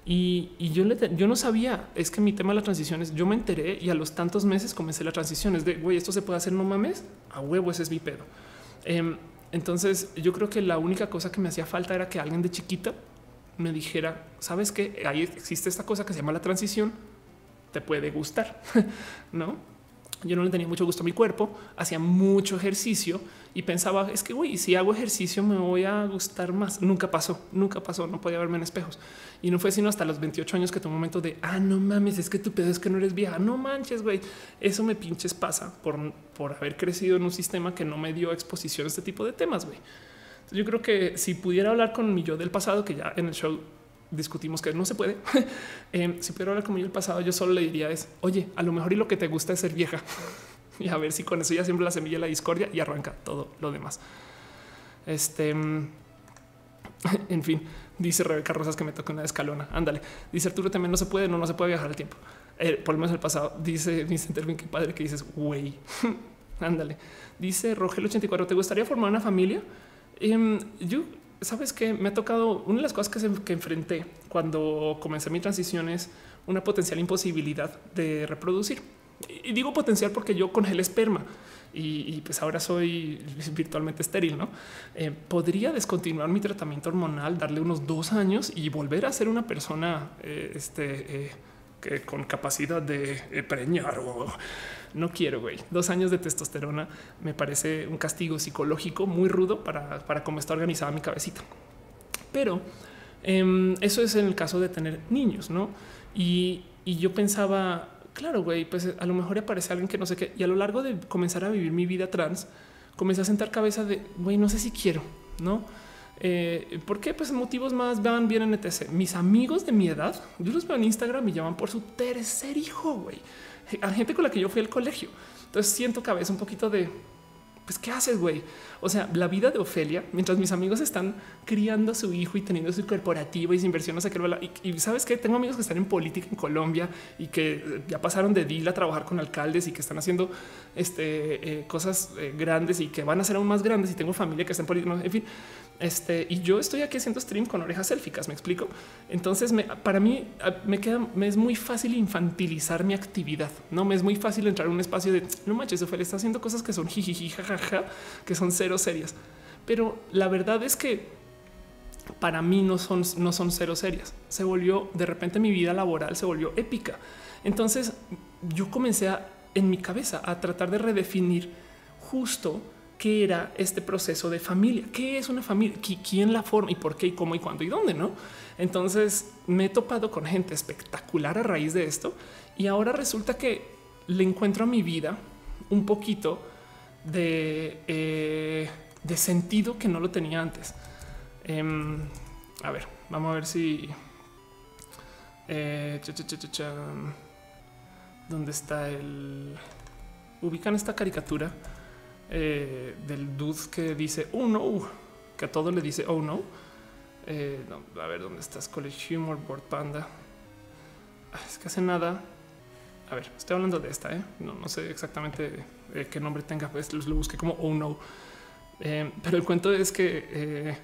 Y, yo, yo no sabía, es que mi tema de la transición es, yo me enteré y a los tantos meses comencé la transición, es de, güey, esto se puede hacer, no mames, a huevo, ese es mi pedo. Em, entonces yo creo que la única cosa que me hacía falta era que alguien de chiquita me dijera, sabes que ahí existe esta cosa que se llama la transición, te puede gustar, ¿no? Yo no le tenía mucho gusto a mi cuerpo, hacía mucho ejercicio y pensaba, es que, güey, si hago ejercicio me voy a gustar más. Nunca pasó, nunca pasó, no podía verme en espejos. Y no fue sino hasta los 28 años que tuve un momento de, ah, no mames, es que tu pedo es que no eres vieja, no manches, güey. Eso me pinches pasa por, por haber crecido en un sistema que no me dio exposición a este tipo de temas, güey. Yo creo que si pudiera hablar con mi yo del pasado, que ya en el show discutimos que no se puede. Eh, si pudiera hablar con mi yo del pasado, yo solo le diría es, oye, a lo mejor y lo que te gusta es ser vieja. y a ver si con eso ya siembra la semilla de la discordia y arranca todo lo demás. Este, en fin, dice Rebeca Rosas que me toca una escalona. Ándale. Dice Arturo también no se puede, no, no se puede viajar al tiempo. Eh, por lo menos el pasado. Dice Vincent Erwin, qué padre que dices, güey. Ándale. Dice Rogel 84, ¿te gustaría formar una familia? Em, yo, sabes que me ha tocado una de las cosas que, que enfrenté cuando comencé mi transición es una potencial imposibilidad de reproducir. Y digo potencial porque yo congelé esperma y, pues ahora soy virtualmente estéril, ¿no? Eh, podría descontinuar mi tratamiento hormonal, darle unos dos años y volver a ser una persona eh, este, eh, que con capacidad de preñar o no quiero, güey. Dos años de testosterona me parece un castigo psicológico muy rudo para, para cómo está organizada mi cabecita. Pero em, eso es en el caso de tener niños, ¿no? Y, y yo pensaba, claro, güey, pues a lo mejor aparece alguien que no sé qué. Y a lo largo de comenzar a vivir mi vida trans, comencé a sentar cabeza de, güey, no sé si quiero, ¿no? Eh, ¿Por qué? Pues motivos más van bien en etc. Mis amigos de mi edad, yo los veo en Instagram y llaman por su tercer hijo, güey. A gente con la que yo fui al colegio. Entonces siento cabeza un poquito de, pues, ¿qué haces, güey? O sea, la vida de Ofelia, mientras mis amigos están criando a su hijo y teniendo su corporativo y su inversión, no sé qué. Y, sabes que tengo amigos que están en política en Colombia y que ya pasaron de DIL a trabajar con alcaldes y que están haciendo este, eh, cosas eh, grandes y que van a ser aún más grandes. Y tengo familia que está en política. En fin, este, y yo estoy aquí haciendo stream con orejas élficas, me explico. Entonces, para mí me queda, me es muy fácil infantilizar mi actividad. No me es muy fácil entrar en un espacio de no manches, Ophelia está haciendo cosas que son jijiji, jajaja, que son cero serias. Pero la verdad es que para mí no son, no son cero serias. Se volvió de repente mi vida laboral se volvió épica. Entonces yo comencé en mi cabeza a tratar de redefinir justo qué era este proceso de familia, qué es una familia, quién la forma y por qué y cómo y cuándo y dónde, ¿no? Entonces me he topado con gente espectacular a raíz de esto y ahora resulta que le encuentro a mi vida un poquito de, eh, de sentido que no lo tenía antes. Em, a ver, vamos a ver si... Eh, ¿Dónde está el... Ubican esta caricatura eh, del dude que dice oh no, que a todo le dice oh no. Eh, a ver dónde estás, College Humor, Board Panda. Ah, es que hace nada. A ver, estoy hablando de esta, ¿eh? no, no sé exactamente eh, qué nombre tenga, pues lo busqué como oh no. pero el cuento es que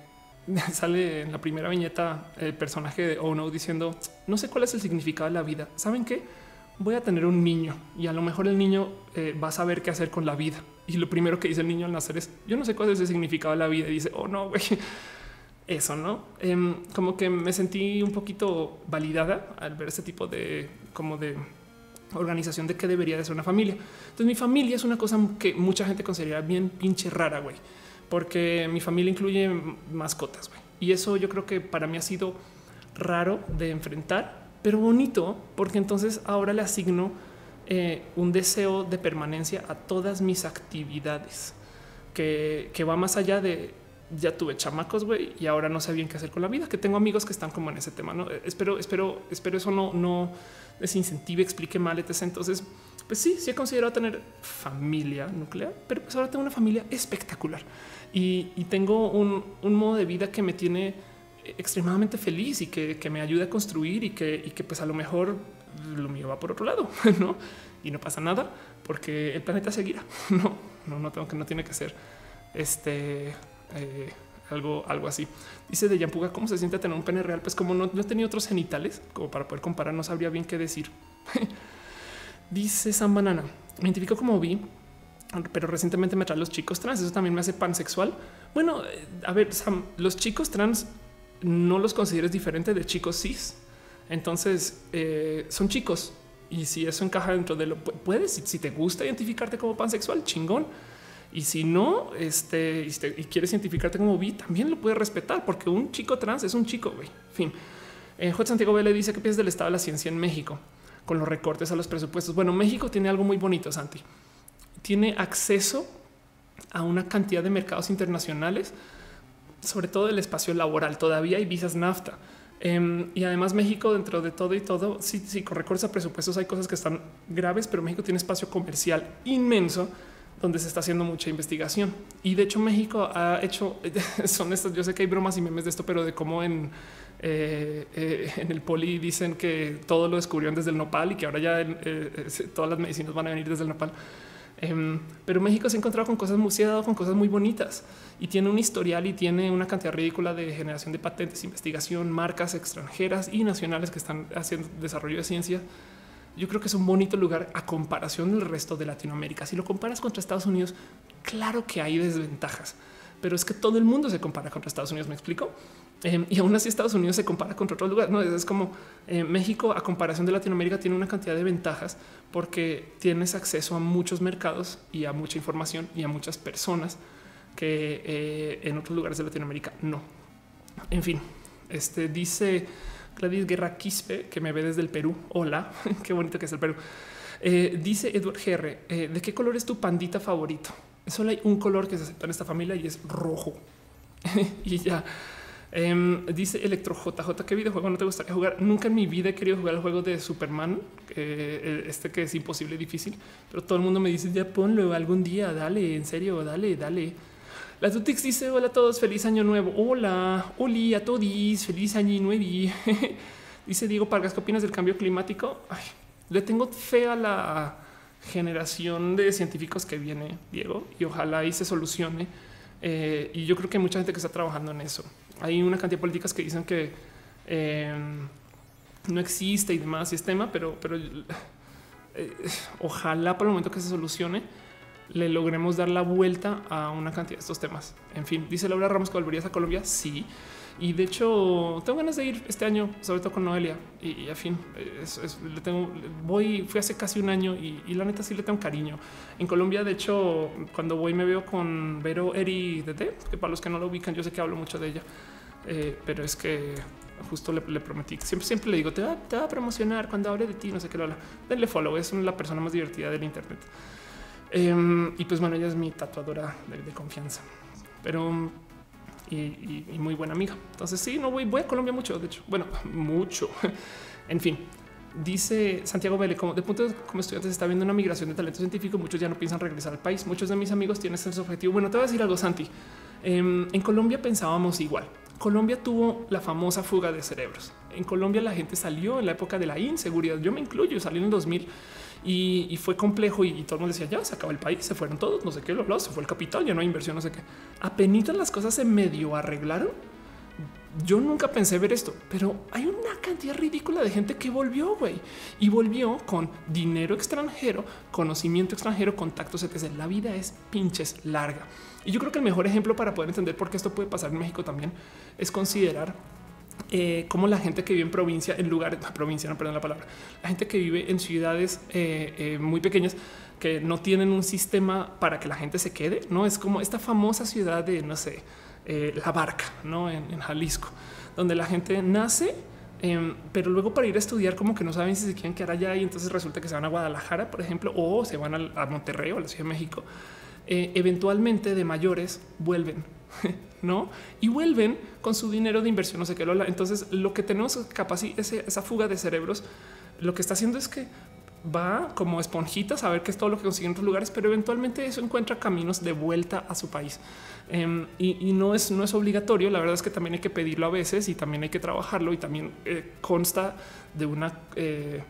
sale en la primera viñeta el personaje de oh no diciendo no sé cuál es el significado de la vida. ¿Saben qué? Voy a tener un niño y a lo mejor el niño va a saber qué hacer con la vida y lo primero que dice el niño al nacer es yo no sé cuál es el significado de la vida y dice oh no güey eso no em, como que me sentí un poquito validada al ver ese tipo de como de organización de qué debería de ser una familia. Entonces mi familia es una cosa que mucha gente considera bien pinche rara, güey, porque mi familia incluye mascotas, güey. Y eso yo creo que para mí ha sido raro de enfrentar, pero bonito, porque entonces ahora le asigno eh, un deseo de permanencia a todas mis actividades que, va más allá de ya tuve chamacos, y ahora no sé bien qué hacer con la vida, que tengo amigos que están como en ese tema, ¿no? Eh, espero, espero, espero eso no, no desincentive, explique mal, etc. Entonces, pues sí, sí he considerado tener familia nuclear, pero pues ahora tengo una familia espectacular y, tengo un, modo de vida que me tiene extremadamente feliz y que, me ayuda a construir y que, y que pues a lo mejor lo mío va por otro lado, ¿no? Y no pasa nada porque el planeta seguirá. No, no, no tengo que no tiene que ser este eh, algo, algo así. Dice de Yampuga, ¿cómo se siente tener un pene real? Pues como no, no tenía otros genitales, como para poder comparar, no sabría bien qué decir. Dice San Banana, me identifico como vi, pero recientemente me trae los chicos trans. Eso también me hace pansexual. Bueno, eh, a ver, Sam, los chicos trans no los consideres diferente de chicos cis. Entonces eh, son chicos y si eso encaja dentro de lo puedes, si, te gusta identificarte como pansexual, chingón. Y si no, este y, quieres identificarte como bi, también lo puedes respetar porque un chico trans es un chico. Güey. Fin. Eh, Juan Santiago Vélez dice que piensas del estado de la ciencia en México con los recortes a los presupuestos. Bueno, México tiene algo muy bonito, Santi. Tiene acceso a una cantidad de mercados internacionales, sobre todo el espacio laboral. Todavía hay visas NAFTA Em, y además México dentro de todo y todo, sí, sí, con recursos a presupuestos hay cosas que están graves, pero México tiene espacio comercial inmenso donde se está haciendo mucha investigación. Y de hecho México ha hecho, son estas, yo sé que hay bromas y memes de esto, pero de cómo en, eh, eh, en el poli dicen que todo lo descubrieron desde el nopal y que ahora ya eh, todas las medicinas van a venir desde el nopal. Em, pero México se ha encontrado con cosas con cosas muy bonitas y tiene un historial y tiene una cantidad ridícula de generación de patentes, investigación, marcas extranjeras y nacionales que están haciendo desarrollo de ciencia. Yo creo que es un bonito lugar a comparación del resto de Latinoamérica. Si lo comparas contra Estados Unidos, claro que hay desventajas, pero es que todo el mundo se compara contra Estados Unidos. Me explico. Em, y aún así Estados Unidos se compara contra otros lugares. No es como eh, México a comparación de Latinoamérica tiene una cantidad de ventajas porque tienes acceso a muchos mercados y a mucha información y a muchas personas que eh, en otros lugares de Latinoamérica no. En fin, este dice Gladys Guerra Quispe que me ve desde el Perú. Hola, qué bonito que es el Perú. Eh, dice Edward GR, ¿de qué color es tu pandita favorito? Solo hay un color que se acepta en esta familia y es rojo. y ya. Em, dice Electro JJ, ¿qué videojuego no te gustaría jugar? Nunca en mi vida he querido jugar el juego de Superman, eh, este que es imposible, difícil, pero todo el mundo me dice ya ponlo algún día, dale, en serio, dale, dale. La Tutix dice hola a todos, feliz año nuevo. Hola, Oli a todos, feliz año nuevo. dice Diego Pargas, ¿qué opinas del cambio climático? le tengo fe a la generación de científicos que viene, Diego, y ojalá ahí se solucione. Eh, y yo creo que hay mucha gente que está trabajando en eso hay una cantidad de políticas que dicen que em, no existe y demás y es tema, pero, pero eh, ojalá por el momento que se solucione le logremos dar la vuelta a una cantidad de estos temas. En fin, dice Laura Ramos que volverías a Colombia. Sí. Y de hecho, tengo ganas de ir este año, sobre todo con Noelia. Y, a fin, le tengo, voy, fui hace casi un año y, la neta sí le tengo cariño. En Colombia, de hecho, cuando voy me veo con Vero Eri Dede, que para los que no lo ubican, yo sé que hablo mucho de ella, eh, pero es que justo le, prometí, siempre, siempre le digo, te va, a promocionar cuando hable de ti, no sé qué lo habla. Denle follow, es la persona más divertida del Internet. Em, y pues bueno, ella es mi tatuadora de confianza. Pero y, muy buena amiga. Entonces sí, no voy, voy a Colombia mucho, de hecho, bueno, mucho. en fin, dice Santiago Vélez, como de punto como estudiantes está viendo una migración de talento científico, muchos ya no piensan regresar al país. Muchos de mis amigos tienen ese objetivo. Bueno, te voy a decir algo, Santi. Em, en Colombia pensábamos igual. Colombia tuvo la famosa fuga de cerebros. En Colombia la gente salió en la época de la inseguridad. Yo me incluyo, salí en el 2000 y, fue complejo y, todo el mundo decía ya se acabó el país, se fueron todos, no sé qué, lo, se fue el capital, ya no hay inversión, no sé qué. Apenitas las cosas se medio arreglaron. Yo nunca pensé ver esto, pero hay una cantidad ridícula de gente que volvió, güey, y volvió con dinero extranjero, conocimiento extranjero, contactos, etc. La vida es pinches larga. Y yo creo que el mejor ejemplo para poder entender por qué esto puede pasar en México también es considerar eh, como la gente que vive en provincia, en lugares, provincia, no perdón la palabra, la gente que vive en ciudades eh, eh, muy pequeñas que no tienen un sistema para que la gente se quede, no es como esta famosa ciudad de no sé, la barca, no en, Jalisco, donde la gente nace. Em, pero luego para ir a estudiar como que no saben si se quieren quedar allá y entonces resulta que se van a Guadalajara, por ejemplo, o se van a, a Monterrey o a la Ciudad de México. eventualmente de mayores vuelven no? Y vuelven con su dinero de inversión, no sé qué. Lola. Entonces, lo que tenemos capaz esa fuga de cerebros, lo que está haciendo es que va como esponjitas a ver qué es todo lo que consigue en otros lugares, pero eventualmente eso encuentra caminos de vuelta a su país. Em, y, no es, no es obligatorio. La verdad es que también hay que pedirlo a veces y también hay que trabajarlo y también eh, consta de una eh,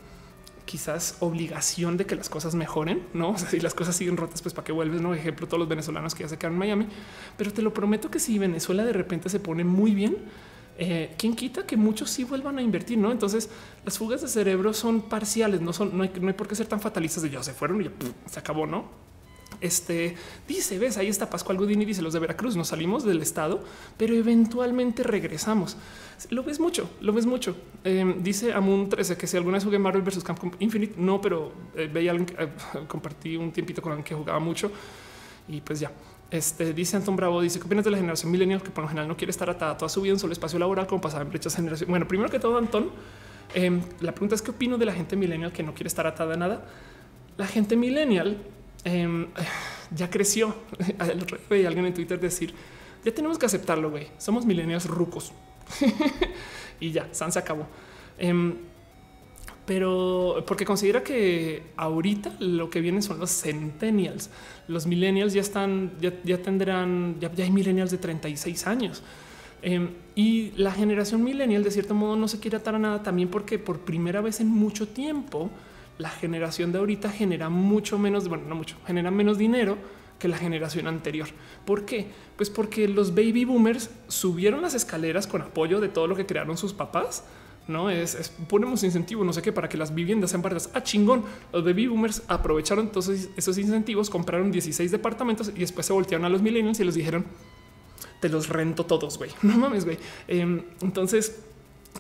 quizás obligación de que las cosas mejoren, no? Si las cosas siguen rotas, pues para qué vuelves, no? Ejemplo, todos los venezolanos que ya se quedan en Miami, pero te lo prometo que si Venezuela de repente se pone muy bien, eh, quién quita que muchos sí vuelvan a invertir, no? Entonces las fugas de cerebro son parciales, no son, no hay, no hay por qué ser tan fatalistas de ya se fueron y ya, se acabó, no? Este dice: Ves, ahí está Pascual Godín y dice los de Veracruz. Nos salimos del estado, pero eventualmente regresamos. Lo ves mucho, lo ves mucho. Em, dice Amun 13 que si alguna vez jugué Marvel versus Capcom Infinite, no, pero eh, veía eh, compartí un tiempito con alguien que jugaba mucho y pues ya. Este dice Anton Bravo, dice que opinas de la generación millennial que por lo general no quiere estar atada toda su vida en solo espacio laboral como pasaba en brechas generación. Bueno, primero que todo, Anton, em, la pregunta es qué opino de la gente millennial que no quiere estar atada a nada. La gente millennial Em, ya creció. alguien en Twitter decir ya tenemos que aceptarlo. güey. Somos millennials rucos. y ya, San se acabó. Em, pero porque considera que ahorita lo que vienen son los centennials. Los millennials ya están, ya, tendrán, ya, hay millennials de 36 años. Em, y la generación millennial de cierto modo no se quiere atar a nada también porque por primera vez en mucho tiempo la generación de ahorita genera mucho menos, bueno, no mucho, genera menos dinero que la generación anterior. ¿Por qué? Pues porque los baby boomers subieron las escaleras con apoyo de todo lo que crearon sus papás no es, ponemos incentivos, no sé qué, para que las viviendas sean baratas. Ah, chingón. Los baby boomers aprovecharon entonces esos incentivos, compraron 16 departamentos y después se voltearon a los millennials y les dijeron, te los rento todos, güey. No mames, güey. Em, entonces,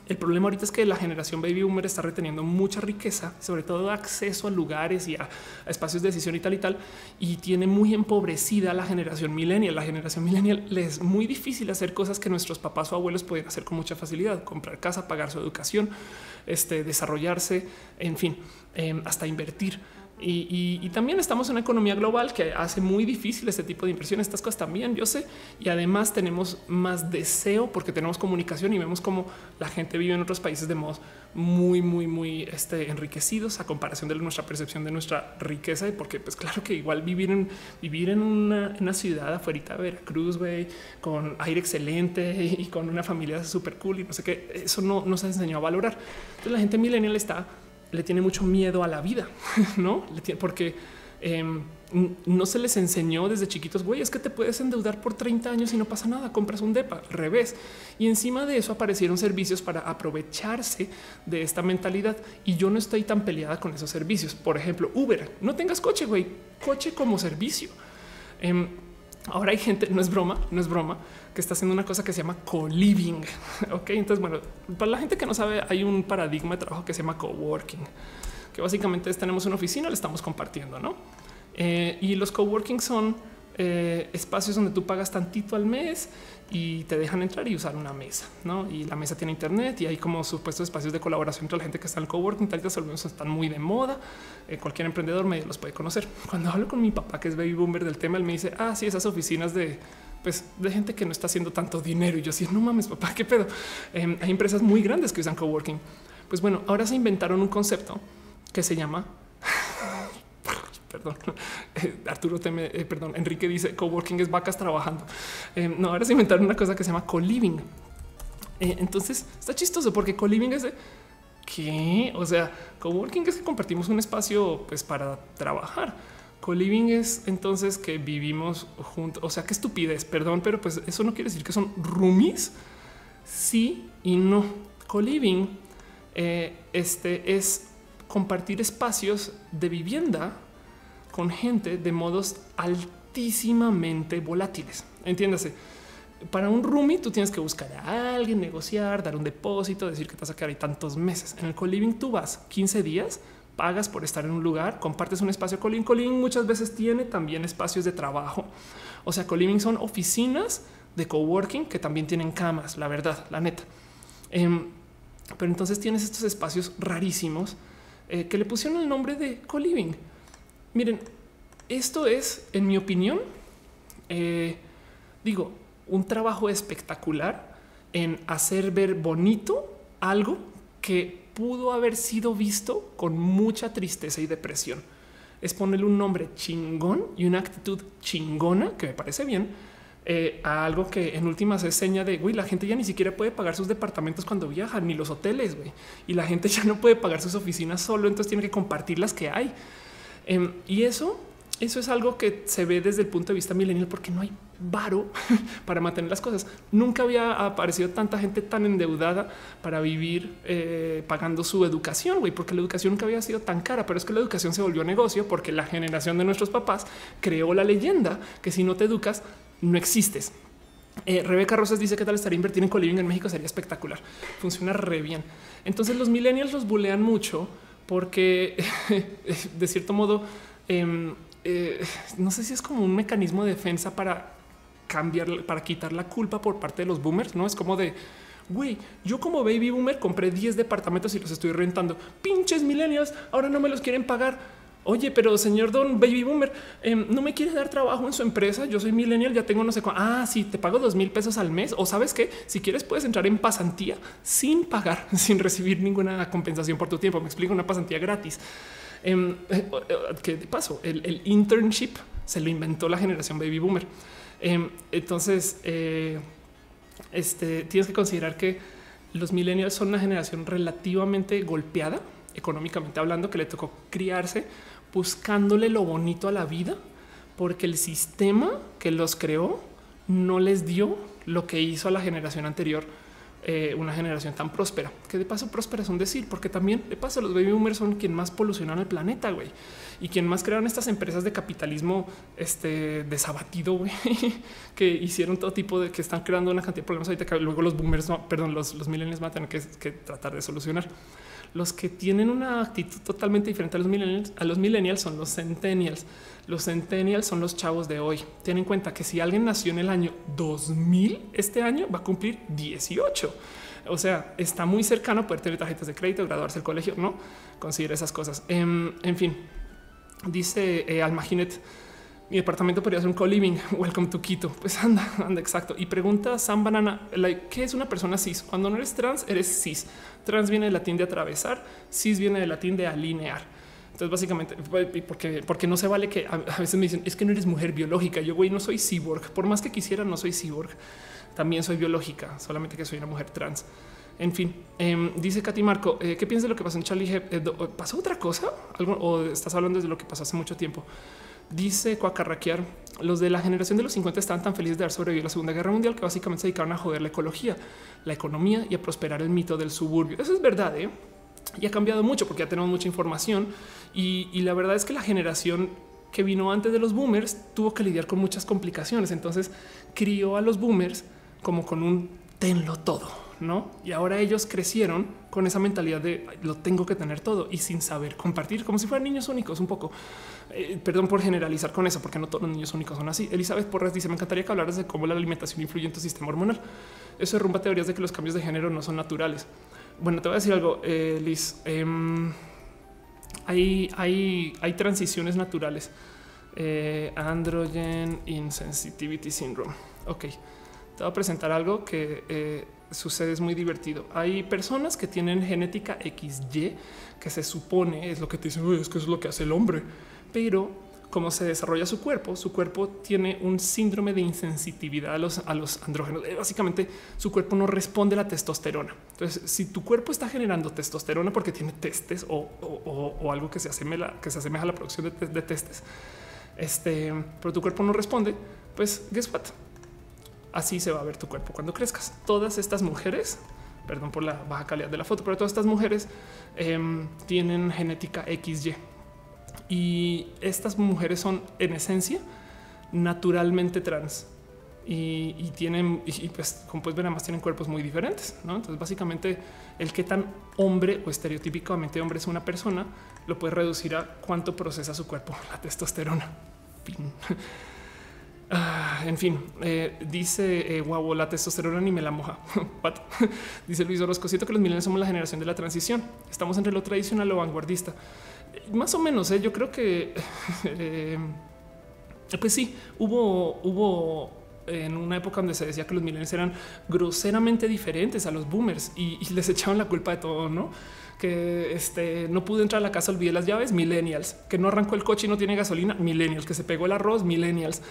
el problema ahorita es que la generación baby boomer está reteniendo mucha riqueza, sobre todo acceso a lugares y a, espacios de decisión y tal y tal, y tiene muy empobrecida la generación millennial. La generación millennial le es muy difícil hacer cosas que nuestros papás o abuelos pueden hacer con mucha facilidad, comprar casa, pagar su educación, este, desarrollarse, en fin, em, hasta invertir. Y, también estamos en una economía global que hace muy difícil este tipo de inversión. Estas cosas también, yo sé. Y además tenemos más deseo porque tenemos comunicación y vemos cómo la gente vive en otros países de modos muy, muy, muy este, enriquecidos a comparación de nuestra percepción de nuestra riqueza. Y porque, pues claro que igual vivir en, vivir en una, ciudad afuera Veracruz, güey, con aire excelente y con una familia súper cool y no sé qué, eso no nos ha enseñado a valorar. Entonces la gente millennial está le tiene mucho miedo a la vida, no? Porque em, no se les enseñó desde chiquitos, güey, es que te puedes endeudar por 30 años y no pasa nada, compras un DEPA, revés. Y encima de eso aparecieron servicios para aprovecharse de esta mentalidad. Y yo no estoy tan peleada con esos servicios. Por ejemplo, Uber, no tengas coche, güey, coche como servicio. Em, ahora hay gente, no es broma, no es broma, que está haciendo una cosa que se llama co-living. ok, entonces, bueno, para la gente que no sabe, hay un paradigma de trabajo que se llama coworking, que básicamente es tenemos una oficina, le estamos compartiendo, no? Eh, y los coworking son eh, espacios donde tú pagas tantito al mes y te dejan entrar y usar una mesa, ¿no? Y la mesa tiene internet y hay como supuestos espacios de colaboración entre la gente que está en el coworking, tal vez están muy de moda. Eh, cualquier emprendedor medio los puede conocer. Cuando hablo con mi papá, que es baby boomer del tema, él me dice, ah, sí, esas oficinas de pues de gente que no está haciendo tanto dinero. Y yo sí, no mames, papá, qué pedo. Em, hay empresas muy grandes que usan coworking. Pues bueno, ahora se inventaron un concepto que se llama perdón, eh, Arturo teme, eh, perdón, Enrique dice coworking es vacas trabajando. Em, no, ahora se inventaron una cosa que se llama co-living. Eh, entonces está chistoso porque co-living es de qué? O sea, coworking es que compartimos un espacio pues para trabajar Co-living es entonces que vivimos juntos. O sea, qué estupidez, perdón, pero pues eso no quiere decir que son roomies. Sí y no. Co-living eh, este es compartir espacios de vivienda con gente de modos altísimamente volátiles. Entiéndase. Para un roomie tú tienes que buscar a alguien, negociar, dar un depósito, decir que te vas a quedar ahí tantos meses. En el co-living tú vas 15 días pagas por estar en un lugar, compartes un espacio con Colin. muchas veces tiene también espacios de trabajo. O sea, co son oficinas de coworking que también tienen camas, la verdad, la neta. Em, pero entonces tienes estos espacios rarísimos eh, que le pusieron el nombre de co-living. Miren, esto es, en mi opinión, eh, digo, un trabajo espectacular en hacer ver bonito algo que pudo haber sido visto con mucha tristeza y depresión. Es ponerle un nombre chingón y una actitud chingona que me parece bien eh, a algo que en últimas es seña de güey, la gente ya ni siquiera puede pagar sus departamentos cuando viajan ni los hoteles güey, y la gente ya no puede pagar sus oficinas solo, entonces tiene que compartir las que hay. Em, y eso eso es algo que se ve desde el punto de vista milenial porque no hay varo para mantener las cosas. Nunca había aparecido tanta gente tan endeudada para vivir eh, pagando su educación, güey, porque la educación nunca había sido tan cara, pero es que la educación se volvió negocio porque la generación de nuestros papás creó la leyenda que si no te educas no existes. Eh, Rebeca Rosas dice que tal estaría invertir en coliving en México sería espectacular. Funciona re bien. Entonces los millennials los bulean mucho porque de cierto modo em, eh, no sé si es como un mecanismo de defensa para cambiar, para quitar la culpa por parte de los boomers. No es como de güey, yo como baby boomer compré 10 departamentos y los estoy rentando. Pinches millennials, ahora no me los quieren pagar. Oye, pero señor Don Baby Boomer, em, no me quiere dar trabajo en su empresa. Yo soy millennial, ya tengo no sé cuánto. Ah, sí, te pago dos mil pesos al mes. O sabes que si quieres puedes entrar en pasantía sin pagar, sin recibir ninguna compensación por tu tiempo. Me explico una pasantía gratis. Em, eh, que de paso, el, internship se lo inventó la generación Baby Boomer. Em, entonces, eh, este, tienes que considerar que los millennials son una generación relativamente golpeada económicamente hablando, que le tocó criarse buscándole lo bonito a la vida, porque el sistema que los creó no les dio lo que hizo a la generación anterior, eh, una generación tan próspera, que de paso próspera es un decir, porque también de paso los baby boomers son quien más polucionan el planeta, güey, y quien más crearon estas empresas de capitalismo este, desabatido, güey, que hicieron todo tipo de que están creando una cantidad de problemas ahorita que luego los boomers, no, perdón, los, los millennials van a tener que, que tratar de solucionar los que tienen una actitud totalmente diferente a los millennials, a los millennials son los centennials. Los centennials son los chavos de hoy. Ten en cuenta que si alguien nació en el año 2000, este año va a cumplir 18. O sea, está muy cercano poder tener tarjetas de crédito, graduarse del colegio, no considera esas cosas. En, em, en fin, dice eh, Almaginet mi departamento podría ser un co-living. Welcome to Quito. Pues anda, anda, exacto. Y pregunta Sam Banana, ¿qué es una persona cis? Cuando no eres trans, eres cis. Trans viene del latín de atravesar, cis viene del latín de alinear. Entonces, básicamente, porque, porque no se vale que a, veces me dicen es que no eres mujer biológica. Yo, güey, no soy cyborg. Por más que quisiera, no soy cyborg. También soy biológica, solamente que soy una mujer trans. En fin, em, dice Katy Marco, eh, ¿qué piensas de lo que pasó en Charlie Hebdo? ¿Pasó otra cosa? ¿Algo, ¿O estás hablando de lo que pasó hace mucho tiempo? Dice Cuacarraquear, los de la generación de los 50 estaban tan felices de haber sobrevivido a la Segunda Guerra Mundial que básicamente se dedicaron a joder la ecología, la economía y a prosperar el mito del suburbio. Eso es verdad, ¿eh? y ha cambiado mucho porque ya tenemos mucha información y, y la verdad es que la generación que vino antes de los boomers tuvo que lidiar con muchas complicaciones. Entonces crió a los boomers como con un tenlo todo no? Y ahora ellos crecieron con esa mentalidad de lo tengo que tener todo y sin saber compartir, como si fueran niños únicos. Un poco, eh, perdón por generalizar con eso, porque no todos los niños únicos son así. Elizabeth Porras dice: Me encantaría que hablaras de cómo la alimentación influye en tu sistema hormonal. Eso derrumba teorías de que los cambios de género no son naturales. Bueno, te voy a decir algo, eh, Liz. Em, hay, hay, hay transiciones naturales. Eh, androgen insensitivity syndrome. Ok, te voy a presentar algo que sucede es muy divertido. Hay personas que tienen genética XY que se supone es lo que te dicen, es que es lo que hace el hombre, pero como se desarrolla su cuerpo, su cuerpo tiene un síndrome de insensitividad a los, andrógenos. Eh, básicamente, su cuerpo no responde a la testosterona. Entonces, si tu cuerpo está generando testosterona porque tiene testes o, algo que se asemeja, a la producción de, de testes, este, pero tu cuerpo no responde, pues guess what? Así se va a ver tu cuerpo cuando crezcas. Todas estas mujeres, perdón por la baja calidad de la foto, pero todas estas mujeres em, tienen genética XY y estas mujeres son en esencia naturalmente trans y, tienen, y pues como puedes ver, además tienen cuerpos muy diferentes. ¿no? Entonces, básicamente, el que tan hombre o estereotípicamente hombre es una persona lo puede reducir a cuánto procesa su cuerpo la testosterona. Ah, en fin, eh, dice eh, la testosterona ni me la moja. dice Luis Orozco, siento que los milenios somos la generación de la transición. Estamos entre lo tradicional o vanguardista. más o menos, eh, yo creo que pues sí, hubo, hubo en una época donde se decía que los milenios eran groseramente diferentes a los boomers y, les echaban la culpa de todo, ¿no? Que este, no pude entrar a la casa, olvidé las llaves, millennials, que no arrancó el coche y no tiene gasolina, millennials, que se pegó el arroz, millennials.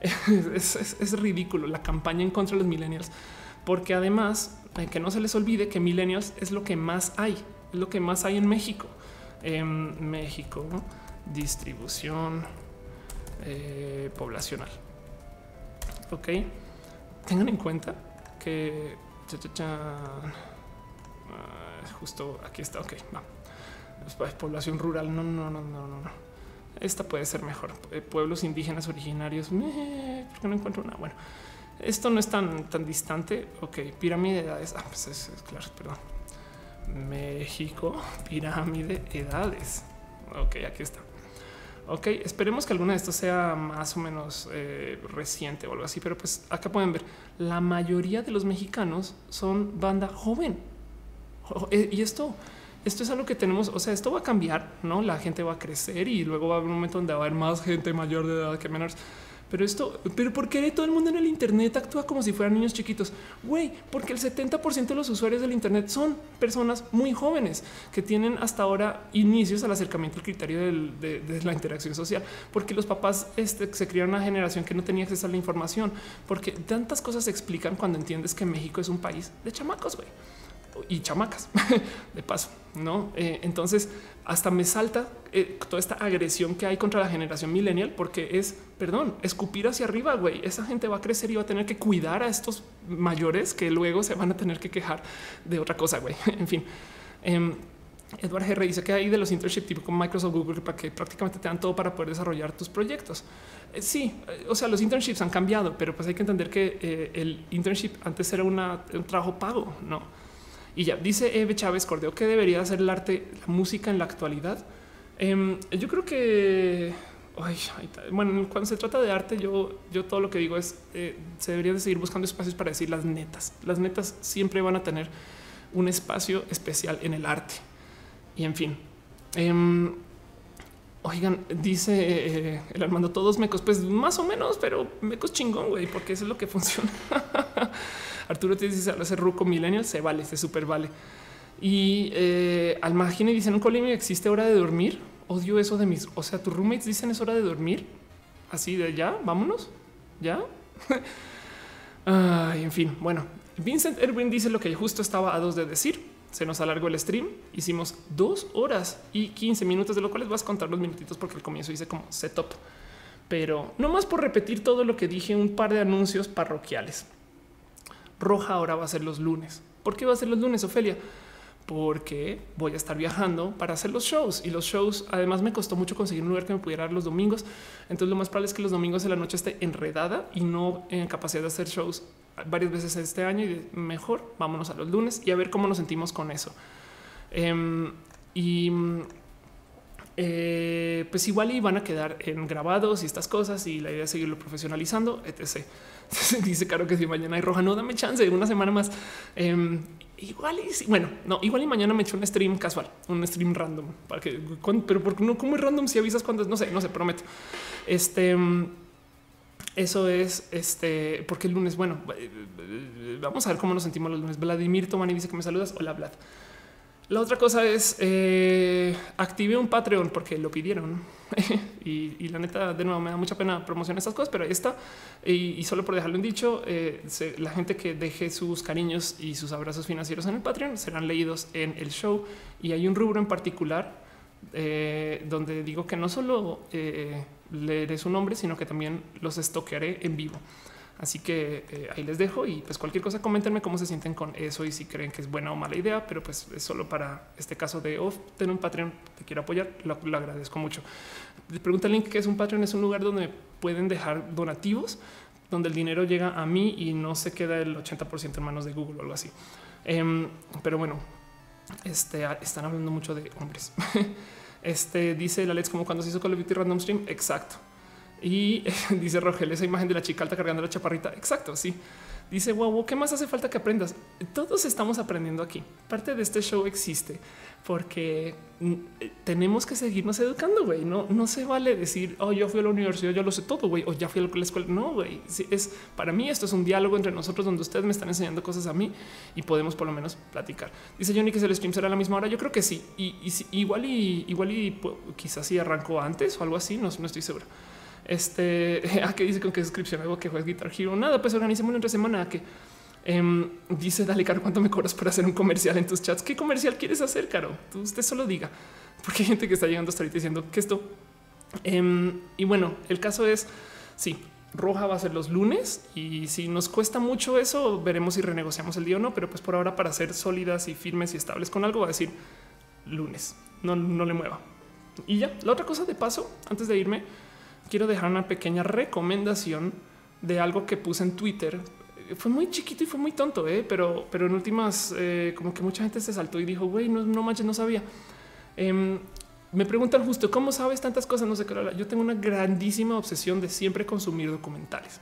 es, ridículo la campaña en contra de los millennials, porque además eh, que no se les olvide que millennials es lo que más hay, es lo que más hay en México. En México, distribución eh, poblacional. Ok, tengan en cuenta que ah, justo aquí está. Ok, va. Población rural. No, no, no, no, no. Esta puede ser mejor. Eh, pueblos indígenas originarios. no encuentro una. Bueno, esto no es tan, tan distante. Ok, pirámide de edades. Ah, pues es, claro, perdón. México, pirámide edades. Ok, aquí está. Ok, esperemos que alguna de estas sea más o menos eh, reciente o algo así, pero pues acá pueden ver la mayoría de los mexicanos son banda joven. Eh, y esto esto es algo que tenemos. O sea, esto va a cambiar, no? La gente va a crecer y luego va a haber un momento donde va a haber más gente mayor de edad que menores. Pero esto, pero ¿por qué todo el mundo en el Internet actúa como si fueran niños chiquitos? Güey, porque el 70% de los usuarios del Internet son personas muy jóvenes que tienen hasta ahora inicios al acercamiento al criterio de, la interacción social, porque los papás este, se criaron una generación que no tenía acceso a la información, porque tantas cosas se explican cuando entiendes que México es un país de chamacos, güey y chamacas de paso, no? Eh, entonces, hasta me salta eh, toda esta agresión que hay contra la generación millennial, porque es, perdón, escupir hacia arriba, güey. Esa gente va a crecer y va a tener que cuidar a estos mayores que luego se van a tener que quejar de otra cosa, güey. en fin. Eh, Edward G. dice que hay de los internships tipo con Microsoft Google para que prácticamente te dan todo para poder desarrollar tus proyectos. Eh, sí, o sea, los internships han cambiado, pero pues hay que entender que el internship antes era un trabajo pago, no? Y ya dice Eve Chávez Cordeo que debería ser el arte, la música en la actualidad. Em, yo creo que bueno, cuando se trata de arte, yo, yo todo lo que digo es eh, se debería de seguir buscando espacios para decir las netas. Las netas siempre van a tener un espacio especial en el arte. Y en fin, em, oigan, dice eh, el Armando, todos mecos, pues más o menos, pero mecos chingón, güey, porque eso es lo que funciona. Arturo te dice, ese ruco millennial, se vale, se super vale. Y eh, al margen dicen un colimio existe hora de dormir. Odio eso de mis, o sea, tus roommates dicen es hora de dormir. Así de ya, vámonos, ya. Ay, en fin, bueno, Vincent Erwin dice lo que justo estaba a dos de decir. Se nos alargó el stream. Hicimos dos horas y 15 minutos, de lo cual les vas a contar los minutitos porque al comienzo hice como setup. Pero no más por repetir todo lo que dije, un par de anuncios parroquiales. Roja ahora va a ser los lunes. ¿Por qué va a ser los lunes, Ofelia? Porque voy a estar viajando para hacer los shows y los shows. Además, me costó mucho conseguir un lugar que me pudiera dar los domingos. Entonces, lo más probable es que los domingos de la noche esté enredada y no en capacidad de hacer shows varias veces este año. Y mejor vámonos a los lunes y a ver cómo nos sentimos con eso. Em, y eh, pues igual y van a quedar en grabados y estas cosas y la idea es seguirlo profesionalizando, etc. Dice Caro que si mañana hay roja, no dame chance, una semana más. Em, igual y bueno, no, igual y mañana me echo un stream casual, un stream random para que, pero porque no, como es random si avisas cuando no sé, no sé, prometo. Este, em, eso es este, porque el lunes, bueno, eh, vamos a ver cómo nos sentimos los lunes. Vladimir Tomani dice que me saludas. Hola, Vlad. La otra cosa es eh, activé un Patreon porque lo pidieron y, la neta de nuevo me da mucha pena promocionar estas cosas, pero ahí está. Y, solo por dejarlo en dicho, eh, la gente que deje sus cariños y sus abrazos financieros en el Patreon serán leídos en el show y hay un rubro en particular eh, donde digo que no solo leeré su nombre, sino que también los estoquearé en vivo. Así que eh, ahí les dejo y pues cualquier cosa coméntenme cómo se sienten con eso y si creen que es buena o mala idea, pero pues es solo para este caso de oh, tener un Patreon, te quiero apoyar, lo, agradezco mucho. Pregunta link que es un Patreon, es un lugar donde pueden dejar donativos, donde el dinero llega a mí y no se queda el 80% en manos de Google o algo así. Em, pero bueno, este, están hablando mucho de hombres. este dice la Alex como cuando se hizo Call of Duty Random Stream. Exacto. Y dice Rogel, esa imagen de la chica alta cargando la chaparrita. Exacto, sí. Dice, wow, ¿qué más hace falta que aprendas? Todos estamos aprendiendo aquí. Parte de este show existe porque mm, tenemos que seguirnos educando, güey. No, no se vale decir, oh, yo fui a la universidad, yo lo sé todo, güey, o ya fui a la escuela. No, güey. es, para mí esto es un diálogo entre nosotros donde ustedes me están enseñando cosas a mí y podemos por lo menos platicar. Dice Johnny que el stream será a la misma hora. Yo creo que sí. Y, igual y igual y quizás si arrancó antes o algo así, no, no estoy seguro. Este, ¿a qué dice con qué descripción? Algo que juegas Guitar Hero. Nada, pues organicemos entre semana que em, dice, dale, Caro, ¿cuánto me cobras por hacer un comercial en tus chats? ¿Qué comercial quieres hacer, Caro? Tú, usted solo diga, porque hay gente que está llegando hasta ahorita diciendo que esto. Em, y bueno, el caso es, sí, roja va a ser los lunes y si nos cuesta mucho eso, veremos si renegociamos el día o no, pero pues por ahora para ser sólidas y firmes y estables con algo va a decir lunes, no, no le mueva. Y ya, la otra cosa de paso, antes de irme, quiero dejar una pequeña recomendación de algo que puse en Twitter. Fue muy chiquito y fue muy tonto, ¿eh? pero, pero en últimas, eh, como que mucha gente se saltó y dijo, güey, no, no manches, no sabía. Em, me preguntan justo cómo sabes tantas cosas. No sé qué. Yo tengo una grandísima obsesión de siempre consumir documentales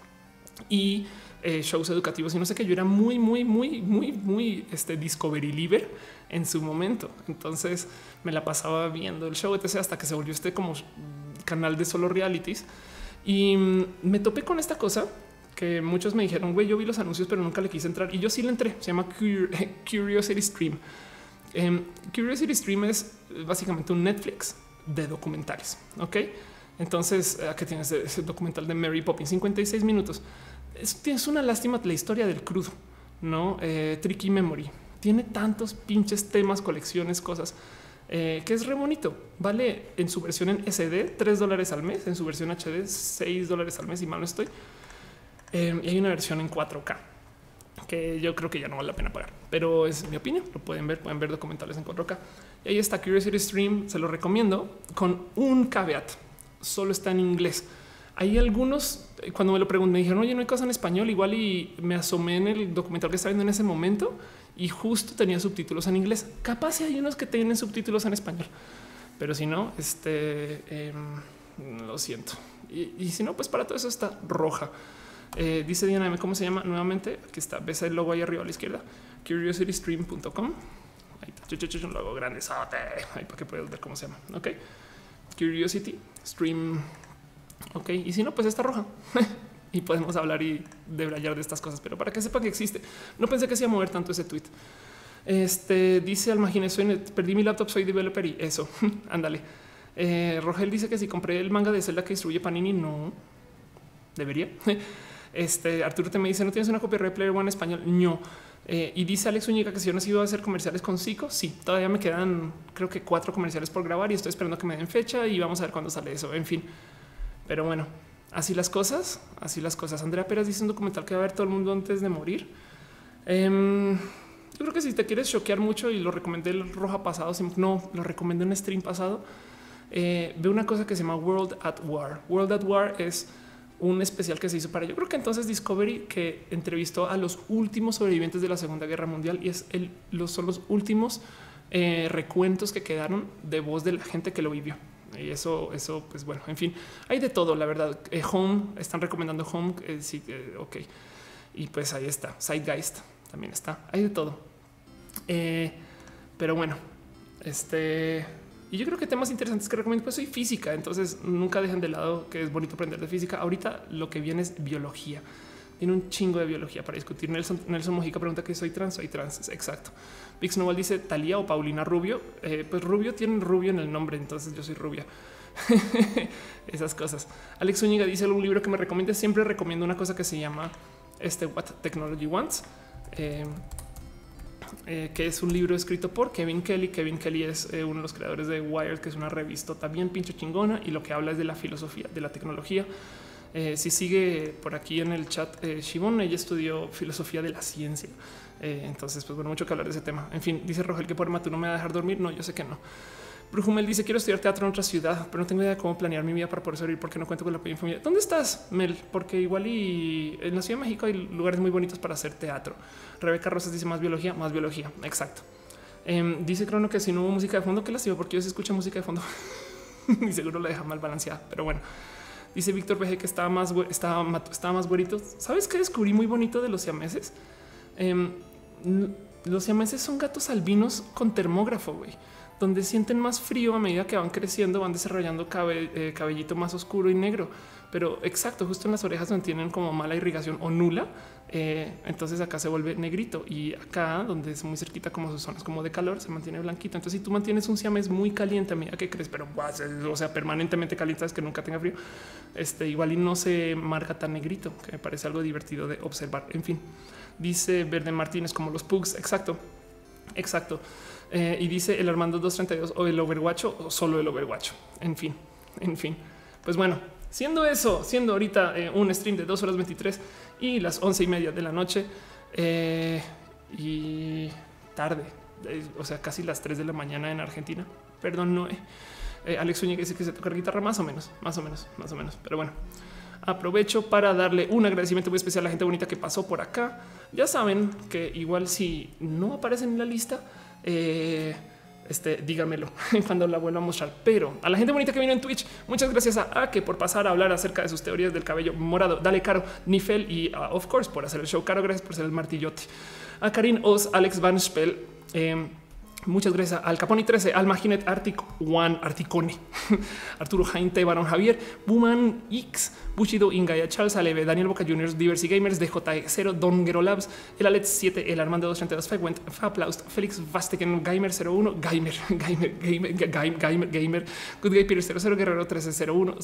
y eh, shows educativos y no sé qué. Yo era muy, muy, muy, muy, muy este discovery liver en su momento. Entonces me la pasaba viendo el show, etc. hasta que se volvió este como canal de solo realities. Y mm, me topé con esta cosa que muchos me dijeron, güey, yo vi los anuncios, pero nunca le quise entrar. Y yo sí le entré. Se llama Curiosity Stream. Em, Curiosity Stream es básicamente un Netflix de documentales. Ok. Entonces, aquí tienes ese documental de Mary Poppins, 56 minutos. Es, una lástima la historia del crudo, no eh, Tricky Memory. Tiene tantos pinches temas, colecciones, cosas eh, que es re bonito. Vale en su versión en SD 3 dólares al mes, en su versión HD 6 dólares al mes y mal no estoy. Em, y hay una versión en 4K que yo creo que ya no vale la pena pagar, pero es mi opinión. Lo pueden ver, pueden ver documentales en 4K. Y ahí está Curiosity Stream. Se lo recomiendo con un caveat. Solo está en inglés. Hay algunos, cuando me lo pregunté, me dijeron, oye, no hay cosa en español. Igual y me asomé en el documental que estaba viendo en ese momento y justo tenía subtítulos en inglés. Capaz hay unos que tienen subtítulos en español, pero si no, este em, lo siento. Y, si no, pues para todo eso está roja. Eh, dice Diana, ¿cómo se llama? Nuevamente, aquí está, ves el logo ahí arriba a la izquierda, curiositystream.com. Ahí está, un logo grande, ahí para que puedas ver cómo se llama. Ok, Curiosity Stream. Ok, y si no, pues está roja. y podemos hablar y debrayar de estas cosas, pero para que sepa que existe. No pensé que se iba a mover tanto ese tweet. Este dice al soy perdí mi laptop, soy developer y eso. Ándale. Eh, Rogel dice que si compré el manga de Zelda que distribuye Panini, no debería. Este Arturo te me dice no tienes una copia de Player One español. No. Eh, y dice Alex Uñiga que si yo no iba a hacer comerciales con Zico, sí, todavía me quedan creo que cuatro comerciales por grabar y estoy esperando que me den fecha y vamos a ver cuándo sale eso. En fin, pero bueno, Así las cosas, así las cosas. Andrea Pérez dice un documental que va a ver todo el mundo antes de morir. Em, yo creo que si te quieres choquear mucho y lo recomendé el roja pasado, no, lo recomendé en stream pasado, eh, ve una cosa que se llama World at War. World at War es un especial que se hizo para yo creo que entonces Discovery que entrevistó a los últimos sobrevivientes de la Segunda Guerra Mundial y es los, son los últimos eh, recuentos que quedaron de voz de la gente que lo vivió. Y eso, eso, pues bueno, en fin, hay de todo, la verdad. Eh, home, están recomendando Home, eh, sí, eh, ok. Y pues ahí está, Sidegeist también está, hay de todo. pero bueno, este, y yo creo que temas interesantes que recomiendo, pues soy física, entonces nunca dejen de lado que es bonito aprender de física. Ahorita lo que viene es biología. Tiene un chingo de biología para discutir. Nelson, Nelson Mojica pregunta que soy trans, soy trans, exacto. Vix Noval dice Talía o Paulina Rubio. Eh, pues Rubio tiene Rubio en el nombre, entonces yo soy rubia. Esas cosas. Alex Zúñiga dice un libro que me recomienda. Siempre recomiendo una cosa que se llama este What Technology Wants, eh, eh, que es un libro escrito por Kevin Kelly. Kevin Kelly es uno de los creadores de Wired, que es una revista también pincho chingona y lo que habla es de la filosofía de la tecnología. si sigue por aquí en el chat, Shivon, ella estudió filosofía de la ciencia. Eh, entonces, pues bueno, mucho que hablar de ese tema. En fin, dice Rogel que por tú no me va a dejar dormir. No, yo sé que no. Brujumel dice quiero estudiar teatro en otra ciudad, pero no tengo idea de cómo planear mi vida para poder salir porque no cuento con la apoyo familia. ¿Dónde estás, Mel? Porque igual y en la Ciudad de México hay lugares muy bonitos para hacer teatro. Rebeca Rosas dice más biología, más biología. Exacto. Em, dice Crono que si no hubo música de fondo, que la sigo porque yo se escucha música de fondo y seguro la deja mal balanceada. Pero bueno, dice Víctor VG que estaba más, estaba, estaba más güerito. ¿Sabes qué descubrí muy bonito de los siameses? Em, los siameses son gatos albinos con termógrafo, güey, donde sienten más frío a medida que van creciendo, van desarrollando eh, cabellito más oscuro y negro. Pero exacto, justo en las orejas donde tienen como mala irrigación o nula, eh, entonces acá se vuelve negrito y acá donde es muy cerquita como sus zonas como de calor se mantiene blanquito. Entonces si tú mantienes un siamés muy caliente a medida que crees, pero o sea, permanentemente caliente, es que nunca tenga frío, este igual y no se marca tan negrito, que me parece algo divertido de observar. En fin. Dice Verde Martínez como los pugs. Exacto, exacto. Eh, y dice el Armando 232 o el Overwatch o solo el Overwatch. En fin, en fin. Pues bueno, siendo eso, siendo ahorita eh, un stream de 2 horas 23 y las 11 y media de la noche eh, y tarde, o sea, casi las 3 de la mañana en Argentina. Perdón, no. Alex Uñiga dice que se toca guitarra más o menos, más o menos, más o menos. Pero bueno, aprovecho para darle un agradecimiento muy especial a la gente bonita que pasó por acá. Ya saben que igual si no aparecen en la lista, eh, este, dígamelo cuando la vuelva a mostrar. Pero a la gente bonita que vino en Twitch, muchas gracias a Ake por pasar a hablar acerca de sus teorías del cabello morado. Dale, Caro, Nifel y of course por hacer el show. Caro, gracias por ser el martillote. A Karin Oz, Alex Van Spell, eh, Muchas gracias al Caponi 13, al Maginet Arctic One, Articone, Arturo Jainte, Barón Javier, Buman X, Bushido, Ingaya, Charles Aleve, Daniel Boca Juniors, Diversity Gamers, DJ0, Don Gero Labs, el Alex 7, el Armando 232, Fegwent, Faplaust, Félix Vasteken, Gamer 01, Gamer, Gamer, Gamer, Gamer, Gamer, Gamer, Good Guy Peter 00, Guerrero 1301,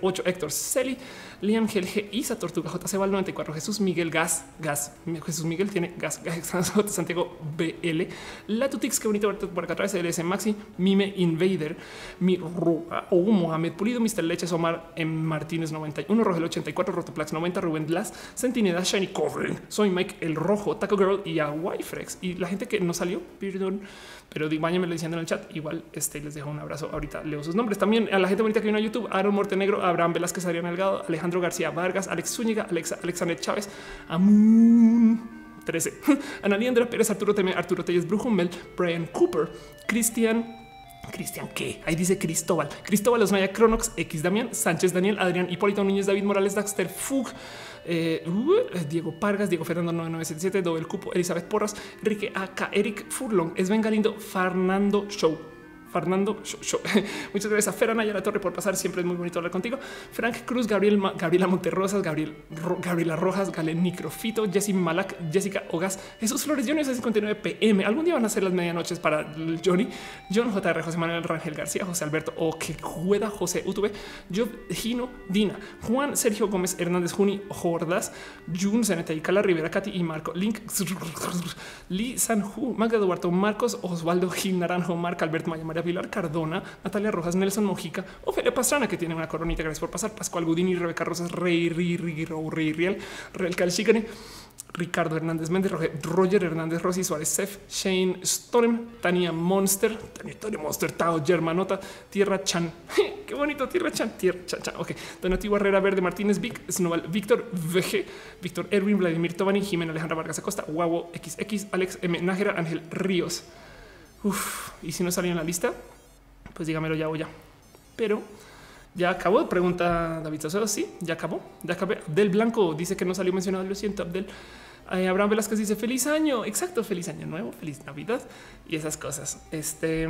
08, Héctor Celi, Liam Gelge, Isa Tortuga, JC Val 94, Jesús Miguel Gas, Gas, Jesús Miguel tiene gas, gas Santiago BL, Latutix, que bonito verte por acá LS Maxi, Mime Invader, mi o Mohamed Pulido, Mr. Leches, Omar M. Martínez 91, Rogel 84, Rotoplax 90, Rubén Blas, Sentineda, Shiny Corren, soy Mike el Rojo, Taco Girl y a Wifrex. Y la gente que no salió, perdón, pero váyanme diciendo en el chat. Igual este les dejo un abrazo. Ahorita leo sus nombres también a la gente bonita que vino a YouTube: Aaron Mortenegro, Abraham Velázquez, Adrián Delgado, Alejandro García Vargas, Alex Zúñiga, Alexa, Alexander Chávez, Amun. 13. Ana Liendra Pérez, Arturo Teme, Arturo Telles, Brujumel, Brian Cooper, Cristian Cristian, ¿qué? Ahí dice Cristóbal. Cristóbal Osmaya, Cronox, X Damián, Sánchez, Daniel, Adrián, Hipólito Núñez, David Morales, Daxter, Fug, eh, uh, Diego Pargas, Diego Fernando 9977, Dobel Cupo, Elizabeth Porras, Enrique AK, Eric Furlong, Sven Galindo, Fernando Show. Fernando. Muchas gracias a a la Torre por pasar. Siempre es muy bonito hablar contigo. Frank Cruz, Gabriel, Gabriela Monterrosas, Gabriel, Gabriela Rojas, Galen Microfito, Jessy Malak, Jessica Ogas, Jesús Flores, Johnny 59 PM. Algún día van a ser las medianoches para Johnny, John JR, José Manuel Rangel García, José Alberto O que juega José UTV, Job Gino Dina, Juan Sergio Gómez Hernández Juni, Jordas, Jun y Cala Rivera, Katy y Marco, Link, Lee Sanju, Magda Eduardo, Marcos, Osvaldo Gil Naranjo, Marc Alberto Maya María Pilar Cardona, Natalia Rojas, Nelson Mojica, Ofelia Pastrana, que tiene una coronita. Gracias por pasar. Pascual Gudini, Rebeca Rosas, Rey, Rey, Rey, Rey, Riel, Real Calchicane, Ricardo Hernández Méndez, Roger Hernández Rossi, Suárez Sef, Shane Storm, Tania Monster, Tania, Monster, Tao, Germanota, Tierra Chan. Qué bonito, Tierra Chan, Tierra Chan, Chan. Ok, Donati Barrera Verde Martínez, Vic, Snoval, Víctor VG, Víctor Erwin, Vladimir Tobani, Jimena Alejandra Vargas Acosta, Guavo XX, Alex M. Nájera, Ángel Ríos. Uf, y si no salió en la lista, pues dígamelo ya o ya. Pero ya acabó. Pregunta David Sosa. Sí, ya acabó. Ya acabé. Del Blanco dice que no salió mencionado. Lo siento, Abdel. Eh, Abraham Velasquez dice feliz año. Exacto. Feliz año nuevo, feliz Navidad y esas cosas. Este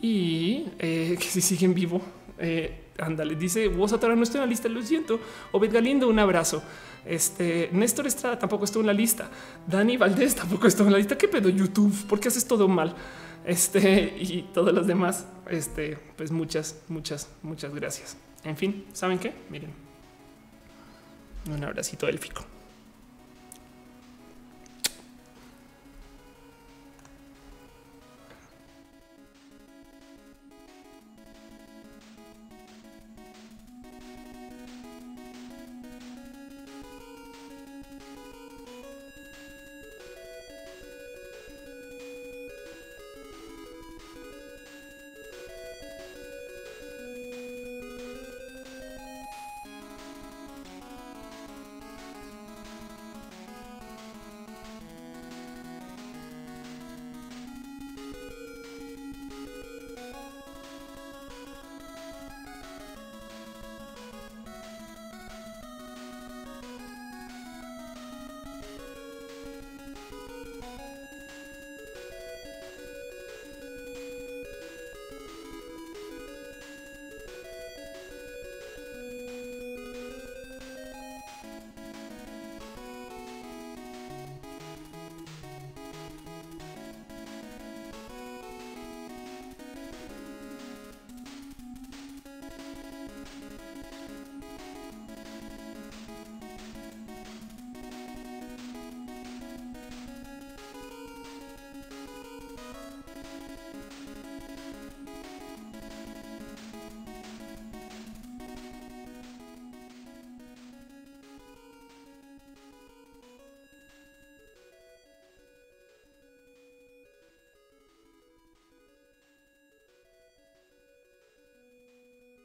y eh, que si siguen vivo. Eh, ándale, dice vos ahora no estoy en la lista. Lo siento. Obed Galindo, un abrazo. Este Néstor Estrada tampoco estuvo en la lista. Dani Valdés tampoco estuvo en la lista. ¿Qué pedo YouTube? ¿Por qué haces todo mal? Este y todos los demás. Este, pues muchas, muchas, muchas gracias. En fin, ¿saben qué? Miren. Un abracito élfico.